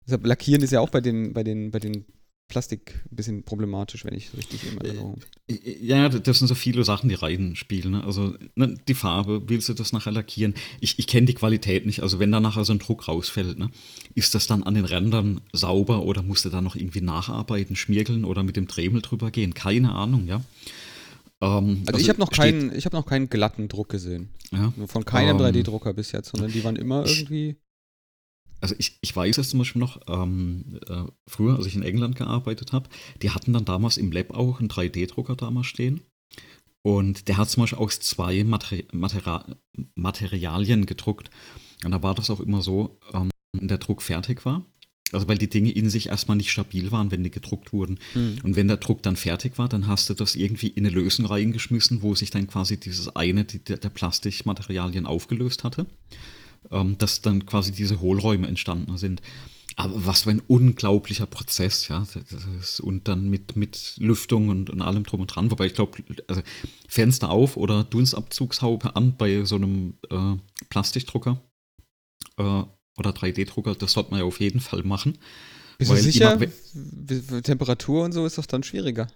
Deshalb lackieren ist ja auch bei den, bei den, bei den Plastik ein bisschen problematisch, wenn ich es richtig in Erinnerung äh, äh, Ja, das sind so viele Sachen, die reinspielen. Ne? Also ne, die Farbe, willst du das nachher lackieren? Ich, ich kenne die Qualität nicht. Also wenn da nachher so ein Druck rausfällt, ne? ist das dann an den Rändern sauber oder musst du da noch irgendwie nacharbeiten, schmiergeln oder mit dem Dremel drüber gehen? Keine Ahnung, ja. Ähm, also, also, ich habe noch, keinen, hab noch keinen glatten Druck gesehen. Ja, Von keinem ähm, 3D-Drucker bis jetzt, sondern die waren immer irgendwie also ich, ich weiß es zum Beispiel noch, ähm, äh, früher, als ich in England gearbeitet habe, die hatten dann damals im Lab auch einen 3D-Drucker damals stehen. Und der hat zum Beispiel aus zwei Materi Materi Materialien gedruckt. Und da war das auch immer so, ähm, wenn der Druck fertig war. Also weil die Dinge in sich erstmal nicht stabil waren, wenn die gedruckt wurden. Mhm. Und wenn der Druck dann fertig war, dann hast du das irgendwie in eine Lösung reingeschmissen, wo sich dann quasi dieses eine die, der Plastikmaterialien aufgelöst hatte ähm, dass dann quasi diese Hohlräume entstanden sind. Aber was für ein unglaublicher Prozess, ja. Ist, und dann mit, mit Lüftung und, und allem drum und dran. Wobei ich glaube, also Fenster auf oder Dunstabzugshaube an bei so einem äh, Plastikdrucker äh, oder 3D-Drucker, das sollte man ja auf jeden Fall machen. Bist du sicher? Temperatur und so ist das dann schwieriger.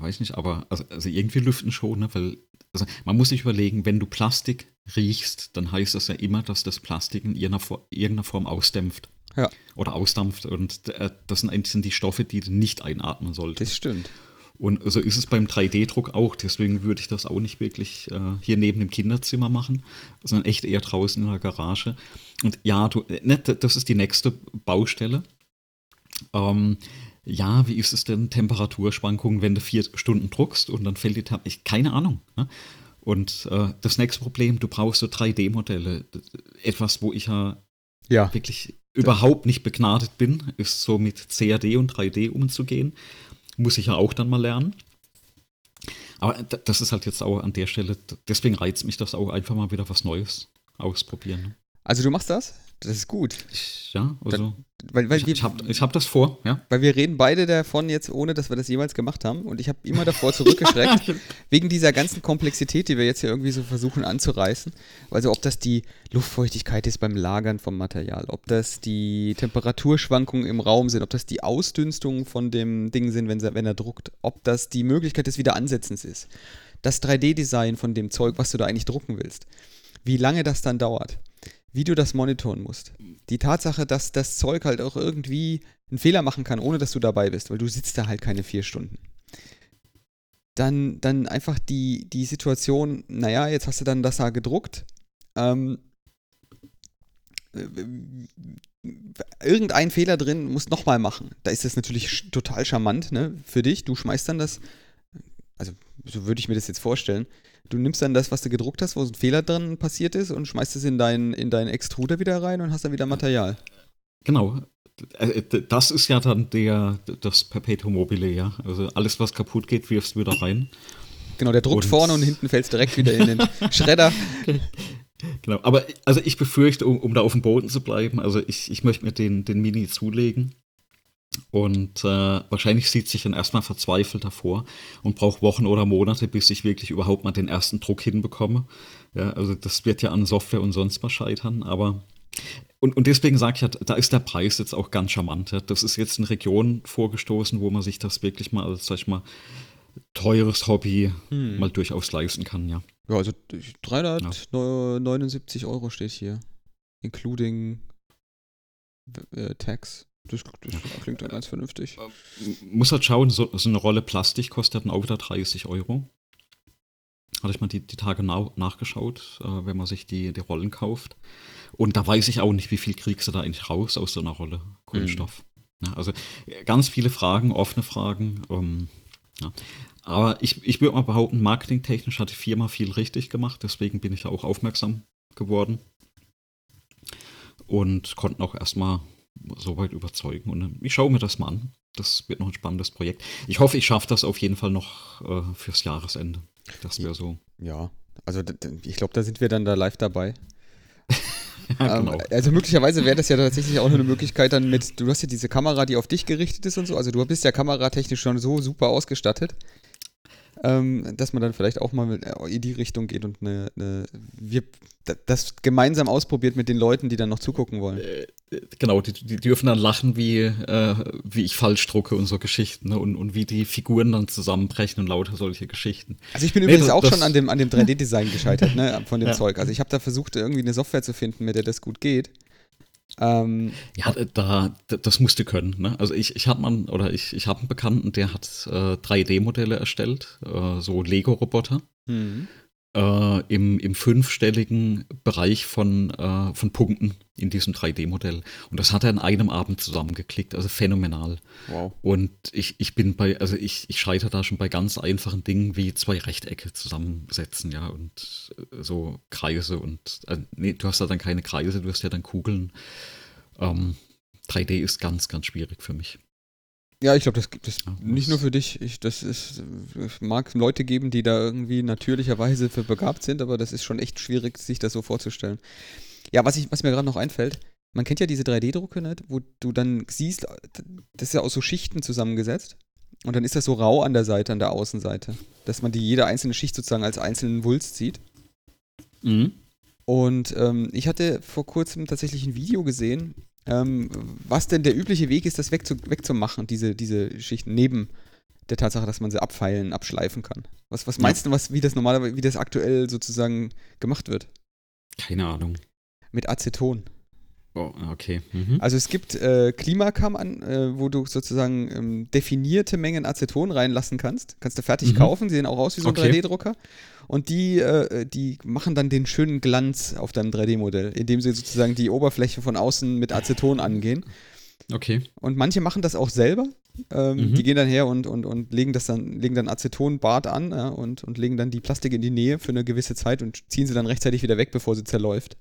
Weiß nicht, aber also, also irgendwie lüften schon, ne? weil also man muss sich überlegen, wenn du Plastik riechst, dann heißt das ja immer, dass das Plastik in irgendeiner Form ausdämpft. Ja. Oder ausdampft. Und äh, das sind eigentlich die Stoffe, die du nicht einatmen solltest. Das stimmt. Und so ist es beim 3D-Druck auch. Deswegen würde ich das auch nicht wirklich äh, hier neben dem Kinderzimmer machen, sondern echt eher draußen in der Garage. Und ja, du, ne, das ist die nächste Baustelle. Ähm, ja, wie ist es denn Temperaturschwankungen, wenn du vier Stunden druckst und dann fällt die Tab keine Ahnung. Ne? Und äh, das nächste Problem, du brauchst so 3D-Modelle. Etwas, wo ich ja, ja. wirklich überhaupt nicht begnadet bin, ist so mit CAD und 3D umzugehen. Muss ich ja auch dann mal lernen. Aber das ist halt jetzt auch an der Stelle, deswegen reizt mich das auch einfach mal wieder was Neues ausprobieren. Ne? Also du machst das? Das ist gut. Ich, ja, also. Da, weil, weil ich, ich habe hab das vor, ja. Weil wir reden beide davon jetzt, ohne dass wir das jemals gemacht haben. Und ich habe immer davor zurückgeschreckt, wegen dieser ganzen Komplexität, die wir jetzt hier irgendwie so versuchen anzureißen. Also, ob das die Luftfeuchtigkeit ist beim Lagern vom Material, ob das die Temperaturschwankungen im Raum sind, ob das die Ausdünstungen von dem Ding sind, wenn, wenn er druckt, ob das die Möglichkeit des Wiederansetzens ist. Das 3D-Design von dem Zeug, was du da eigentlich drucken willst. Wie lange das dann dauert wie du das monitoren musst. Die Tatsache, dass das Zeug halt auch irgendwie einen Fehler machen kann, ohne dass du dabei bist, weil du sitzt da halt keine vier Stunden. Dann, dann einfach die, die Situation, naja, jetzt hast du dann das da gedruckt. Ähm, irgendein Fehler drin musst nochmal machen. Da ist das natürlich total charmant ne, für dich. Du schmeißt dann das, so würde ich mir das jetzt vorstellen. Du nimmst dann das, was du gedruckt hast, wo ein Fehler dran passiert ist und schmeißt es in deinen in deinen Extruder wieder rein und hast dann wieder Material. Genau. Äh, das ist ja dann der, das Perpetuum mobile, ja. Also alles, was kaputt geht, wirfst du wieder rein. Genau, der druckt und vorne und hinten fällt es direkt wieder in den Schredder. Genau, aber also ich befürchte, um, um, da auf dem Boden zu bleiben, also ich, ich möchte mir den, den Mini zulegen und äh, wahrscheinlich sieht sich dann erstmal verzweifelt davor und braucht Wochen oder Monate, bis ich wirklich überhaupt mal den ersten Druck hinbekomme. Ja, also das wird ja an Software und sonst was scheitern, aber und, und deswegen sage ich ja, da ist der Preis jetzt auch ganz charmant. Ja. Das ist jetzt eine Region vorgestoßen, wo man sich das wirklich mal, sag ich mal, teures Hobby hm. mal durchaus leisten kann, ja. Ja, also 379 ja. Euro steht hier. Including äh, Tax. Das, das klingt dann ganz vernünftig. Muss halt schauen, so, so, eine Rolle Plastik kostet dann auch wieder 30 Euro. Hatte ich mal die, die Tage na, nachgeschaut, äh, wenn man sich die, die Rollen kauft. Und da weiß ich auch nicht, wie viel kriegst du da eigentlich raus aus so einer Rolle Kunststoff. Mhm. Ja, also ganz viele Fragen, offene Fragen. Ähm, ja. Aber ich, ich würde mal behaupten, marketingtechnisch hat die Firma viel richtig gemacht, deswegen bin ich da auch aufmerksam geworden. Und konnten auch erstmal so weit überzeugen. Und ich schaue mir das mal an. Das wird noch ein spannendes Projekt. Ich hoffe, ich schaffe das auf jeden Fall noch äh, fürs Jahresende. Das wäre so. Ja, also ich glaube, da sind wir dann da live dabei. ja, genau. ähm, also möglicherweise wäre das ja tatsächlich auch eine Möglichkeit dann mit, du hast ja diese Kamera, die auf dich gerichtet ist und so, also du bist ja kameratechnisch schon so super ausgestattet ähm, dass man dann vielleicht auch mal äh, in die Richtung geht und eine, eine, wir, das gemeinsam ausprobiert mit den Leuten, die dann noch zugucken wollen. Äh, genau, die, die, dürfen dann lachen, wie, äh, wie ich falsch drucke und so Geschichten ne? und, und wie die Figuren dann zusammenbrechen und lauter solche Geschichten. Also ich bin nee, übrigens das, auch schon an dem, an dem 3D-Design gescheitert, ne, von dem ja. Zeug. Also ich habe da versucht, irgendwie eine Software zu finden, mit der das gut geht. Ähm, ja, da, das musste können. Ne? Also ich, ich habe man oder ich, ich habe einen Bekannten, der hat äh, 3D-Modelle erstellt, äh, so Lego-Roboter. Mhm äh, im, im fünfstelligen Bereich von, äh, von Punkten in diesem 3D-Modell. Und das hat er in einem Abend zusammengeklickt, also phänomenal. Wow. Und ich, ich bin bei, also ich, ich scheitere da schon bei ganz einfachen Dingen wie zwei Rechtecke zusammensetzen, ja, und äh, so Kreise und, äh, nee, du hast da dann keine Kreise, du hast ja dann Kugeln. Ähm, 3D ist ganz, ganz schwierig für mich. Ja, ich glaube, das gibt es nicht nur für dich. Ich, das ist, es mag Leute geben, die da irgendwie natürlicherweise für begabt sind, aber das ist schon echt schwierig, sich das so vorzustellen. Ja, was, ich, was mir gerade noch einfällt, man kennt ja diese 3D-Drucke nicht, wo du dann siehst, das ist ja aus so Schichten zusammengesetzt. Und dann ist das so rau an der Seite, an der Außenseite, dass man die jede einzelne Schicht sozusagen als einzelnen Wulst sieht. Mhm. Und ähm, ich hatte vor kurzem tatsächlich ein Video gesehen, ähm, was denn der übliche Weg ist, das wegzu wegzumachen, diese, diese Schichten, neben der Tatsache, dass man sie abfeilen, abschleifen kann. Was, was meinst ja. du, was, wie das normalerweise, wie das aktuell sozusagen gemacht wird? Keine Ahnung. Mit Aceton. Oh, okay. Mhm. Also es gibt äh, Klimakammern, äh, wo du sozusagen ähm, definierte Mengen Aceton reinlassen kannst. Kannst du fertig mhm. kaufen, sie sehen auch aus wie so ein okay. 3D-Drucker. Und die, äh, die machen dann den schönen Glanz auf deinem 3D-Modell, indem sie sozusagen die Oberfläche von außen mit Aceton angehen. Okay. Und manche machen das auch selber. Ähm, mhm. Die gehen dann her und, und, und legen das dann, legen dann Acetonbad an ja, und, und legen dann die Plastik in die Nähe für eine gewisse Zeit und ziehen sie dann rechtzeitig wieder weg, bevor sie zerläuft.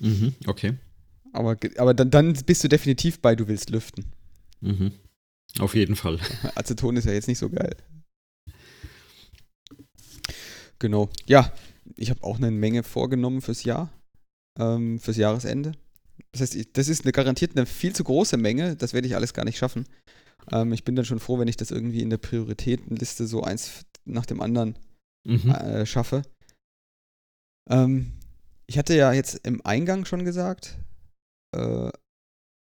Mhm. Okay. Aber, aber dann, dann bist du definitiv bei, du willst lüften. Mhm. Auf jeden Fall. Aceton ist ja jetzt nicht so geil. Genau. Ja, ich habe auch eine Menge vorgenommen fürs Jahr, ähm, fürs Jahresende. Das heißt, das ist eine garantiert eine viel zu große Menge. Das werde ich alles gar nicht schaffen. Ähm, ich bin dann schon froh, wenn ich das irgendwie in der Prioritätenliste so eins nach dem anderen mhm. äh, schaffe. Ähm, ich hatte ja jetzt im Eingang schon gesagt, äh,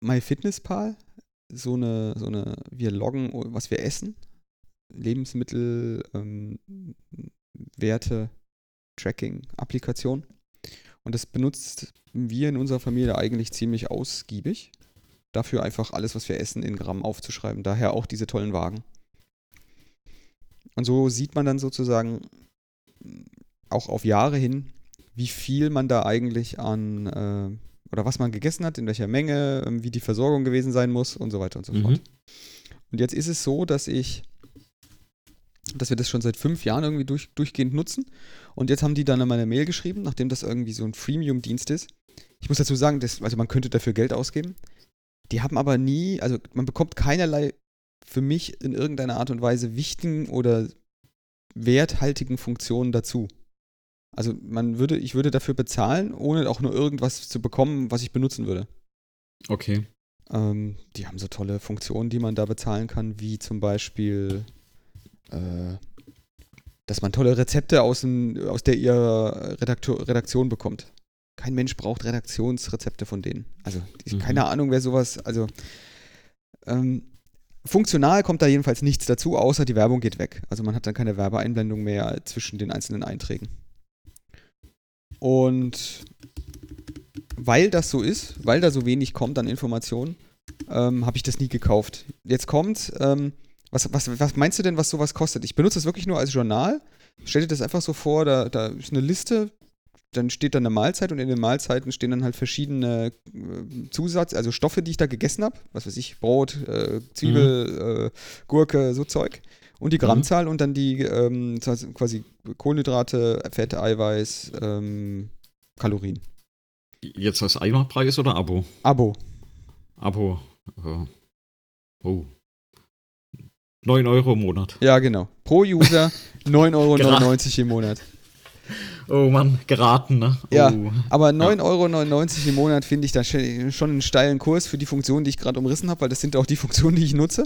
MyFitnessPal, so eine, so eine, wir loggen, was wir essen, Lebensmittel, ähm, Werte, Tracking-Applikation. Und das benutzt wir in unserer Familie eigentlich ziemlich ausgiebig. Dafür einfach alles, was wir essen, in Gramm aufzuschreiben. Daher auch diese tollen Wagen. Und so sieht man dann sozusagen auch auf Jahre hin, wie viel man da eigentlich an äh, oder was man gegessen hat, in welcher Menge, ähm, wie die Versorgung gewesen sein muss und so weiter und so mhm. fort. Und jetzt ist es so, dass ich dass wir das schon seit fünf Jahren irgendwie durch, durchgehend nutzen. Und jetzt haben die dann einmal eine Mail geschrieben, nachdem das irgendwie so ein Freemium-Dienst ist. Ich muss dazu sagen, dass, also man könnte dafür Geld ausgeben. Die haben aber nie, also man bekommt keinerlei für mich in irgendeiner Art und Weise wichtigen oder werthaltigen Funktionen dazu. Also man würde, ich würde dafür bezahlen, ohne auch nur irgendwas zu bekommen, was ich benutzen würde. Okay. Ähm, die haben so tolle Funktionen, die man da bezahlen kann, wie zum Beispiel, äh, dass man tolle Rezepte aus, dem, aus der ihr Redaktor, Redaktion bekommt. Kein Mensch braucht Redaktionsrezepte von denen. Also mhm. keine Ahnung, wer sowas, also ähm, funktional kommt da jedenfalls nichts dazu, außer die Werbung geht weg. Also man hat dann keine Werbeeinblendung mehr zwischen den einzelnen Einträgen. Und weil das so ist, weil da so wenig kommt an Informationen, ähm, habe ich das nie gekauft. Jetzt kommt, ähm, was, was, was meinst du denn, was sowas kostet? Ich benutze das wirklich nur als Journal. Stell dir das einfach so vor, da, da ist eine Liste, dann steht da eine Mahlzeit und in den Mahlzeiten stehen dann halt verschiedene äh, Zusatz, also Stoffe, die ich da gegessen habe. Was weiß ich, Brot, äh, Zwiebel, mhm. äh, Gurke, so Zeug. Und die Grammzahl mhm. und dann die ähm, quasi Kohlenhydrate, Fette, Eiweiß, ähm, Kalorien. Jetzt als Eimerpreis oder Abo? Abo. Abo. Uh, oh. 9 Euro im Monat. Ja, genau. Pro User 9,99 Euro im Monat. Oh Mann, geraten, ne? Oh. Ja, aber 9,99 Euro im Monat finde ich da schon einen steilen Kurs für die Funktionen, die ich gerade umrissen habe, weil das sind auch die Funktionen, die ich nutze.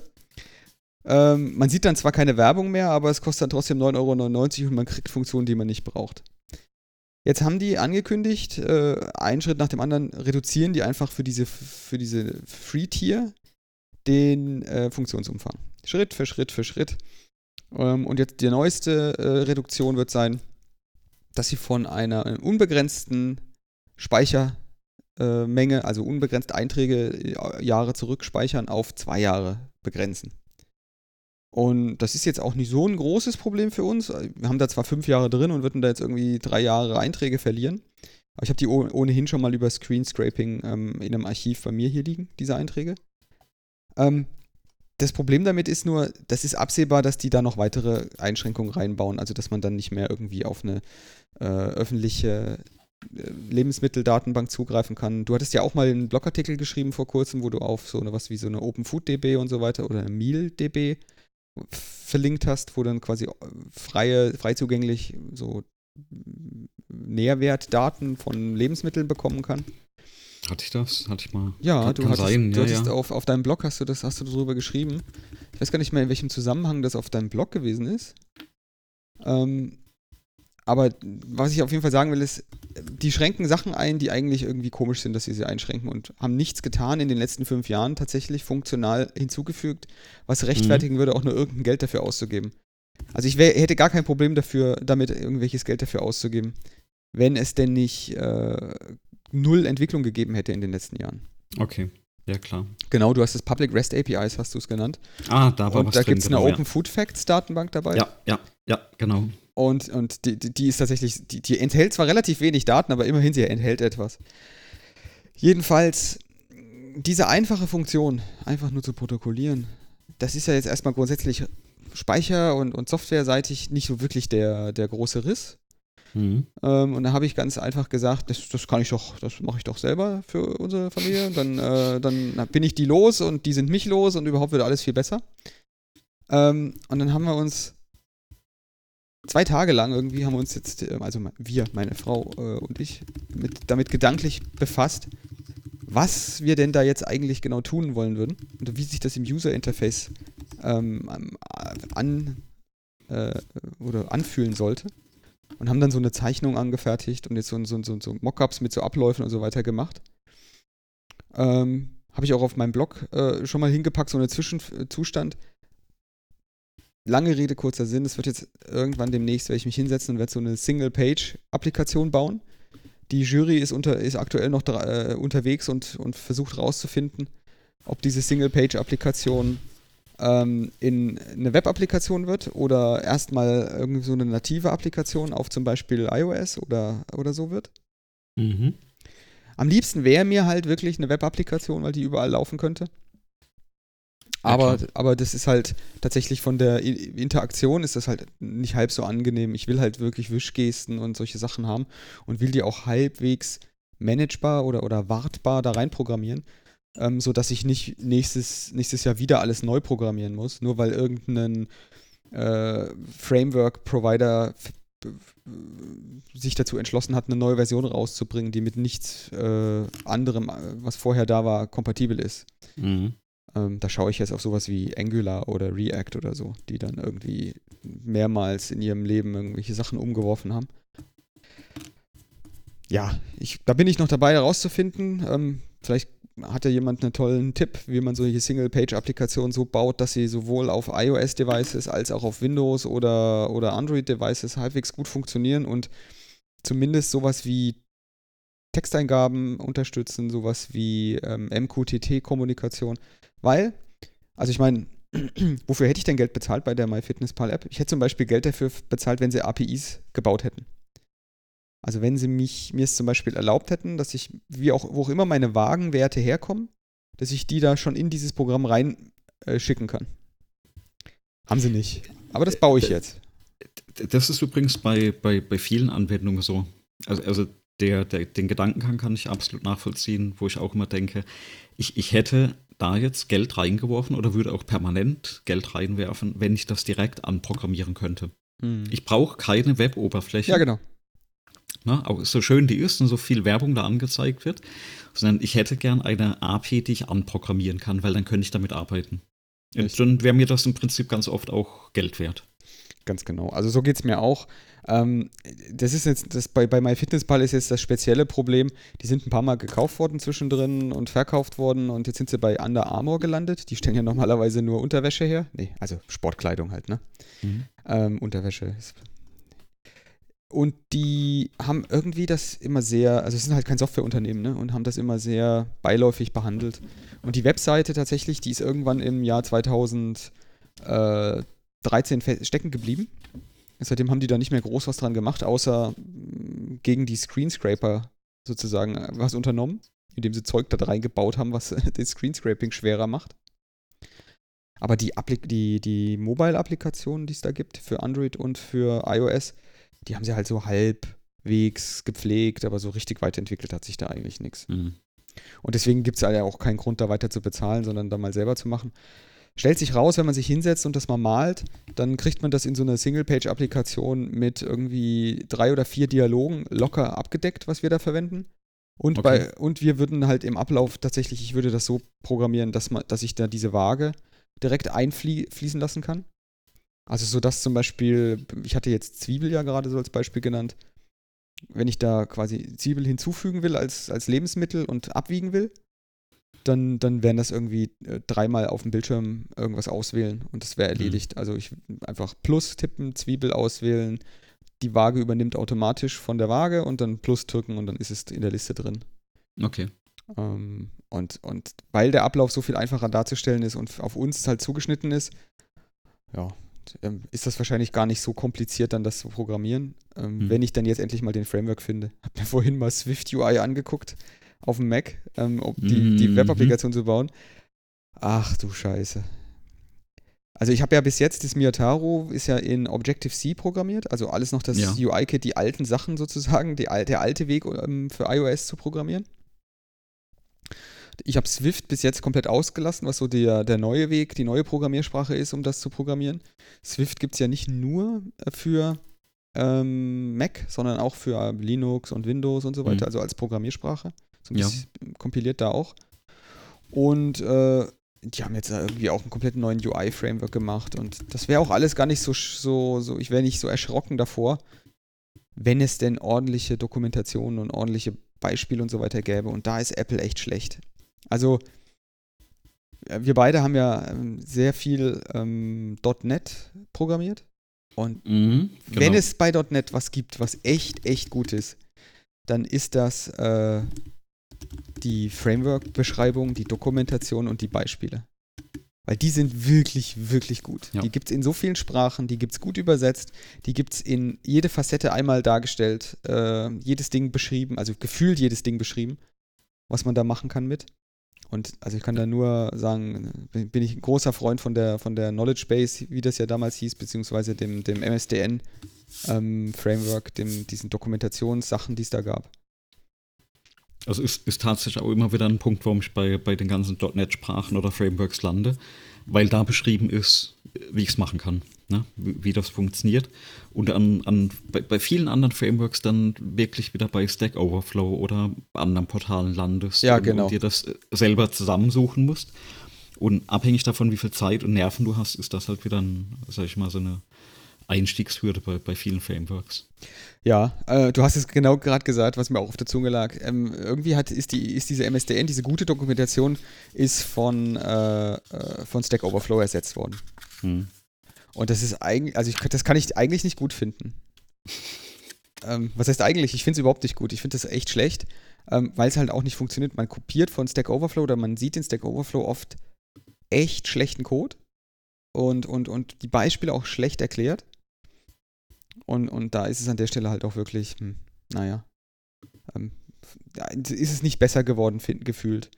Ähm, man sieht dann zwar keine Werbung mehr, aber es kostet dann trotzdem 9,99 Euro und man kriegt Funktionen, die man nicht braucht. Jetzt haben die angekündigt, äh, einen Schritt nach dem anderen reduzieren die einfach für diese, für diese Free-Tier den äh, Funktionsumfang. Schritt für Schritt für Schritt. Ähm, und jetzt die neueste äh, Reduktion wird sein, dass sie von einer unbegrenzten Speichermenge, äh, also unbegrenzt Einträge äh, Jahre zurückspeichern, auf zwei Jahre begrenzen. Und das ist jetzt auch nicht so ein großes Problem für uns. Wir haben da zwar fünf Jahre drin und würden da jetzt irgendwie drei Jahre Einträge verlieren. Aber ich habe die ohnehin schon mal über Screenscraping ähm, in einem Archiv bei mir hier liegen, diese Einträge. Ähm, das Problem damit ist nur, das ist absehbar, dass die da noch weitere Einschränkungen reinbauen. Also, dass man dann nicht mehr irgendwie auf eine äh, öffentliche äh, Lebensmitteldatenbank zugreifen kann. Du hattest ja auch mal einen Blogartikel geschrieben vor kurzem, wo du auf so eine was wie so eine Open Food DB und so weiter oder eine Meal DB verlinkt hast, wo dann quasi äh, freie, frei zugänglich so Nährwertdaten von Lebensmitteln bekommen kann. Hatte ich das? Hatte ich mal. Ja, kann, du hattest, sein. du hattest ja. Auf, auf deinem Blog hast du das, hast du darüber geschrieben. Ich weiß gar nicht mehr, in welchem Zusammenhang das auf deinem Blog gewesen ist. Ähm, aber was ich auf jeden Fall sagen will, ist, die schränken Sachen ein, die eigentlich irgendwie komisch sind, dass sie sie einschränken und haben nichts getan in den letzten fünf Jahren tatsächlich funktional hinzugefügt, was rechtfertigen mhm. würde, auch nur irgendein Geld dafür auszugeben. Also ich wär, hätte gar kein Problem dafür, damit irgendwelches Geld dafür auszugeben, wenn es denn nicht äh, null Entwicklung gegeben hätte in den letzten Jahren. Okay. Ja, klar. Genau, du hast das Public REST APIs, hast du es genannt. Ah, da war und was da gibt es eine genau, Open ja. Food Facts Datenbank dabei. Ja, ja, ja, genau. Und, und die, die ist tatsächlich, die, die enthält zwar relativ wenig Daten, aber immerhin sie enthält etwas. Jedenfalls, diese einfache Funktion, einfach nur zu protokollieren, das ist ja jetzt erstmal grundsätzlich Speicher- und, und softwareseitig nicht so wirklich der, der große Riss. Mhm. Ähm, und da habe ich ganz einfach gesagt, das, das kann ich doch, das mache ich doch selber für unsere Familie. Und dann, äh, dann bin ich die los und die sind mich los und überhaupt wird alles viel besser. Ähm, und dann haben wir uns zwei Tage lang irgendwie haben wir uns jetzt, äh, also wir, meine Frau äh, und ich, mit, damit gedanklich befasst, was wir denn da jetzt eigentlich genau tun wollen würden und wie sich das im User-Interface ähm, an äh, oder anfühlen sollte. Und haben dann so eine Zeichnung angefertigt und jetzt so, so, so, so Mockups mit so Abläufen und so weiter gemacht. Ähm, Habe ich auch auf meinem Blog äh, schon mal hingepackt, so einen Zwischenzustand lange Rede, kurzer Sinn, es wird jetzt irgendwann demnächst, werde ich mich hinsetzen und werde so eine Single-Page-Applikation bauen. Die Jury ist, unter, ist aktuell noch äh, unterwegs und, und versucht herauszufinden, ob diese Single-Page-Applikation ähm, in eine Web-Applikation wird oder erstmal irgendwie so eine native Applikation auf zum Beispiel iOS oder, oder so wird. Mhm. Am liebsten wäre mir halt wirklich eine Web-Applikation, weil die überall laufen könnte. Aber, ja, aber das ist halt tatsächlich von der Interaktion ist das halt nicht halb so angenehm. Ich will halt wirklich Wischgesten und solche Sachen haben und will die auch halbwegs managebar oder, oder wartbar da rein programmieren, ähm, sodass ich nicht nächstes, nächstes Jahr wieder alles neu programmieren muss, nur weil irgendein äh, Framework-Provider sich dazu entschlossen hat, eine neue Version rauszubringen, die mit nichts äh, anderem, äh, was vorher da war, kompatibel ist. Mhm. Ähm, da schaue ich jetzt auf sowas wie Angular oder React oder so, die dann irgendwie mehrmals in ihrem Leben irgendwelche Sachen umgeworfen haben. Ja, ich, da bin ich noch dabei herauszufinden. Ähm, vielleicht hat ja jemand einen tollen Tipp, wie man solche Single-Page-Applikationen so baut, dass sie sowohl auf iOS-Devices als auch auf Windows oder, oder Android-Devices halbwegs gut funktionieren und zumindest sowas wie Texteingaben unterstützen, sowas wie ähm, MQTT-Kommunikation. Weil, also ich meine, wofür hätte ich denn Geld bezahlt bei der MyFitnessPal-App? Ich hätte zum Beispiel Geld dafür bezahlt, wenn sie APIs gebaut hätten. Also wenn sie mich, mir es zum Beispiel erlaubt hätten, dass ich, wie auch, wo auch immer meine Wagenwerte herkommen, dass ich die da schon in dieses Programm reinschicken äh, kann. Haben sie nicht. Aber das baue ich jetzt. Das ist übrigens bei, bei, bei vielen Anwendungen so. Also, also der, der, den Gedankengang kann ich absolut nachvollziehen, wo ich auch immer denke, ich, ich hätte da jetzt Geld reingeworfen oder würde auch permanent Geld reinwerfen, wenn ich das direkt anprogrammieren könnte. Hm. Ich brauche keine Web-Oberfläche. Ja, genau. Na, auch so schön die ist und so viel Werbung da angezeigt wird, sondern ich hätte gern eine API, die ich anprogrammieren kann, weil dann könnte ich damit arbeiten. Und dann wäre mir das im Prinzip ganz oft auch Geld wert. Ganz genau. Also so geht es mir auch. Ähm, das ist jetzt, das bei, bei MyFitnessPal ist jetzt das spezielle Problem. Die sind ein paar Mal gekauft worden zwischendrin und verkauft worden und jetzt sind sie bei Under Armour gelandet. Die stellen ja normalerweise nur Unterwäsche her. Nee, also Sportkleidung halt, ne? Mhm. Ähm, Unterwäsche ist und die haben irgendwie das immer sehr, also es sind halt kein Softwareunternehmen, ne? Und haben das immer sehr beiläufig behandelt. Und die Webseite tatsächlich, die ist irgendwann im Jahr 2013 stecken geblieben. Seitdem haben die da nicht mehr groß was dran gemacht, außer mm, gegen die Screenscraper sozusagen was unternommen, indem sie Zeug da reingebaut haben, was den Screenscraping schwerer macht. Aber die, die, die Mobile-Applikationen, die es da gibt für Android und für iOS, die haben sie halt so halbwegs gepflegt, aber so richtig weiterentwickelt hat sich da eigentlich nichts. Mhm. Und deswegen gibt es ja auch keinen Grund, da weiter zu bezahlen, sondern da mal selber zu machen. Stellt sich raus, wenn man sich hinsetzt und das mal malt, dann kriegt man das in so einer Single-Page-Applikation mit irgendwie drei oder vier Dialogen locker abgedeckt, was wir da verwenden. Und, okay. bei, und wir würden halt im Ablauf tatsächlich, ich würde das so programmieren, dass, man, dass ich da diese Waage direkt einfließen lassen kann. Also so dass zum Beispiel, ich hatte jetzt Zwiebel ja gerade so als Beispiel genannt, wenn ich da quasi Zwiebel hinzufügen will als, als Lebensmittel und abwiegen will, dann, dann wären das irgendwie äh, dreimal auf dem Bildschirm irgendwas auswählen und das wäre mhm. erledigt. Mhm. Also ich einfach Plus tippen, Zwiebel auswählen, die Waage übernimmt automatisch von der Waage und dann Plus drücken und dann ist es in der Liste drin. Okay. Ähm, und, und weil der Ablauf so viel einfacher darzustellen ist und auf uns halt zugeschnitten ist, ja, ähm, ist das wahrscheinlich gar nicht so kompliziert, dann das zu programmieren. Ähm, hm. Wenn ich dann jetzt endlich mal den Framework finde. Hab mir vorhin mal Swift UI angeguckt auf dem Mac, ähm, um die, die mhm. Web-Applikation zu bauen. Ach du Scheiße. Also ich habe ja bis jetzt das Miyotaro ist ja in Objective-C programmiert, also alles noch das ja. UI-Kit, die alten Sachen sozusagen, die, der alte Weg um, für iOS zu programmieren. Ich habe Swift bis jetzt komplett ausgelassen, was so der, der neue Weg, die neue Programmiersprache ist, um das zu programmieren. Swift gibt es ja nicht nur äh, für ähm, Mac, sondern auch für Linux und Windows und so weiter, mhm. also als Programmiersprache. So ein ja. kompiliert da auch. Und äh, die haben jetzt irgendwie auch einen komplett neuen UI-Framework gemacht und das wäre auch alles gar nicht so, so, so ich wäre nicht so erschrocken davor, wenn es denn ordentliche Dokumentationen und ordentliche Beispiele und so weiter gäbe. Und da ist Apple echt schlecht. Also, äh, wir beide haben ja ähm, sehr viel ähm, .NET programmiert. Und mhm, genau. wenn es bei .NET was gibt, was echt, echt gut ist, dann ist das äh, die Framework-Beschreibung, die Dokumentation und die Beispiele. Weil die sind wirklich, wirklich gut. Ja. Die gibt es in so vielen Sprachen, die gibt es gut übersetzt, die gibt es in jede Facette einmal dargestellt, äh, jedes Ding beschrieben, also gefühlt jedes Ding beschrieben, was man da machen kann mit. Und also ich kann da nur sagen, bin ich ein großer Freund von der, von der Knowledge Base, wie das ja damals hieß, beziehungsweise dem, dem MSDN ähm, dem, diesen Dokumentationssachen, die es da gab. Also ist, ist tatsächlich auch immer wieder ein Punkt, warum ich bei, bei den ganzen .NET-Sprachen oder Frameworks lande, weil da beschrieben ist, wie ich es machen kann, ne? wie, wie, das funktioniert. Und an, an, bei, bei, vielen anderen Frameworks dann wirklich wieder bei Stack Overflow oder anderen Portalen landest ja, genau. und dir das selber zusammensuchen musst. Und abhängig davon, wie viel Zeit und Nerven du hast, ist das halt wieder, ein, sag ich mal, so eine Einstiegshürde bei, bei vielen Frameworks. Ja, äh, du hast es genau gerade gesagt, was mir auch auf der Zunge lag. Ähm, irgendwie hat, ist, die, ist diese MSDN, diese gute Dokumentation, ist von, äh, äh, von Stack Overflow ersetzt worden. Hm. Und das ist eigentlich, also ich, das kann ich eigentlich nicht gut finden. ähm, was heißt eigentlich? Ich finde es überhaupt nicht gut. Ich finde das echt schlecht, ähm, weil es halt auch nicht funktioniert. Man kopiert von Stack Overflow oder man sieht in Stack Overflow oft echt schlechten Code und, und, und die Beispiele auch schlecht erklärt. Und, und da ist es an der Stelle halt auch wirklich, hm, naja, ähm, ist es nicht besser geworden, find, gefühlt.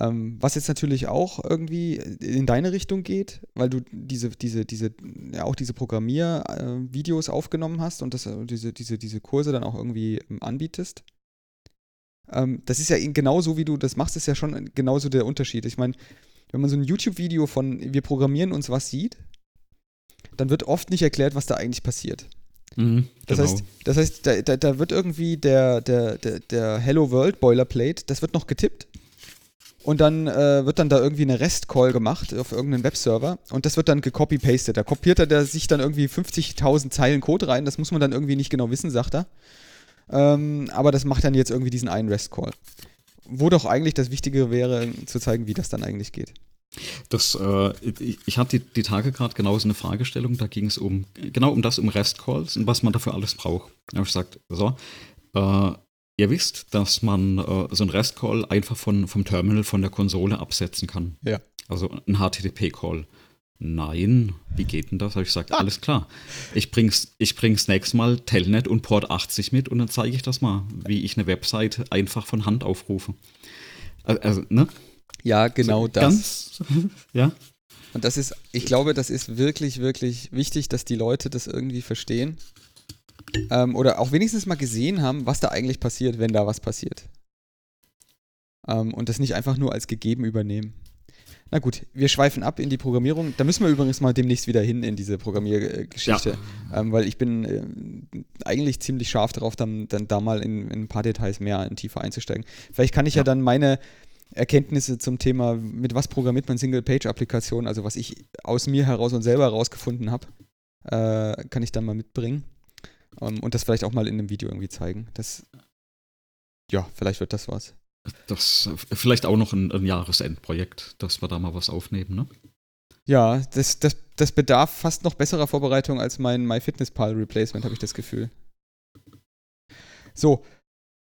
Ähm, was jetzt natürlich auch irgendwie in deine Richtung geht, weil du diese, diese, diese, ja auch diese Programmiervideos äh, aufgenommen hast und das, äh, diese, diese, diese Kurse dann auch irgendwie ähm, anbietest. Ähm, das ist ja genauso, wie du das machst, ist ja schon genauso der Unterschied. Ich meine, wenn man so ein YouTube-Video von wir programmieren uns was sieht, dann wird oft nicht erklärt, was da eigentlich passiert. Mhm, das, genau. heißt, das heißt, da, da, da, wird irgendwie der, der, der, der Hello World Boilerplate, das wird noch getippt. Und dann äh, wird dann da irgendwie eine REST-Call gemacht auf irgendeinen Webserver und das wird dann gecopy-pasted. Da kopiert er der sich dann irgendwie 50.000 Zeilen Code rein, das muss man dann irgendwie nicht genau wissen, sagt er. Ähm, aber das macht dann jetzt irgendwie diesen einen REST-Call. Wo doch eigentlich das Wichtige wäre, zu zeigen, wie das dann eigentlich geht. Das, äh, ich, ich hatte die, die Tage gerade genau so eine Fragestellung, da ging es um, genau um das, um REST-Calls und was man dafür alles braucht. Da habe ich gesagt, so, äh, ihr wisst, dass man äh, so ein REST-Call einfach von, vom Terminal, von der Konsole absetzen kann. Ja. Also ein HTTP-Call. Nein, wie geht denn das? Habe ich gesagt, ah. alles klar. Ich bring's, ich bring's nächstes Mal Telnet und Port 80 mit und dann zeige ich das mal, wie ich eine Website einfach von Hand aufrufe. Also, ne? Ja, genau so, das. Ganz, ja. Und das ist, ich glaube, das ist wirklich, wirklich wichtig, dass die Leute das irgendwie verstehen. Ähm, oder auch wenigstens mal gesehen haben, was da eigentlich passiert, wenn da was passiert. Ähm, und das nicht einfach nur als gegeben übernehmen. Na gut, wir schweifen ab in die Programmierung. Da müssen wir übrigens mal demnächst wieder hin in diese Programmiergeschichte, ja. ähm, weil ich bin äh, eigentlich ziemlich scharf darauf, dann, dann da mal in, in, ein paar Details mehr in tiefer einzusteigen. Vielleicht kann ich ja, ja dann meine Erkenntnisse zum Thema, mit was programmiert man Single-Page-Applikationen, also was ich aus mir heraus und selber herausgefunden habe, äh, kann ich dann mal mitbringen. Um, ähm, und das vielleicht auch mal in einem Video irgendwie zeigen. Das, ja, vielleicht wird das was. Das vielleicht auch noch ein, ein Jahresendprojekt, dass wir da mal was aufnehmen, ne? Ja, das, das, das bedarf fast noch besserer Vorbereitung als mein MyFitnessPal-Replacement, habe ich das Gefühl. So,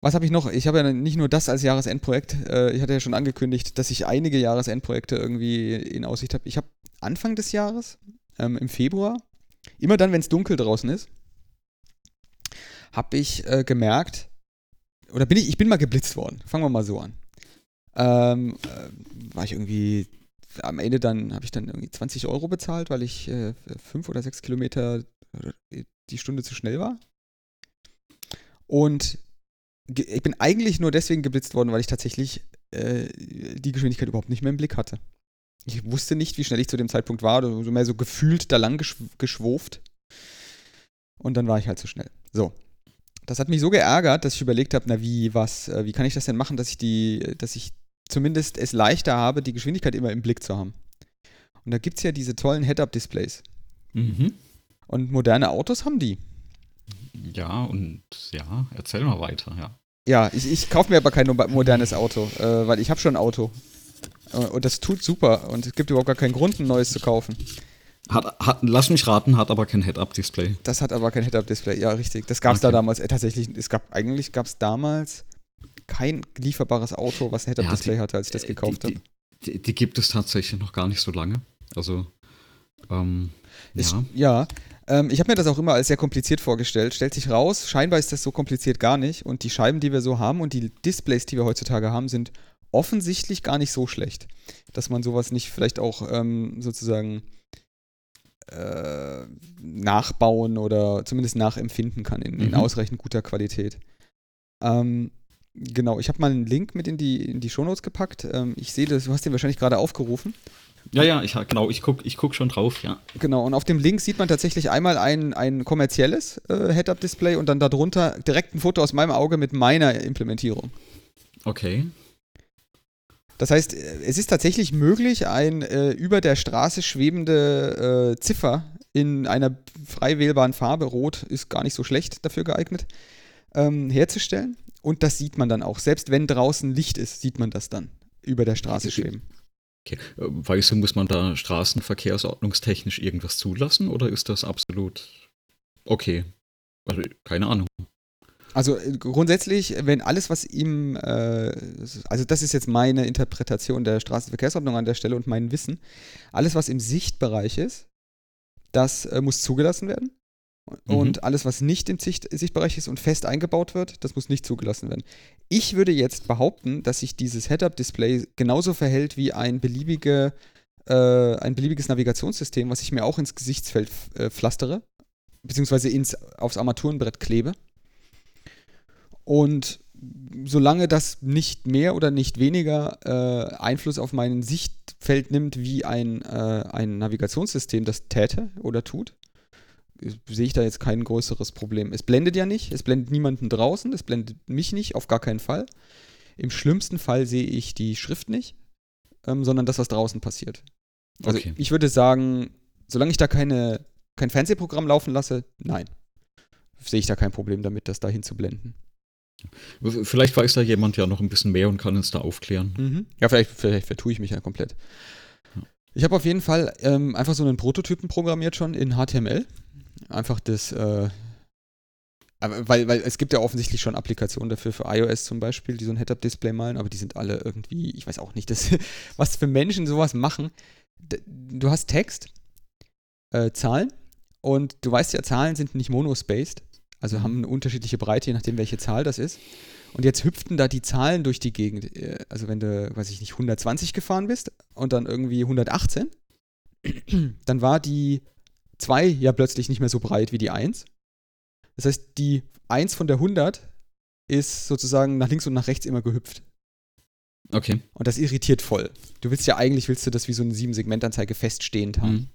was habe ich noch? Ich habe ja nicht nur das als Jahresendprojekt. Äh, ich hatte ja schon angekündigt, dass ich einige Jahresendprojekte irgendwie in Aussicht habe. Ich habe Anfang des Jahres, ähm, im Februar, immer dann, wenn es dunkel draußen ist, habe ich äh, gemerkt, oder bin ich, ich bin mal geblitzt worden. Fangen wir mal so an. Ähm, äh, war ich irgendwie, am Ende dann habe ich dann irgendwie 20 Euro bezahlt, weil ich äh, fünf oder sechs Kilometer die Stunde zu schnell war. Und ich bin eigentlich nur deswegen geblitzt worden, weil ich tatsächlich äh, die Geschwindigkeit überhaupt nicht mehr im Blick hatte. Ich wusste nicht, wie schnell ich zu dem Zeitpunkt war, oder so mehr so gefühlt da lang geschw geschwurft. Und dann war ich halt zu schnell. So. Das hat mich so geärgert, dass ich überlegt habe, na wie, was, äh, wie kann ich das denn machen, dass ich die, dass ich zumindest es leichter habe, die Geschwindigkeit immer im Blick zu haben. Und da gibt es ja diese tollen Head-Up-Displays. Mhm. Und moderne Autos haben die. Ja, und ja, erzähl mal weiter, ja. Ja, ich, ich kaufe mir aber kein modernes Auto, äh, weil ich habe schon ein Auto. Äh, und das tut super und es gibt überhaupt gar keinen Grund, ein neues zu kaufen. Hat, hat, lass mich raten, hat aber kein Head-Up-Display. Das hat aber kein Head-Up-Display, ja, richtig. Das gab es okay. da damals äh, tatsächlich. Es gab, eigentlich gab es damals kein lieferbares Auto, was ein Head-Up-Display ja, hatte, als ich das äh, gekauft habe. Die, die, gibt es tatsächlich noch gar nicht so lange. Also, ähm, ja. Ich, ja, ähm, ich habe mir das auch immer als sehr kompliziert vorgestellt. Stellt sich raus, scheinbar ist das so kompliziert gar nicht. Und die Scheiben, die wir so haben und die Displays, die wir heutzutage haben, sind offensichtlich gar nicht so schlecht, dass man sowas nicht vielleicht auch ähm, sozusagen äh, nachbauen oder zumindest nachempfinden kann in, in mhm. ausreichend guter Qualität. Ähm, genau, ich habe mal einen Link mit in die, in die Shownotes gepackt. Ähm, ich sehe das, du hast den wahrscheinlich gerade aufgerufen. Ja, ja, ich, genau, ich gucke ich guck schon drauf, ja. Genau, und auf dem Link sieht man tatsächlich einmal ein, ein kommerzielles äh, Head-Up-Display und dann darunter direkt ein Foto aus meinem Auge mit meiner Implementierung. Okay. Das heißt, es ist tatsächlich möglich, ein äh, über der Straße schwebende äh, Ziffer in einer frei wählbaren Farbe, rot ist gar nicht so schlecht dafür geeignet, ähm, herzustellen. Und das sieht man dann auch. Selbst wenn draußen Licht ist, sieht man das dann über der Straße schweben. Okay. Äh, weißt du, muss man da straßenverkehrsordnungstechnisch irgendwas zulassen oder ist das absolut okay? Also, keine Ahnung. Also äh, grundsätzlich, wenn alles, was ihm, äh, also das ist jetzt meine Interpretation der Straßenverkehrsordnung an der Stelle und mein Wissen, alles, was im Sichtbereich ist, das äh, muss zugelassen werden. Und mhm. alles, was nicht im Sicht Sichtbereich ist und fest eingebaut wird, das muss nicht zugelassen werden. Ich würde jetzt behaupten, dass sich dieses Head-Up-Display genauso verhält wie ein, beliebige, äh, ein beliebiges Navigationssystem, was ich mir auch ins Gesichtsfeld äh, pflastere, beziehungsweise ins, aufs Armaturenbrett klebe. Und solange das nicht mehr oder nicht weniger äh, Einfluss auf mein Sichtfeld nimmt, wie ein, äh, ein Navigationssystem das täte oder tut, sehe ich da jetzt kein größeres Problem. Es blendet ja nicht, es blendet niemanden draußen, es blendet mich nicht, auf gar keinen Fall. Im schlimmsten Fall sehe ich die Schrift nicht, ähm, sondern das, was draußen passiert. Also okay. ich würde sagen, solange ich da keine, kein Fernsehprogramm laufen lasse, nein. Sehe ich da kein Problem damit, das dahin zu blenden. Vielleicht weiß da jemand ja noch ein bisschen mehr und kann uns da aufklären. Mhm. Ja, vielleicht, vielleicht vertue ich mich ja komplett. Ich habe auf jeden Fall ähm, einfach so einen Prototypen programmiert schon in HTML. Einfach das, äh, weil, weil es gibt ja offensichtlich schon Applikationen dafür, für iOS zum Beispiel, die so ein Head-Up-Display malen, aber die sind alle irgendwie, ich weiß auch nicht, das, was für Menschen sowas machen. Du hast Text, äh, Zahlen und du weißt ja, Zahlen sind nicht monospaced, also haben eine unterschiedliche Breite, je nachdem, welche Zahl das ist. Und jetzt hüpften da die Zahlen durch die Gegend. Äh, also wenn du, weiß ich nicht, 120 gefahren bist und dann irgendwie 118, dann war die 2 ja plötzlich nicht mehr so breit wie die 1. Das heißt, die 1 von der 100 ist sozusagen nach links und nach rechts immer gehüpft. Okay. Und das irritiert voll. Du willst ja eigentlich, willst du das wie so eine 7-Segment-Anzeige feststehend haben. Mhm.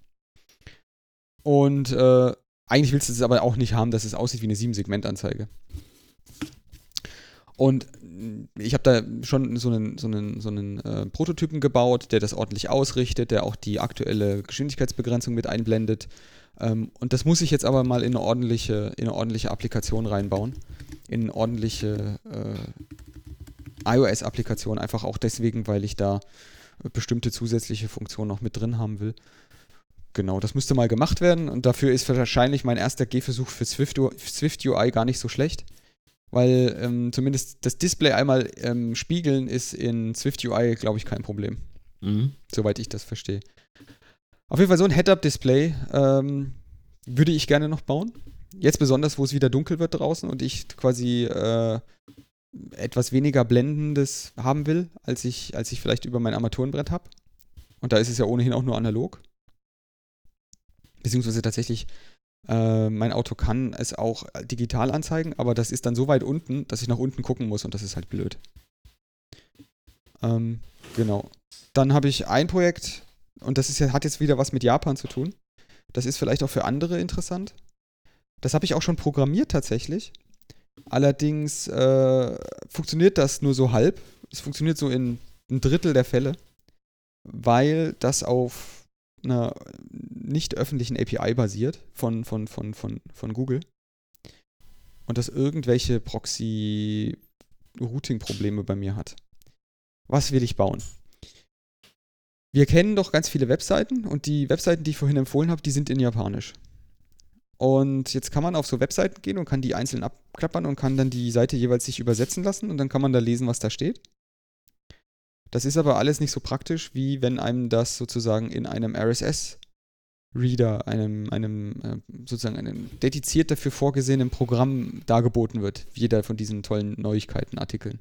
Und äh, eigentlich willst du es aber auch nicht haben, dass es aussieht wie eine 7-Segment-Anzeige. Und ich habe da schon so einen, so einen, so einen äh, Prototypen gebaut, der das ordentlich ausrichtet, der auch die aktuelle Geschwindigkeitsbegrenzung mit einblendet. Ähm, und das muss ich jetzt aber mal in eine ordentliche, in eine ordentliche Applikation reinbauen. In eine ordentliche äh, iOS-Applikation, einfach auch deswegen, weil ich da bestimmte zusätzliche Funktionen noch mit drin haben will. Genau, das müsste mal gemacht werden und dafür ist wahrscheinlich mein erster Gehversuch für Swift, Swift UI gar nicht so schlecht. Weil ähm, zumindest das Display einmal ähm, spiegeln ist in Swift UI, glaube ich, kein Problem. Mhm. Soweit ich das verstehe. Auf jeden Fall so ein Head-Up-Display ähm, würde ich gerne noch bauen. Jetzt besonders, wo es wieder dunkel wird draußen und ich quasi äh, etwas weniger Blendendes haben will, als ich, als ich vielleicht über mein Armaturenbrett habe. Und da ist es ja ohnehin auch nur analog. Beziehungsweise tatsächlich, äh, mein Auto kann es auch digital anzeigen, aber das ist dann so weit unten, dass ich nach unten gucken muss und das ist halt blöd. Ähm, genau. Dann habe ich ein Projekt, und das ist hat jetzt wieder was mit Japan zu tun. Das ist vielleicht auch für andere interessant. Das habe ich auch schon programmiert tatsächlich. Allerdings äh, funktioniert das nur so halb. Es funktioniert so in ein Drittel der Fälle, weil das auf einer nicht öffentlichen API basiert von, von, von, von, von Google und das irgendwelche Proxy-Routing-Probleme bei mir hat. Was will ich bauen? Wir kennen doch ganz viele Webseiten und die Webseiten, die ich vorhin empfohlen habe, die sind in Japanisch. Und jetzt kann man auf so Webseiten gehen und kann die einzeln abklappern und kann dann die Seite jeweils sich übersetzen lassen und dann kann man da lesen, was da steht. Das ist aber alles nicht so praktisch, wie wenn einem das sozusagen in einem RSS-Reader, einem, einem äh, sozusagen einem dediziert dafür vorgesehenen Programm dargeboten wird. Jeder von diesen tollen Neuigkeitenartikeln.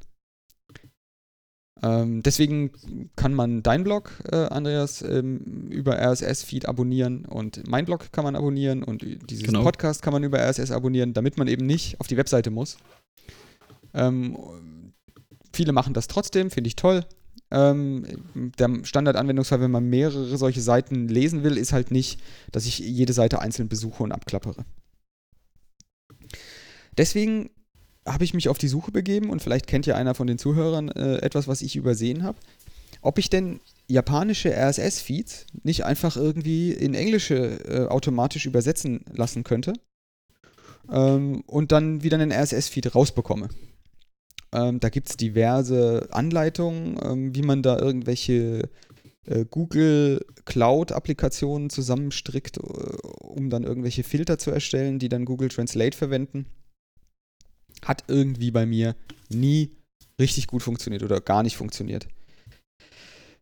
Ähm, deswegen kann man dein Blog, äh, Andreas, ähm, über RSS-Feed abonnieren und mein Blog kann man abonnieren und dieses genau. Podcast kann man über RSS abonnieren, damit man eben nicht auf die Webseite muss. Ähm, viele machen das trotzdem, finde ich toll. Ähm, der Standardanwendungsfall, wenn man mehrere solche Seiten lesen will, ist halt nicht, dass ich jede Seite einzeln besuche und abklappere. Deswegen habe ich mich auf die Suche begeben und vielleicht kennt ja einer von den Zuhörern äh, etwas, was ich übersehen habe. Ob ich denn japanische RSS-Feeds nicht einfach irgendwie in englische äh, automatisch übersetzen lassen könnte ähm, und dann wieder einen RSS-Feed rausbekomme. Ähm, da gibt es diverse Anleitungen, ähm, wie man da irgendwelche äh, Google Cloud-Applikationen zusammenstrickt, äh, um dann irgendwelche Filter zu erstellen, die dann Google Translate verwenden. Hat irgendwie bei mir nie richtig gut funktioniert oder gar nicht funktioniert.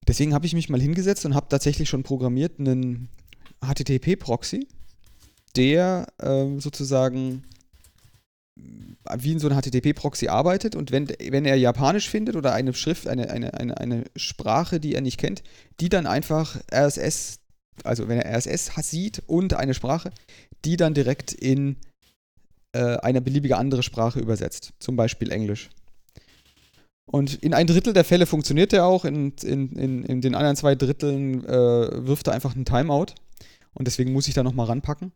Deswegen habe ich mich mal hingesetzt und habe tatsächlich schon programmiert einen HTTP-Proxy, der ähm, sozusagen wie in so einem HTTP-Proxy arbeitet und wenn, wenn er Japanisch findet oder eine Schrift, eine, eine, eine, eine Sprache, die er nicht kennt, die dann einfach RSS, also wenn er RSS sieht und eine Sprache, die dann direkt in äh, eine beliebige andere Sprache übersetzt, zum Beispiel Englisch. Und in ein Drittel der Fälle funktioniert er auch, in, in, in, in den anderen zwei Dritteln äh, wirft er einfach einen Timeout. Und deswegen muss ich da nochmal ranpacken.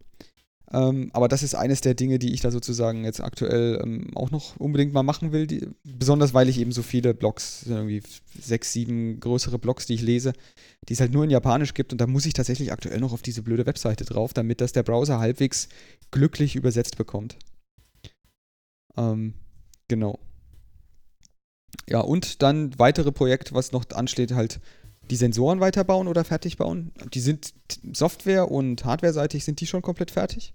Ähm, aber das ist eines der Dinge, die ich da sozusagen jetzt aktuell ähm, auch noch unbedingt mal machen will. Die, besonders weil ich eben so viele Blogs, irgendwie sechs, sieben größere Blogs, die ich lese, die es halt nur in Japanisch gibt. Und da muss ich tatsächlich aktuell noch auf diese blöde Webseite drauf, damit das der Browser halbwegs glücklich übersetzt bekommt. Ähm, genau. Ja, und dann weitere Projekt, was noch ansteht, halt die Sensoren weiterbauen oder fertig bauen. Die sind Software- und Hardware-seitig sind die schon komplett fertig.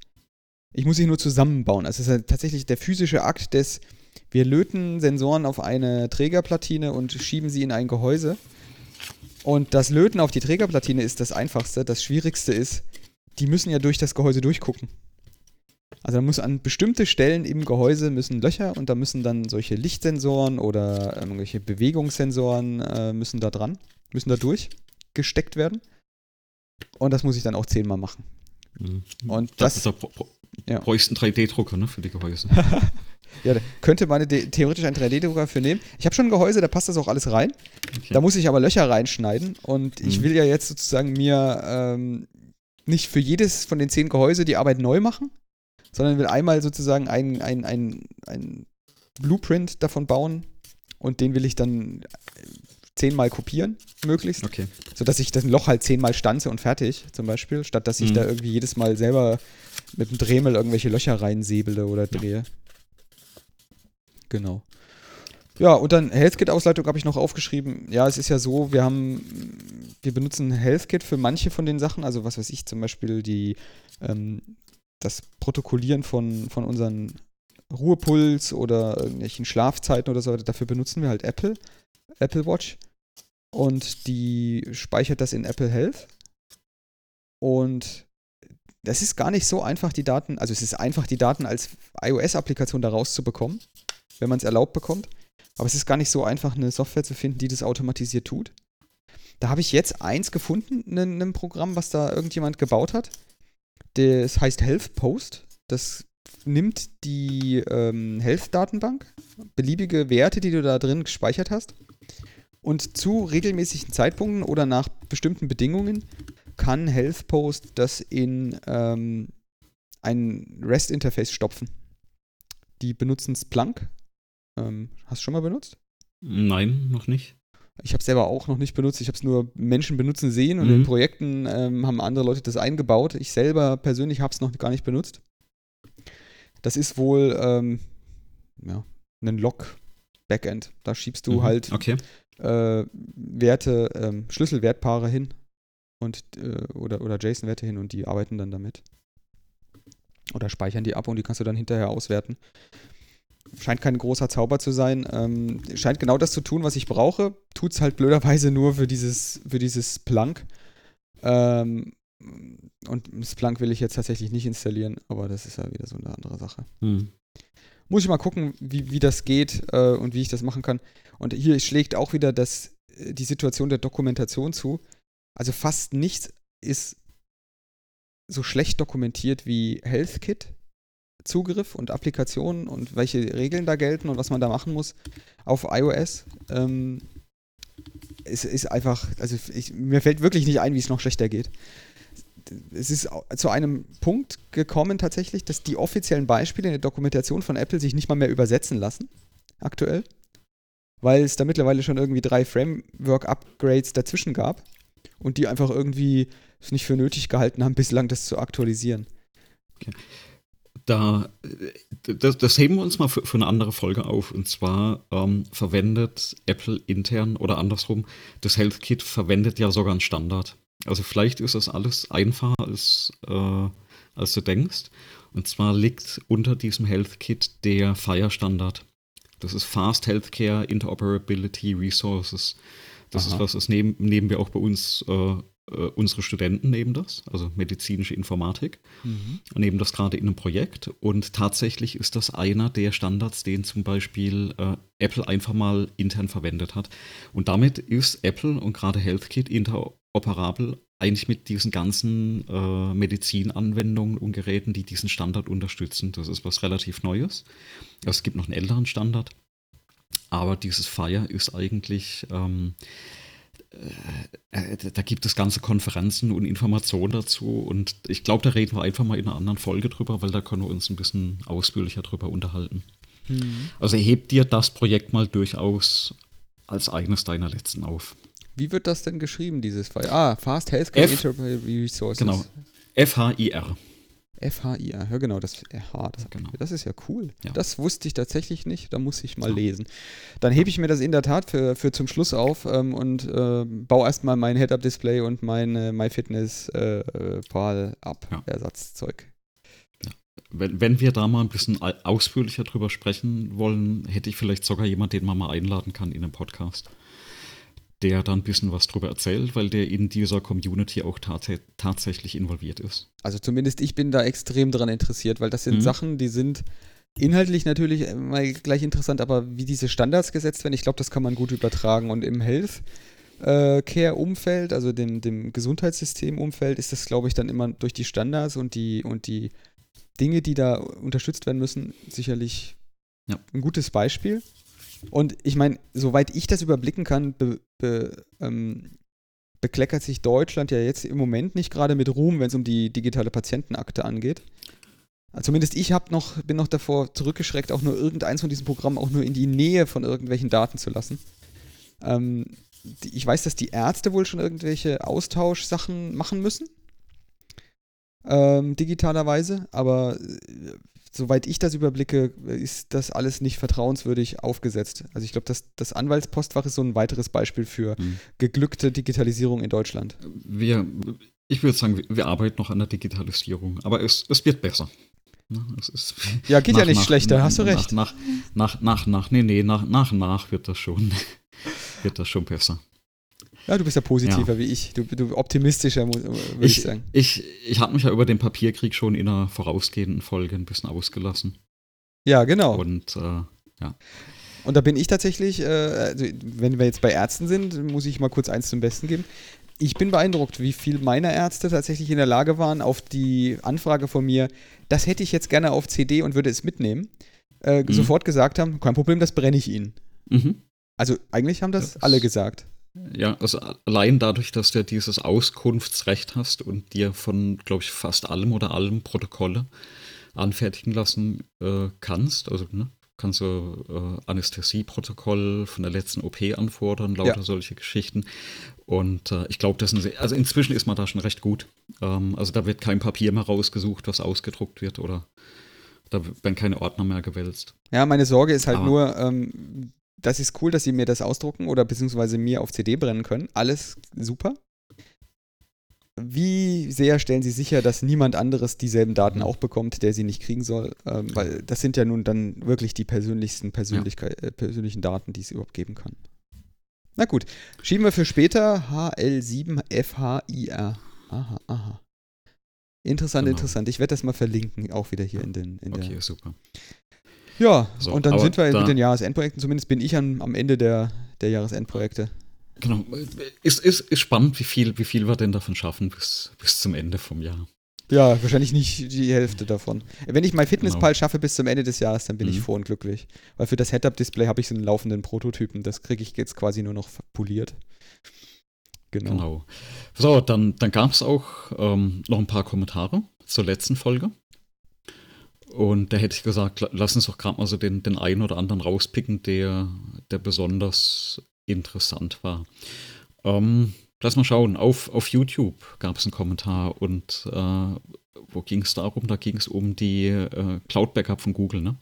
Ich muss sie nur zusammenbauen. Also es ist halt tatsächlich der physische Akt des, wir löten Sensoren auf eine Trägerplatine und schieben sie in ein Gehäuse. Und das Löten auf die Trägerplatine ist das Einfachste. Das Schwierigste ist, die müssen ja durch das Gehäuse durchgucken. Also muss an bestimmte Stellen im Gehäuse müssen Löcher und da müssen dann solche Lichtsensoren oder irgendwelche Bewegungssensoren äh, müssen da dran müssen da durchgesteckt werden. Und das muss ich dann auch zehnmal machen. Mhm. Und das, das ist der ja. bräuchst einen 3D-Drucker ne, für die Gehäuse. ja, da könnte man theoretisch einen 3D-Drucker für nehmen. Ich habe schon ein Gehäuse, da passt das auch alles rein. Okay. Da muss ich aber Löcher reinschneiden. Und mhm. ich will ja jetzt sozusagen mir ähm, nicht für jedes von den zehn Gehäuse die Arbeit neu machen, sondern will einmal sozusagen ein, ein, ein, ein Blueprint davon bauen und den will ich dann zehnmal kopieren, möglichst. Okay. Sodass ich das Loch halt zehnmal stanze und fertig, zum Beispiel, statt dass ich mhm. da irgendwie jedes Mal selber mit dem Dremel irgendwelche Löcher reinsäbele oder drehe. Genau. Ja, und dann HealthKit-Ausleitung habe ich noch aufgeschrieben. Ja, es ist ja so, wir haben, wir benutzen HealthKit für manche von den Sachen, also was weiß ich, zum Beispiel die, ähm, das Protokollieren von, von unseren Ruhepuls oder irgendwelchen Schlafzeiten oder so, dafür benutzen wir halt Apple, Apple Watch und die speichert das in Apple Health. Und das ist gar nicht so einfach, die Daten, also es ist einfach, die Daten als iOS-Applikation da rauszubekommen, wenn man es erlaubt bekommt. Aber es ist gar nicht so einfach, eine Software zu finden, die das automatisiert tut. Da habe ich jetzt eins gefunden, ein, ein Programm, was da irgendjemand gebaut hat. Das heißt Health Post. Das nimmt die ähm, Health-Datenbank, beliebige Werte, die du da drin gespeichert hast, und zu regelmäßigen Zeitpunkten oder nach bestimmten Bedingungen kann HealthPost das in ähm, ein REST-Interface stopfen. Die benutzen Splunk. Ähm, hast du schon mal benutzt? Nein, noch nicht. Ich habe es selber auch noch nicht benutzt. Ich habe es nur Menschen benutzen sehen und mhm. in Projekten ähm, haben andere Leute das eingebaut. Ich selber persönlich habe es noch gar nicht benutzt. Das ist wohl ähm, ja, ein Log-Backend. Da schiebst du mhm. halt okay äh, Werte, ähm, Schlüsselwertpaare hin und äh, oder, oder JSON-Werte hin und die arbeiten dann damit. Oder speichern die ab und die kannst du dann hinterher auswerten. Scheint kein großer Zauber zu sein. Ähm, scheint genau das zu tun, was ich brauche. Tut es halt blöderweise nur für dieses, für dieses Splunk. Ähm, und Splunk will ich jetzt tatsächlich nicht installieren, aber das ist ja wieder so eine andere Sache. Hm. Muss ich mal gucken, wie, wie das geht äh, und wie ich das machen kann. Und hier schlägt auch wieder das, äh, die Situation der Dokumentation zu. Also fast nichts ist so schlecht dokumentiert wie HealthKit. Zugriff und Applikationen und welche Regeln da gelten und was man da machen muss auf iOS. Ähm, es ist einfach, also ich, mir fällt wirklich nicht ein, wie es noch schlechter geht. Es ist zu einem Punkt gekommen tatsächlich, dass die offiziellen Beispiele in der Dokumentation von Apple sich nicht mal mehr übersetzen lassen, aktuell, weil es da mittlerweile schon irgendwie drei Framework-Upgrades dazwischen gab und die einfach irgendwie es nicht für nötig gehalten haben, bislang das zu aktualisieren. Okay. Da, das, das, heben wir uns mal für, für, eine andere Folge auf. Und zwar ähm, verwendet Apple intern oder andersrum, das Health Kit verwendet ja sogar einen Standard. Also vielleicht ist das alles einfacher, als, äh, als du denkst. Und zwar liegt unter diesem Health Kit der FIRE-Standard. Das ist Fast Healthcare Interoperability Resources. Das Aha. ist was, das nehmen, nehmen wir auch bei uns äh, äh, unsere Studenten nehmen das, also medizinische Informatik, mhm. nehmen das gerade in einem Projekt und tatsächlich ist das einer der Standards, den zum Beispiel äh, Apple einfach mal intern verwendet hat. Und damit ist Apple und gerade HealthKit interoperabel eigentlich mit diesen ganzen äh, Medizinanwendungen und Geräten, die diesen Standard unterstützen. Das ist was relativ Neues. Es gibt noch einen älteren Standard, aber dieses Fire ist eigentlich ähm, äh, äh, da gibt es ganze Konferenzen und Informationen dazu und ich glaube, da reden wir einfach mal in einer anderen Folge drüber, weil da können wir uns ein bisschen ausführlicher drüber unterhalten. Mhm. Also hebt dir das Projekt mal durchaus als eines deiner letzten auf. Wie wird das denn geschrieben, dieses File? Ah, Fast Healthcare Interoperability Resources. Genau. F-H-I-R. FHIR, ja genau, das H, das, genau. das ist ja cool. Ja. Das wusste ich tatsächlich nicht, da muss ich mal ja. lesen. Dann hebe ich mir das in der Tat für, für zum Schluss auf ähm, und äh, baue erstmal mein Head-Up-Display und mein äh, MyFitness-Pal äh, ab, ja. Ersatzzeug. Wenn, wenn wir da mal ein bisschen ausführlicher drüber sprechen wollen, hätte ich vielleicht sogar jemanden, den man mal einladen kann in einem Podcast der dann ein bisschen was drüber erzählt, weil der in dieser Community auch tats tatsächlich involviert ist. Also zumindest ich bin da extrem daran interessiert, weil das sind mhm. Sachen, die sind inhaltlich natürlich mal gleich interessant, aber wie diese Standards gesetzt werden, ich glaube, das kann man gut übertragen. Und im Health äh, Care-Umfeld, also dem, dem Gesundheitssystem-Umfeld, ist das, glaube ich, dann immer durch die Standards und die, und die Dinge, die da unterstützt werden müssen, sicherlich ja. ein gutes Beispiel. Und ich meine, soweit ich das überblicken kann, be, be, ähm, bekleckert sich Deutschland ja jetzt im Moment nicht gerade mit Ruhm, wenn es um die digitale Patientenakte angeht. Also zumindest ich noch, bin noch davor zurückgeschreckt, auch nur irgendeins von diesen Programmen auch nur in die Nähe von irgendwelchen Daten zu lassen. Ähm, die, ich weiß, dass die Ärzte wohl schon irgendwelche Austauschsachen machen müssen. Ähm, digitalerweise, aber äh, soweit ich das überblicke, ist das alles nicht vertrauenswürdig aufgesetzt. Also ich glaube, das, das Anwaltspostfach ist so ein weiteres Beispiel für hm. geglückte Digitalisierung in Deutschland. Wir, ich würde sagen, wir arbeiten noch an der Digitalisierung, aber es, es wird besser. Ist, ja, geht nach, ja nicht nach, schlechter, nach, hast du recht. Nach, nach, nach, nach, nee, nee, nach, nach, nach wird das schon, wird das schon besser. Ja, du bist ja positiver ja. wie ich. Du, du optimistischer, würde ich, ich, sagen. Ich, ich habe mich ja über den Papierkrieg schon in einer vorausgehenden Folge ein bisschen ausgelassen. Ja, genau. Und äh, ja. Und da bin ich tatsächlich, äh, also wenn wir jetzt bei Ärzten sind, muss ich mal kurz eins zum Besten geben. Ich bin beeindruckt, wie viel meiner Ärzte tatsächlich in der Lage waren, auf die Anfrage von mir, das hätte ich jetzt gerne auf CD und würde es mitnehmen, äh, mhm. sofort gesagt haben, kein Problem, das brenne ich Ihnen. Mhm. Also eigentlich haben das, das alle gesagt. Ja, also allein dadurch, dass du dieses Auskunftsrecht hast und dir von, glaube ich, fast allem oder allem Protokolle anfertigen lassen äh, kannst, also ne, kannst du äh, Anästhesieprotokoll von der letzten OP anfordern, lauter ja. solche Geschichten. Und äh, ich glaube, das sind, also inzwischen ist man da schon recht gut. Ähm, also da wird kein Papier mehr rausgesucht, was ausgedruckt wird oder da werden keine Ordner mehr gewälzt. Ja, meine Sorge ist halt Aber nur, ähm, das ist cool, dass sie mir das ausdrucken oder beziehungsweise mir auf CD brennen können. Alles super. Wie sehr stellen Sie sicher, dass niemand anderes dieselben Daten auch bekommt, der sie nicht kriegen soll? Ähm, weil das sind ja nun dann wirklich die persönlichsten Persönlichkeit, ja. äh, persönlichen Daten, die es überhaupt geben kann. Na gut, schieben wir für später HL7FHIR. Aha, aha. Interessant, genau. interessant. Ich werde das mal verlinken, auch wieder hier in den. In okay, super. Ja, so, und dann sind wir da, mit den Jahresendprojekten, zumindest bin ich an, am Ende der, der Jahresendprojekte. Genau. Ist, ist, ist spannend, wie viel, wie viel wir denn davon schaffen bis, bis zum Ende vom Jahr. Ja, wahrscheinlich nicht die Hälfte davon. Wenn ich mein Fitnesspal genau. schaffe bis zum Ende des Jahres, dann bin mhm. ich froh und glücklich. Weil für das Head-Up-Display habe ich so einen laufenden Prototypen. Das kriege ich jetzt quasi nur noch poliert. Genau. genau. So, dann, dann gab es auch ähm, noch ein paar Kommentare zur letzten Folge. Und da hätte ich gesagt, lass uns doch gerade mal so den, den einen oder anderen rauspicken, der, der besonders interessant war. Ähm, lass mal schauen. Auf, auf YouTube gab es einen Kommentar und äh, wo ging es darum? Da ging es um die äh, Cloud-Backup von Google. Ne?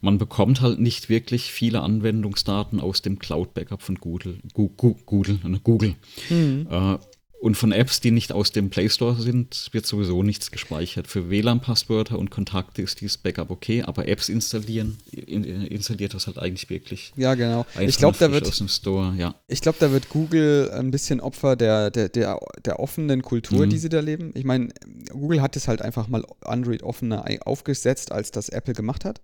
Man bekommt halt nicht wirklich viele Anwendungsdaten aus dem Cloud-Backup von Google. Google, Google, Google. Mhm. Äh, und von Apps, die nicht aus dem Play Store sind, wird sowieso nichts gespeichert. Für WLAN-Passwörter und Kontakte ist dieses Backup okay, aber Apps installieren, in, installiert das halt eigentlich wirklich. Ja, genau. Ich glaube, da wird aus dem Store, ja. Ich glaube, da wird Google ein bisschen Opfer der, der, der, der offenen Kultur, mhm. die sie da leben. Ich meine, Google hat es halt einfach mal Android offener aufgesetzt, als das Apple gemacht hat.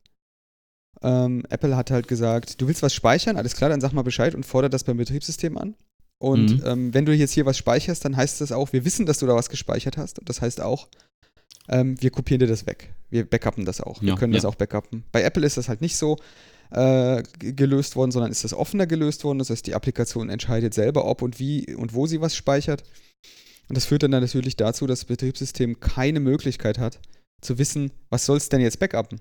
Ähm, Apple hat halt gesagt, du willst was speichern, alles klar, dann sag mal Bescheid und fordert das beim Betriebssystem an. Und mhm. ähm, wenn du jetzt hier was speicherst, dann heißt das auch, wir wissen, dass du da was gespeichert hast. Und das heißt auch, ähm, wir kopieren dir das weg. Wir backuppen das auch. Wir ja, können ja. das auch backuppen. Bei Apple ist das halt nicht so äh, gelöst worden, sondern ist das offener gelöst worden. Das heißt, die Applikation entscheidet selber, ob und wie und wo sie was speichert. Und das führt dann natürlich dazu, dass das Betriebssystem keine Möglichkeit hat, zu wissen, was soll es denn jetzt backuppen.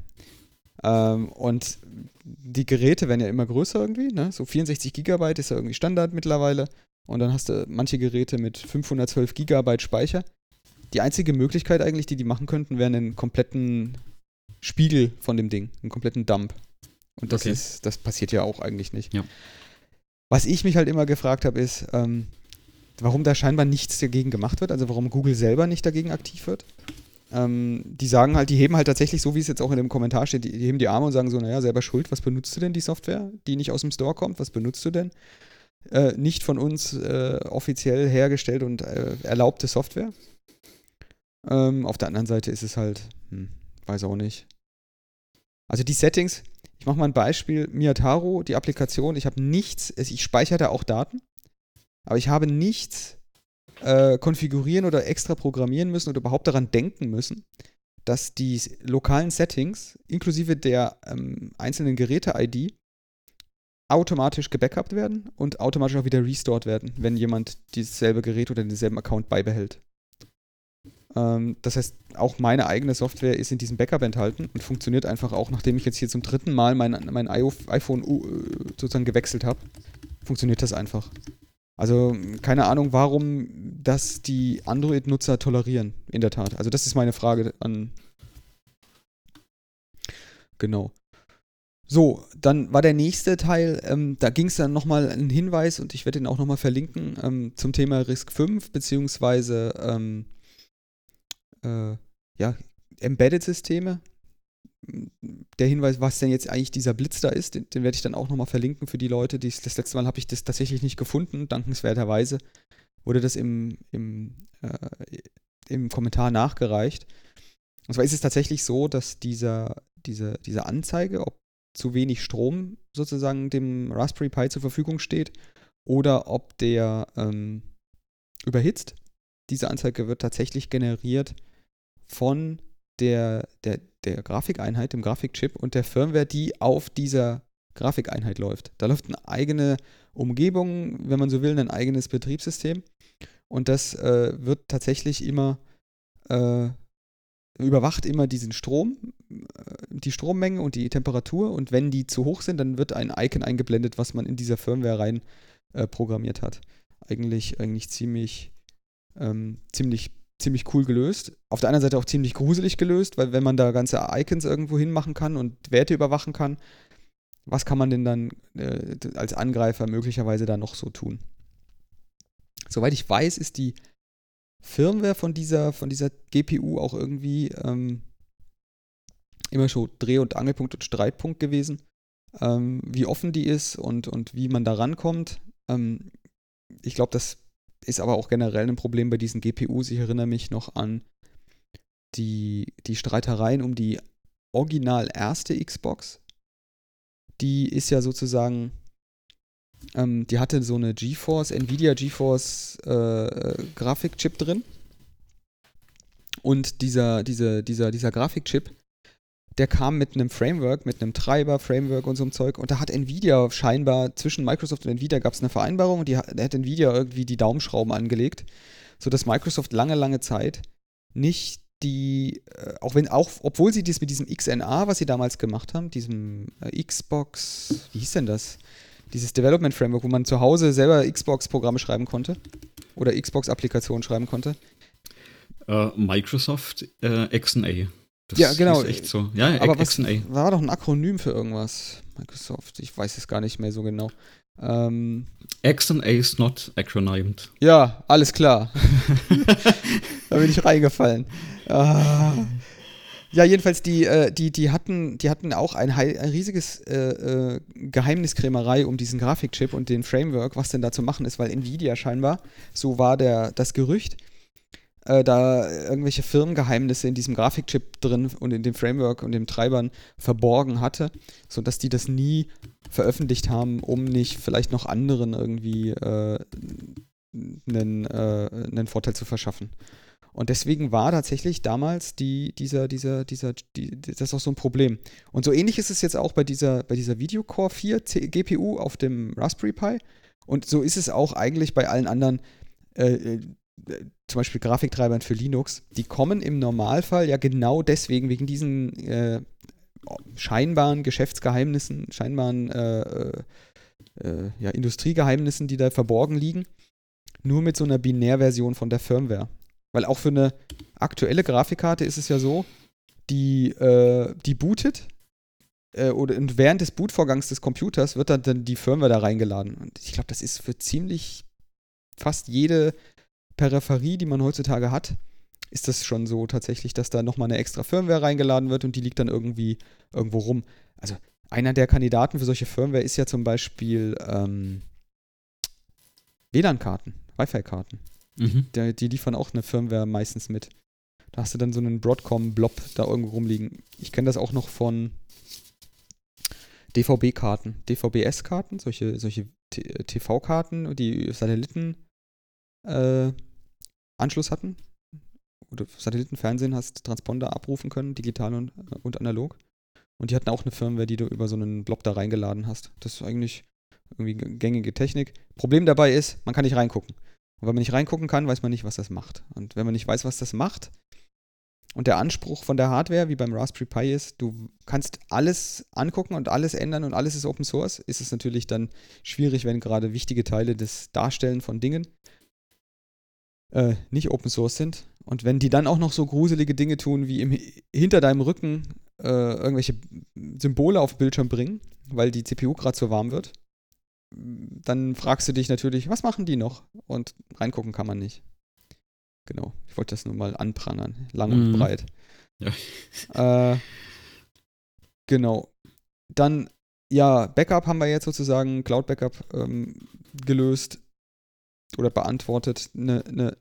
Ähm, und die Geräte werden ja immer größer irgendwie. Ne? So 64 Gigabyte ist ja irgendwie Standard mittlerweile. Und dann hast du manche Geräte mit 512 Gigabyte Speicher. Die einzige Möglichkeit eigentlich, die die machen könnten, wäre einen kompletten Spiegel von dem Ding, einen kompletten Dump. Und das okay. ist, das passiert ja auch eigentlich nicht. Ja. Was ich mich halt immer gefragt habe, ist, ähm, warum da scheinbar nichts dagegen gemacht wird, also warum Google selber nicht dagegen aktiv wird. Ähm, die sagen halt, die heben halt tatsächlich, so wie es jetzt auch in dem Kommentar steht, die, die heben die Arme und sagen so, naja, selber schuld, was benutzt du denn die Software, die nicht aus dem Store kommt, was benutzt du denn? Äh, nicht von uns äh, offiziell hergestellt und äh, erlaubte Software. Ähm, auf der anderen Seite ist es halt, hm, weiß auch nicht. Also die Settings, ich mache mal ein Beispiel, Miataro, die Applikation, ich habe nichts, ich speichere da auch Daten, aber ich habe nichts äh, konfigurieren oder extra programmieren müssen oder überhaupt daran denken müssen, dass die lokalen Settings inklusive der ähm, einzelnen Geräte-ID automatisch gebackupt werden und automatisch auch wieder restored werden, wenn jemand dasselbe Gerät oder denselben Account beibehält. Ähm, das heißt, auch meine eigene Software ist in diesem Backup enthalten und funktioniert einfach auch, nachdem ich jetzt hier zum dritten Mal mein, mein iPhone äh, sozusagen gewechselt habe. Funktioniert das einfach. Also keine Ahnung, warum das die Android-Nutzer tolerieren, in der Tat. Also das ist meine Frage an. Genau. So, dann war der nächste Teil, ähm, da ging es dann nochmal einen Hinweis und ich werde ihn auch nochmal verlinken ähm, zum Thema RISC 5, beziehungsweise ähm, äh, ja, Embedded-Systeme der Hinweis, was denn jetzt eigentlich dieser Blitz da ist, den, den werde ich dann auch nochmal verlinken für die Leute. Die, das letzte Mal habe ich das tatsächlich nicht gefunden, dankenswerterweise wurde das im, im, äh, im Kommentar nachgereicht. Und zwar ist es tatsächlich so, dass dieser, diese, diese Anzeige, ob zu wenig Strom sozusagen dem Raspberry Pi zur Verfügung steht oder ob der ähm, überhitzt, diese Anzeige wird tatsächlich generiert von der, der, der Grafikeinheit, dem Grafikchip und der Firmware, die auf dieser Grafikeinheit läuft. Da läuft eine eigene Umgebung, wenn man so will, ein eigenes Betriebssystem. Und das äh, wird tatsächlich immer, äh, überwacht immer diesen Strom, die Strommenge und die Temperatur. Und wenn die zu hoch sind, dann wird ein Icon eingeblendet, was man in dieser Firmware rein äh, programmiert hat. Eigentlich, eigentlich ziemlich, ähm, ziemlich ziemlich cool gelöst. Auf der anderen Seite auch ziemlich gruselig gelöst, weil wenn man da ganze Icons irgendwo hinmachen kann und Werte überwachen kann, was kann man denn dann äh, als Angreifer möglicherweise da noch so tun? Soweit ich weiß, ist die Firmware von dieser, von dieser GPU auch irgendwie ähm, immer schon Dreh- und Angelpunkt und Streitpunkt gewesen. Ähm, wie offen die ist und, und wie man da rankommt. Ähm, ich glaube, das ist aber auch generell ein Problem bei diesen GPUs. Ich erinnere mich noch an die, die Streitereien um die original erste Xbox, die ist ja sozusagen, ähm, die hatte so eine GeForce, Nvidia GeForce äh, Grafikchip drin. Und dieser, dieser, dieser, dieser Grafikchip, der kam mit einem Framework, mit einem Treiber, Framework und so einem Zeug. Und da hat Nvidia scheinbar, zwischen Microsoft und Nvidia gab es eine Vereinbarung und die, da hat Nvidia irgendwie die Daumenschrauben angelegt, sodass Microsoft lange, lange Zeit nicht die, äh, auch wenn, auch, obwohl sie dies mit diesem XNA, was sie damals gemacht haben, diesem äh, Xbox, wie hieß denn das? Dieses Development Framework, wo man zu Hause selber Xbox-Programme schreiben konnte oder Xbox-Applikationen schreiben konnte. Äh, Microsoft äh, XNA. Das ja, genau. Ist echt so. Ja, aber was war doch ein Akronym für irgendwas? Microsoft, ich weiß es gar nicht mehr so genau. Ähm, XNA is not acronymed. Ja, alles klar. da bin ich reingefallen. Ah. Ja, jedenfalls, die, äh, die, die, hatten, die hatten auch ein, ein riesiges äh, äh, Geheimniskrämerei um diesen Grafikchip und den Framework, was denn da zu machen ist, weil Nvidia scheinbar, so war der, das Gerücht, äh, da irgendwelche Firmengeheimnisse in diesem Grafikchip drin und in dem Framework und den Treibern verborgen hatte, sodass die das nie veröffentlicht haben, um nicht vielleicht noch anderen irgendwie äh, einen, äh, einen Vorteil zu verschaffen. Und deswegen war tatsächlich damals die, dieser, dieser, dieser, die, das auch so ein Problem. Und so ähnlich ist es jetzt auch bei dieser, bei dieser Videocore 4 C GPU auf dem Raspberry Pi. Und so ist es auch eigentlich bei allen anderen äh, zum Beispiel Grafiktreibern für Linux, die kommen im Normalfall ja genau deswegen, wegen diesen äh, scheinbaren Geschäftsgeheimnissen, scheinbaren äh, äh, äh, ja, Industriegeheimnissen, die da verborgen liegen, nur mit so einer Binärversion von der Firmware. Weil auch für eine aktuelle Grafikkarte ist es ja so, die, äh, die bootet äh, oder während des Bootvorgangs des Computers wird dann, dann die Firmware da reingeladen. Und ich glaube, das ist für ziemlich fast jede Peripherie, die man heutzutage hat, ist das schon so tatsächlich, dass da nochmal eine extra Firmware reingeladen wird und die liegt dann irgendwie irgendwo rum. Also einer der Kandidaten für solche Firmware ist ja zum Beispiel ähm, WLAN-Karten, Wi-Fi-Karten. Mhm. Die, die liefern auch eine Firmware meistens mit. Da hast du dann so einen Broadcom-Blob da irgendwo rumliegen. Ich kenne das auch noch von DVB-Karten, DVB-S-Karten, solche, solche TV-Karten, die Satelliten äh, Anschluss hatten. Oder Satellitenfernsehen hast Transponder abrufen können, digital und, und analog. Und die hatten auch eine Firmware, die du über so einen Blob da reingeladen hast. Das ist eigentlich irgendwie gängige Technik. Problem dabei ist, man kann nicht reingucken. Und wenn man nicht reingucken kann, weiß man nicht, was das macht. Und wenn man nicht weiß, was das macht, und der Anspruch von der Hardware, wie beim Raspberry Pi ist, du kannst alles angucken und alles ändern und alles ist Open Source, ist es natürlich dann schwierig, wenn gerade wichtige Teile des Darstellen von Dingen äh, nicht Open Source sind. Und wenn die dann auch noch so gruselige Dinge tun, wie im, hinter deinem Rücken äh, irgendwelche Symbole auf Bildschirm bringen, weil die CPU gerade so warm wird, dann fragst du dich natürlich, was machen die noch? Und reingucken kann man nicht. Genau, ich wollte das nur mal anprangern, lang und mhm. breit. Ja. Äh, genau. Dann, ja, Backup haben wir jetzt sozusagen, Cloud Backup ähm, gelöst oder beantwortet. Eine, eine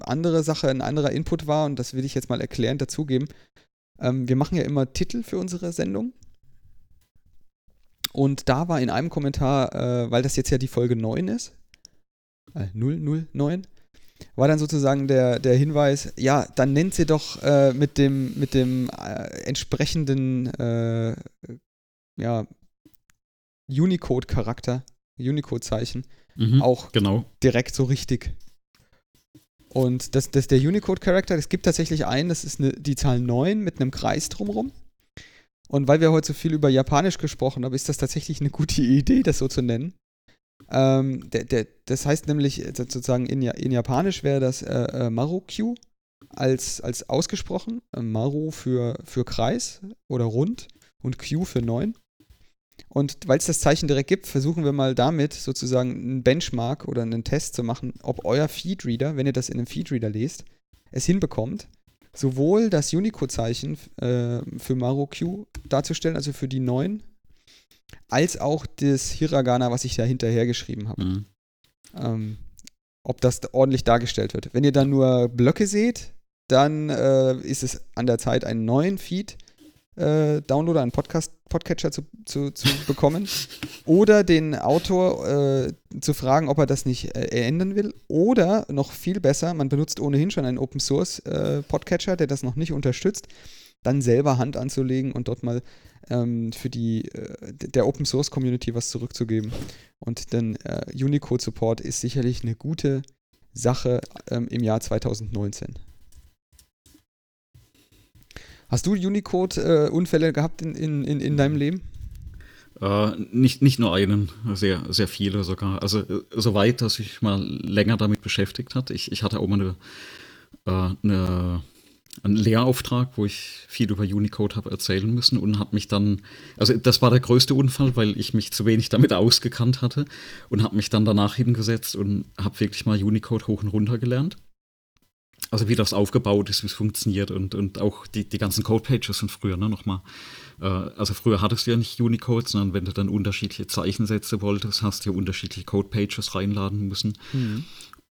andere Sache, ein anderer Input war, und das will ich jetzt mal erklärend dazugeben. Ähm, wir machen ja immer Titel für unsere Sendung. Und da war in einem Kommentar, äh, weil das jetzt ja die Folge 9 ist, äh, 009, war dann sozusagen der, der Hinweis, ja, dann nennt sie doch äh, mit dem, mit dem äh, entsprechenden äh, ja, Unicode-Charakter, Unicode-Zeichen, mhm, auch genau. direkt so richtig. Und das, das der Unicode-Charakter, es gibt tatsächlich einen, das ist eine, die Zahl 9 mit einem Kreis drumherum. Und weil wir heute so viel über Japanisch gesprochen haben, ist das tatsächlich eine gute Idee, das so zu nennen. Ähm, der, der, das heißt nämlich äh, sozusagen in, in Japanisch wäre das äh, äh, Maru-Q als, als ausgesprochen. Äh, Maru für, für Kreis oder rund und Q für 9. Und weil es das Zeichen direkt gibt, versuchen wir mal damit sozusagen einen Benchmark oder einen Test zu machen, ob euer Feedreader, wenn ihr das in einem Feedreader lest, es hinbekommt, sowohl das Unicode-Zeichen äh, für MaruQ darzustellen, also für die neuen, als auch das Hiragana, was ich da hinterher geschrieben habe. Mhm. Ähm, ob das ordentlich dargestellt wird. Wenn ihr dann nur Blöcke seht, dann äh, ist es an der Zeit, einen neuen Feed äh, Downloader, einen Podcast, Podcatcher zu, zu, zu bekommen oder den Autor äh, zu fragen, ob er das nicht äh, ändern will oder noch viel besser, man benutzt ohnehin schon einen Open Source äh, Podcatcher, der das noch nicht unterstützt, dann selber Hand anzulegen und dort mal ähm, für die äh, der Open Source Community was zurückzugeben. Und denn äh, Unicode Support ist sicherlich eine gute Sache ähm, im Jahr 2019. Hast du Unicode-Unfälle äh, gehabt in, in, in, in deinem Leben? Äh, nicht, nicht nur einen, sehr, sehr viele sogar. Also äh, soweit, dass ich mal länger damit beschäftigt hat. Ich, ich hatte auch mal eine, äh, eine, einen Lehrauftrag, wo ich viel über Unicode habe erzählen müssen und habe mich dann, also das war der größte Unfall, weil ich mich zu wenig damit ausgekannt hatte und habe mich dann danach hingesetzt und habe wirklich mal Unicode hoch und runter gelernt also wie das aufgebaut ist, wie es funktioniert und, und auch die, die ganzen Code-Pages sind früher ne, nochmal. Äh, also früher hattest du ja nicht Unicode, sondern wenn du dann unterschiedliche Zeichensätze wolltest, hast du ja unterschiedliche Code-Pages reinladen müssen. Mhm.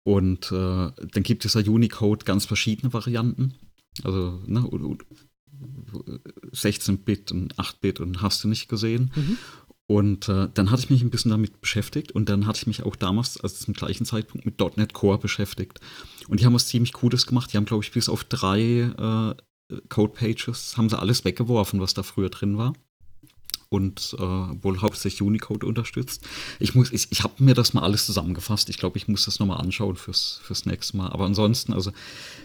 Und äh, dann gibt es ja Unicode ganz verschiedene Varianten. Also ne, 16-Bit und 8-Bit und hast du nicht gesehen. Mhm. Und äh, dann hatte ich mich ein bisschen damit beschäftigt und dann hatte ich mich auch damals, also zum gleichen Zeitpunkt, mit .NET Core beschäftigt. Und die haben was ziemlich Cooles gemacht. Die haben, glaube ich, bis auf drei äh, Code-Pages, haben sie alles weggeworfen, was da früher drin war. Und äh, wohl hauptsächlich Unicode unterstützt. Ich, muss, ich, ich habe mir das mal alles zusammengefasst. Ich glaube, ich muss das nochmal anschauen fürs, fürs nächste Mal. Aber ansonsten, also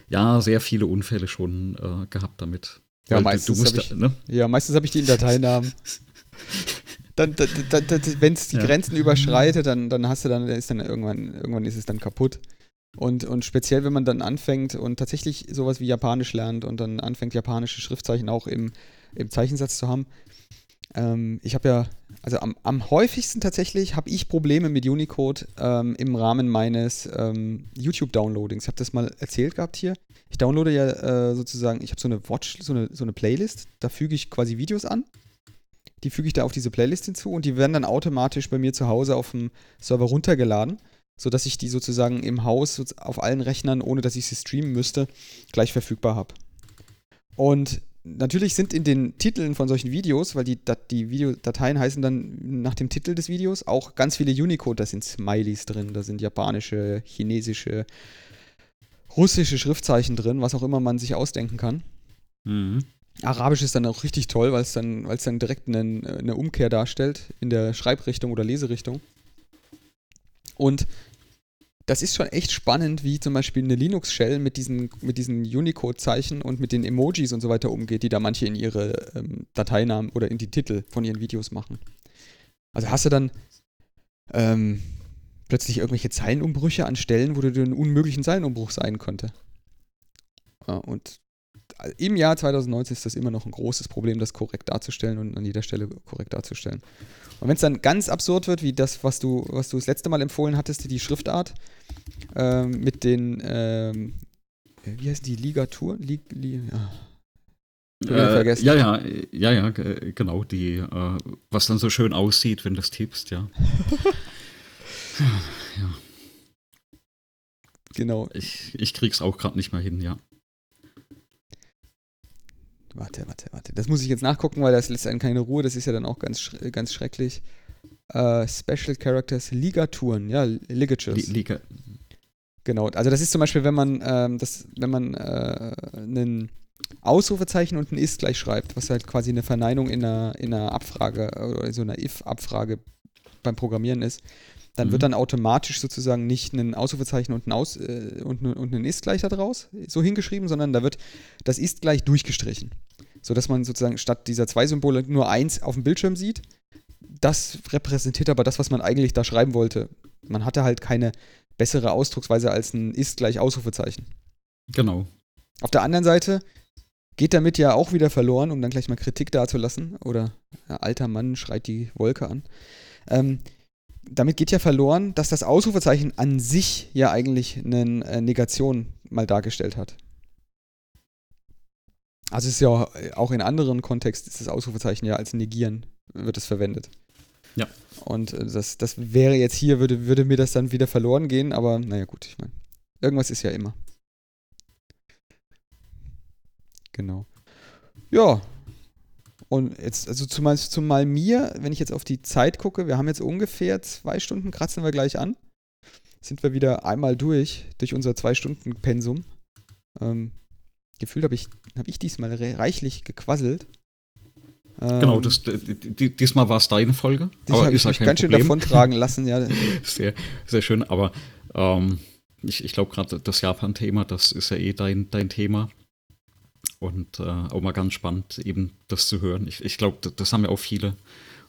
ja, sehr viele Unfälle schon äh, gehabt damit. Ja, meistens habe ich, ne? ja, hab ich die in Dateinamen. dann, dann, dann, dann wenn es die ja. Grenzen überschreitet, dann, dann hast du dann, ist dann irgendwann, irgendwann ist es dann kaputt. Und, und speziell, wenn man dann anfängt und tatsächlich sowas wie Japanisch lernt und dann anfängt, japanische Schriftzeichen auch im, im Zeichensatz zu haben. Ähm, ich habe ja, also am, am häufigsten tatsächlich habe ich Probleme mit Unicode ähm, im Rahmen meines ähm, YouTube-Downloadings. Ich habe das mal erzählt gehabt hier. Ich downloade ja äh, sozusagen, ich habe so eine Watch, so eine, so eine Playlist, da füge ich quasi Videos an die füge ich da auf diese Playlist hinzu und die werden dann automatisch bei mir zu Hause auf dem Server runtergeladen, sodass ich die sozusagen im Haus auf allen Rechnern, ohne dass ich sie streamen müsste, gleich verfügbar habe. Und natürlich sind in den Titeln von solchen Videos, weil die, die Videodateien heißen dann nach dem Titel des Videos, auch ganz viele Unicode, da sind Smileys drin, da sind japanische, chinesische, russische Schriftzeichen drin, was auch immer man sich ausdenken kann. Mhm. Arabisch ist dann auch richtig toll, weil es dann, dann direkt eine, eine Umkehr darstellt in der Schreibrichtung oder Leserichtung. Und das ist schon echt spannend, wie zum Beispiel eine Linux-Shell mit diesen, mit diesen Unicode-Zeichen und mit den Emojis und so weiter umgeht, die da manche in ihre ähm, Dateinamen oder in die Titel von ihren Videos machen. Also hast du dann ähm, plötzlich irgendwelche Zeilenumbrüche an Stellen, wo du einen unmöglichen Zeilenumbruch sein könnte. Ja, und im Jahr 2019 ist das immer noch ein großes Problem, das korrekt darzustellen und an jeder Stelle korrekt darzustellen. Und wenn es dann ganz absurd wird, wie das, was du, was du das letzte Mal empfohlen hattest, die Schriftart ähm, mit den, ähm, wie heißt die, Ligatur? Lig, li, ja. Äh, ja, ja, ja, ja, genau, die, äh, was dann so schön aussieht, wenn du das tippst, ja. ja. Genau. Ich, ich krieg's auch gerade nicht mehr hin, ja. Warte, warte, warte. Das muss ich jetzt nachgucken, weil das lässt einen keine Ruhe. Das ist ja dann auch ganz, ganz schrecklich. Uh, Special Characters, Ligaturen, ja, Ligatures. Liga. Genau, also das ist zum Beispiel, wenn man, ähm, das, wenn man äh, einen Ausrufezeichen und ein Ist gleich schreibt, was halt quasi eine Verneinung in einer, in einer Abfrage oder so einer If-Abfrage beim Programmieren ist, dann mhm. wird dann automatisch sozusagen nicht ein Ausrufezeichen und ein, Aus, äh, und, und ein Ist gleich da draus so hingeschrieben, sondern da wird das Ist gleich durchgestrichen. Sodass man sozusagen statt dieser zwei Symbole nur eins auf dem Bildschirm sieht. Das repräsentiert aber das, was man eigentlich da schreiben wollte. Man hatte halt keine bessere Ausdrucksweise als ein Ist gleich Ausrufezeichen. Genau. Auf der anderen Seite geht damit ja auch wieder verloren, um dann gleich mal Kritik dazulassen. Oder ja, alter Mann schreit die Wolke an. Ähm, damit geht ja verloren, dass das Ausrufezeichen an sich ja eigentlich eine äh, Negation mal dargestellt hat. Also es ist ja auch in anderen Kontexten ist das Ausrufezeichen ja als Negieren wird es verwendet. Ja. Und äh, das, das wäre jetzt hier, würde, würde mir das dann wieder verloren gehen, aber naja gut, ich meine, irgendwas ist ja immer. Genau. Ja. Und jetzt, also zumal, zumal mir, wenn ich jetzt auf die Zeit gucke, wir haben jetzt ungefähr zwei Stunden, kratzen wir gleich an. Sind wir wieder einmal durch, durch unser Zwei-Stunden-Pensum. Ähm, gefühlt habe ich, hab ich diesmal reichlich gequasselt. Genau, ähm, das, die, diesmal war es deine Folge. Das habe ich mich ganz schön davon tragen lassen, ja. sehr, sehr schön, aber ähm, ich, ich glaube gerade das Japan-Thema, das ist ja eh dein, dein Thema. Und äh, auch mal ganz spannend, eben das zu hören. Ich, ich glaube, das haben ja auch viele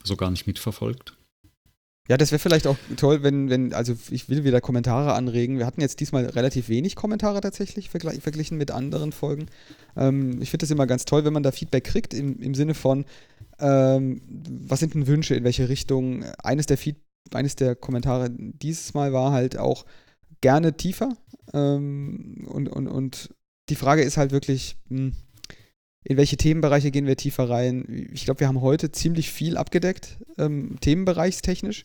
so gar nicht mitverfolgt. Ja, das wäre vielleicht auch toll, wenn, wenn, also ich will wieder Kommentare anregen. Wir hatten jetzt diesmal relativ wenig Kommentare tatsächlich vergl verglichen mit anderen Folgen. Ähm, ich finde das immer ganz toll, wenn man da Feedback kriegt, im, im Sinne von, ähm, was sind denn Wünsche, in welche Richtung. Eines der, Feed eines der Kommentare dieses Mal war halt auch gerne tiefer. Ähm, und, und, und die Frage ist halt wirklich, hm, in welche Themenbereiche gehen wir tiefer rein? Ich glaube, wir haben heute ziemlich viel abgedeckt, ähm, themenbereichstechnisch.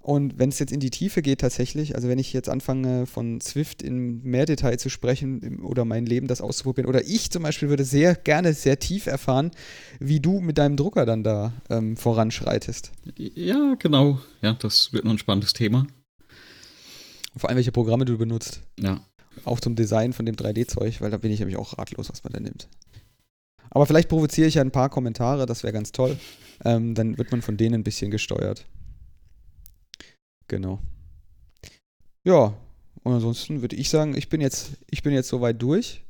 Und wenn es jetzt in die Tiefe geht tatsächlich, also wenn ich jetzt anfange von Swift in mehr Detail zu sprechen oder mein Leben das auszuprobieren, oder ich zum Beispiel würde sehr gerne sehr tief erfahren, wie du mit deinem Drucker dann da ähm, voranschreitest. Ja, genau. Ja, das wird noch ein spannendes Thema. Vor allem, welche Programme du benutzt. Ja. Auch zum Design von dem 3D-Zeug, weil da bin ich nämlich auch ratlos, was man da nimmt. Aber vielleicht provoziere ich ja ein paar Kommentare, das wäre ganz toll. Ähm, dann wird man von denen ein bisschen gesteuert. Genau. Ja, und ansonsten würde ich sagen, ich bin jetzt, ich bin jetzt soweit durch.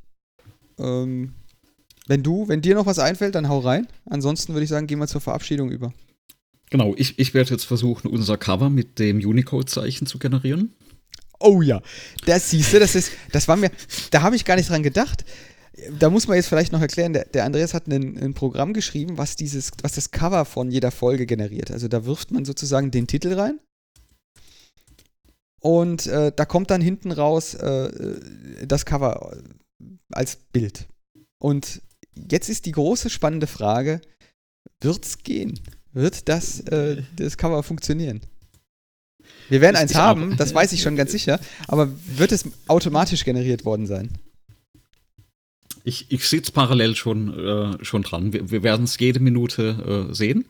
Ähm, wenn du, wenn dir noch was einfällt, dann hau rein. Ansonsten würde ich sagen, gehen wir zur Verabschiedung über. Genau, ich, ich werde jetzt versuchen, unser Cover mit dem Unicode-Zeichen zu generieren. Oh ja, das siehst du, das ist, das war mir, da habe ich gar nicht dran gedacht. Da muss man jetzt vielleicht noch erklären, der, der Andreas hat ein, ein, Programm geschrieben, was dieses, was das Cover von jeder Folge generiert. Also da wirft man sozusagen den Titel rein und äh, da kommt dann hinten raus äh, das Cover als Bild. Und jetzt ist die große spannende Frage: Wird's gehen? Wird das, äh, das Cover funktionieren? Wir werden eins haben, das weiß ich schon ganz sicher, aber wird es automatisch generiert worden sein? Ich, ich sitze parallel schon, äh, schon dran. Wir, wir werden es jede Minute äh, sehen.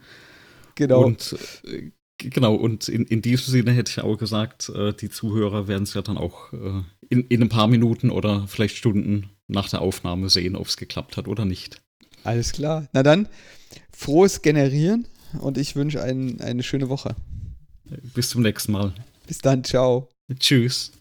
Genau. Und äh, Genau, und in, in diesem Sinne hätte ich auch gesagt, äh, die Zuhörer werden es ja dann auch äh, in, in ein paar Minuten oder vielleicht Stunden nach der Aufnahme sehen, ob es geklappt hat oder nicht. Alles klar. Na dann, frohes Generieren und ich wünsche ein, eine schöne Woche. Bis zum nächsten Mal. Bis dann, ciao. Tschüss.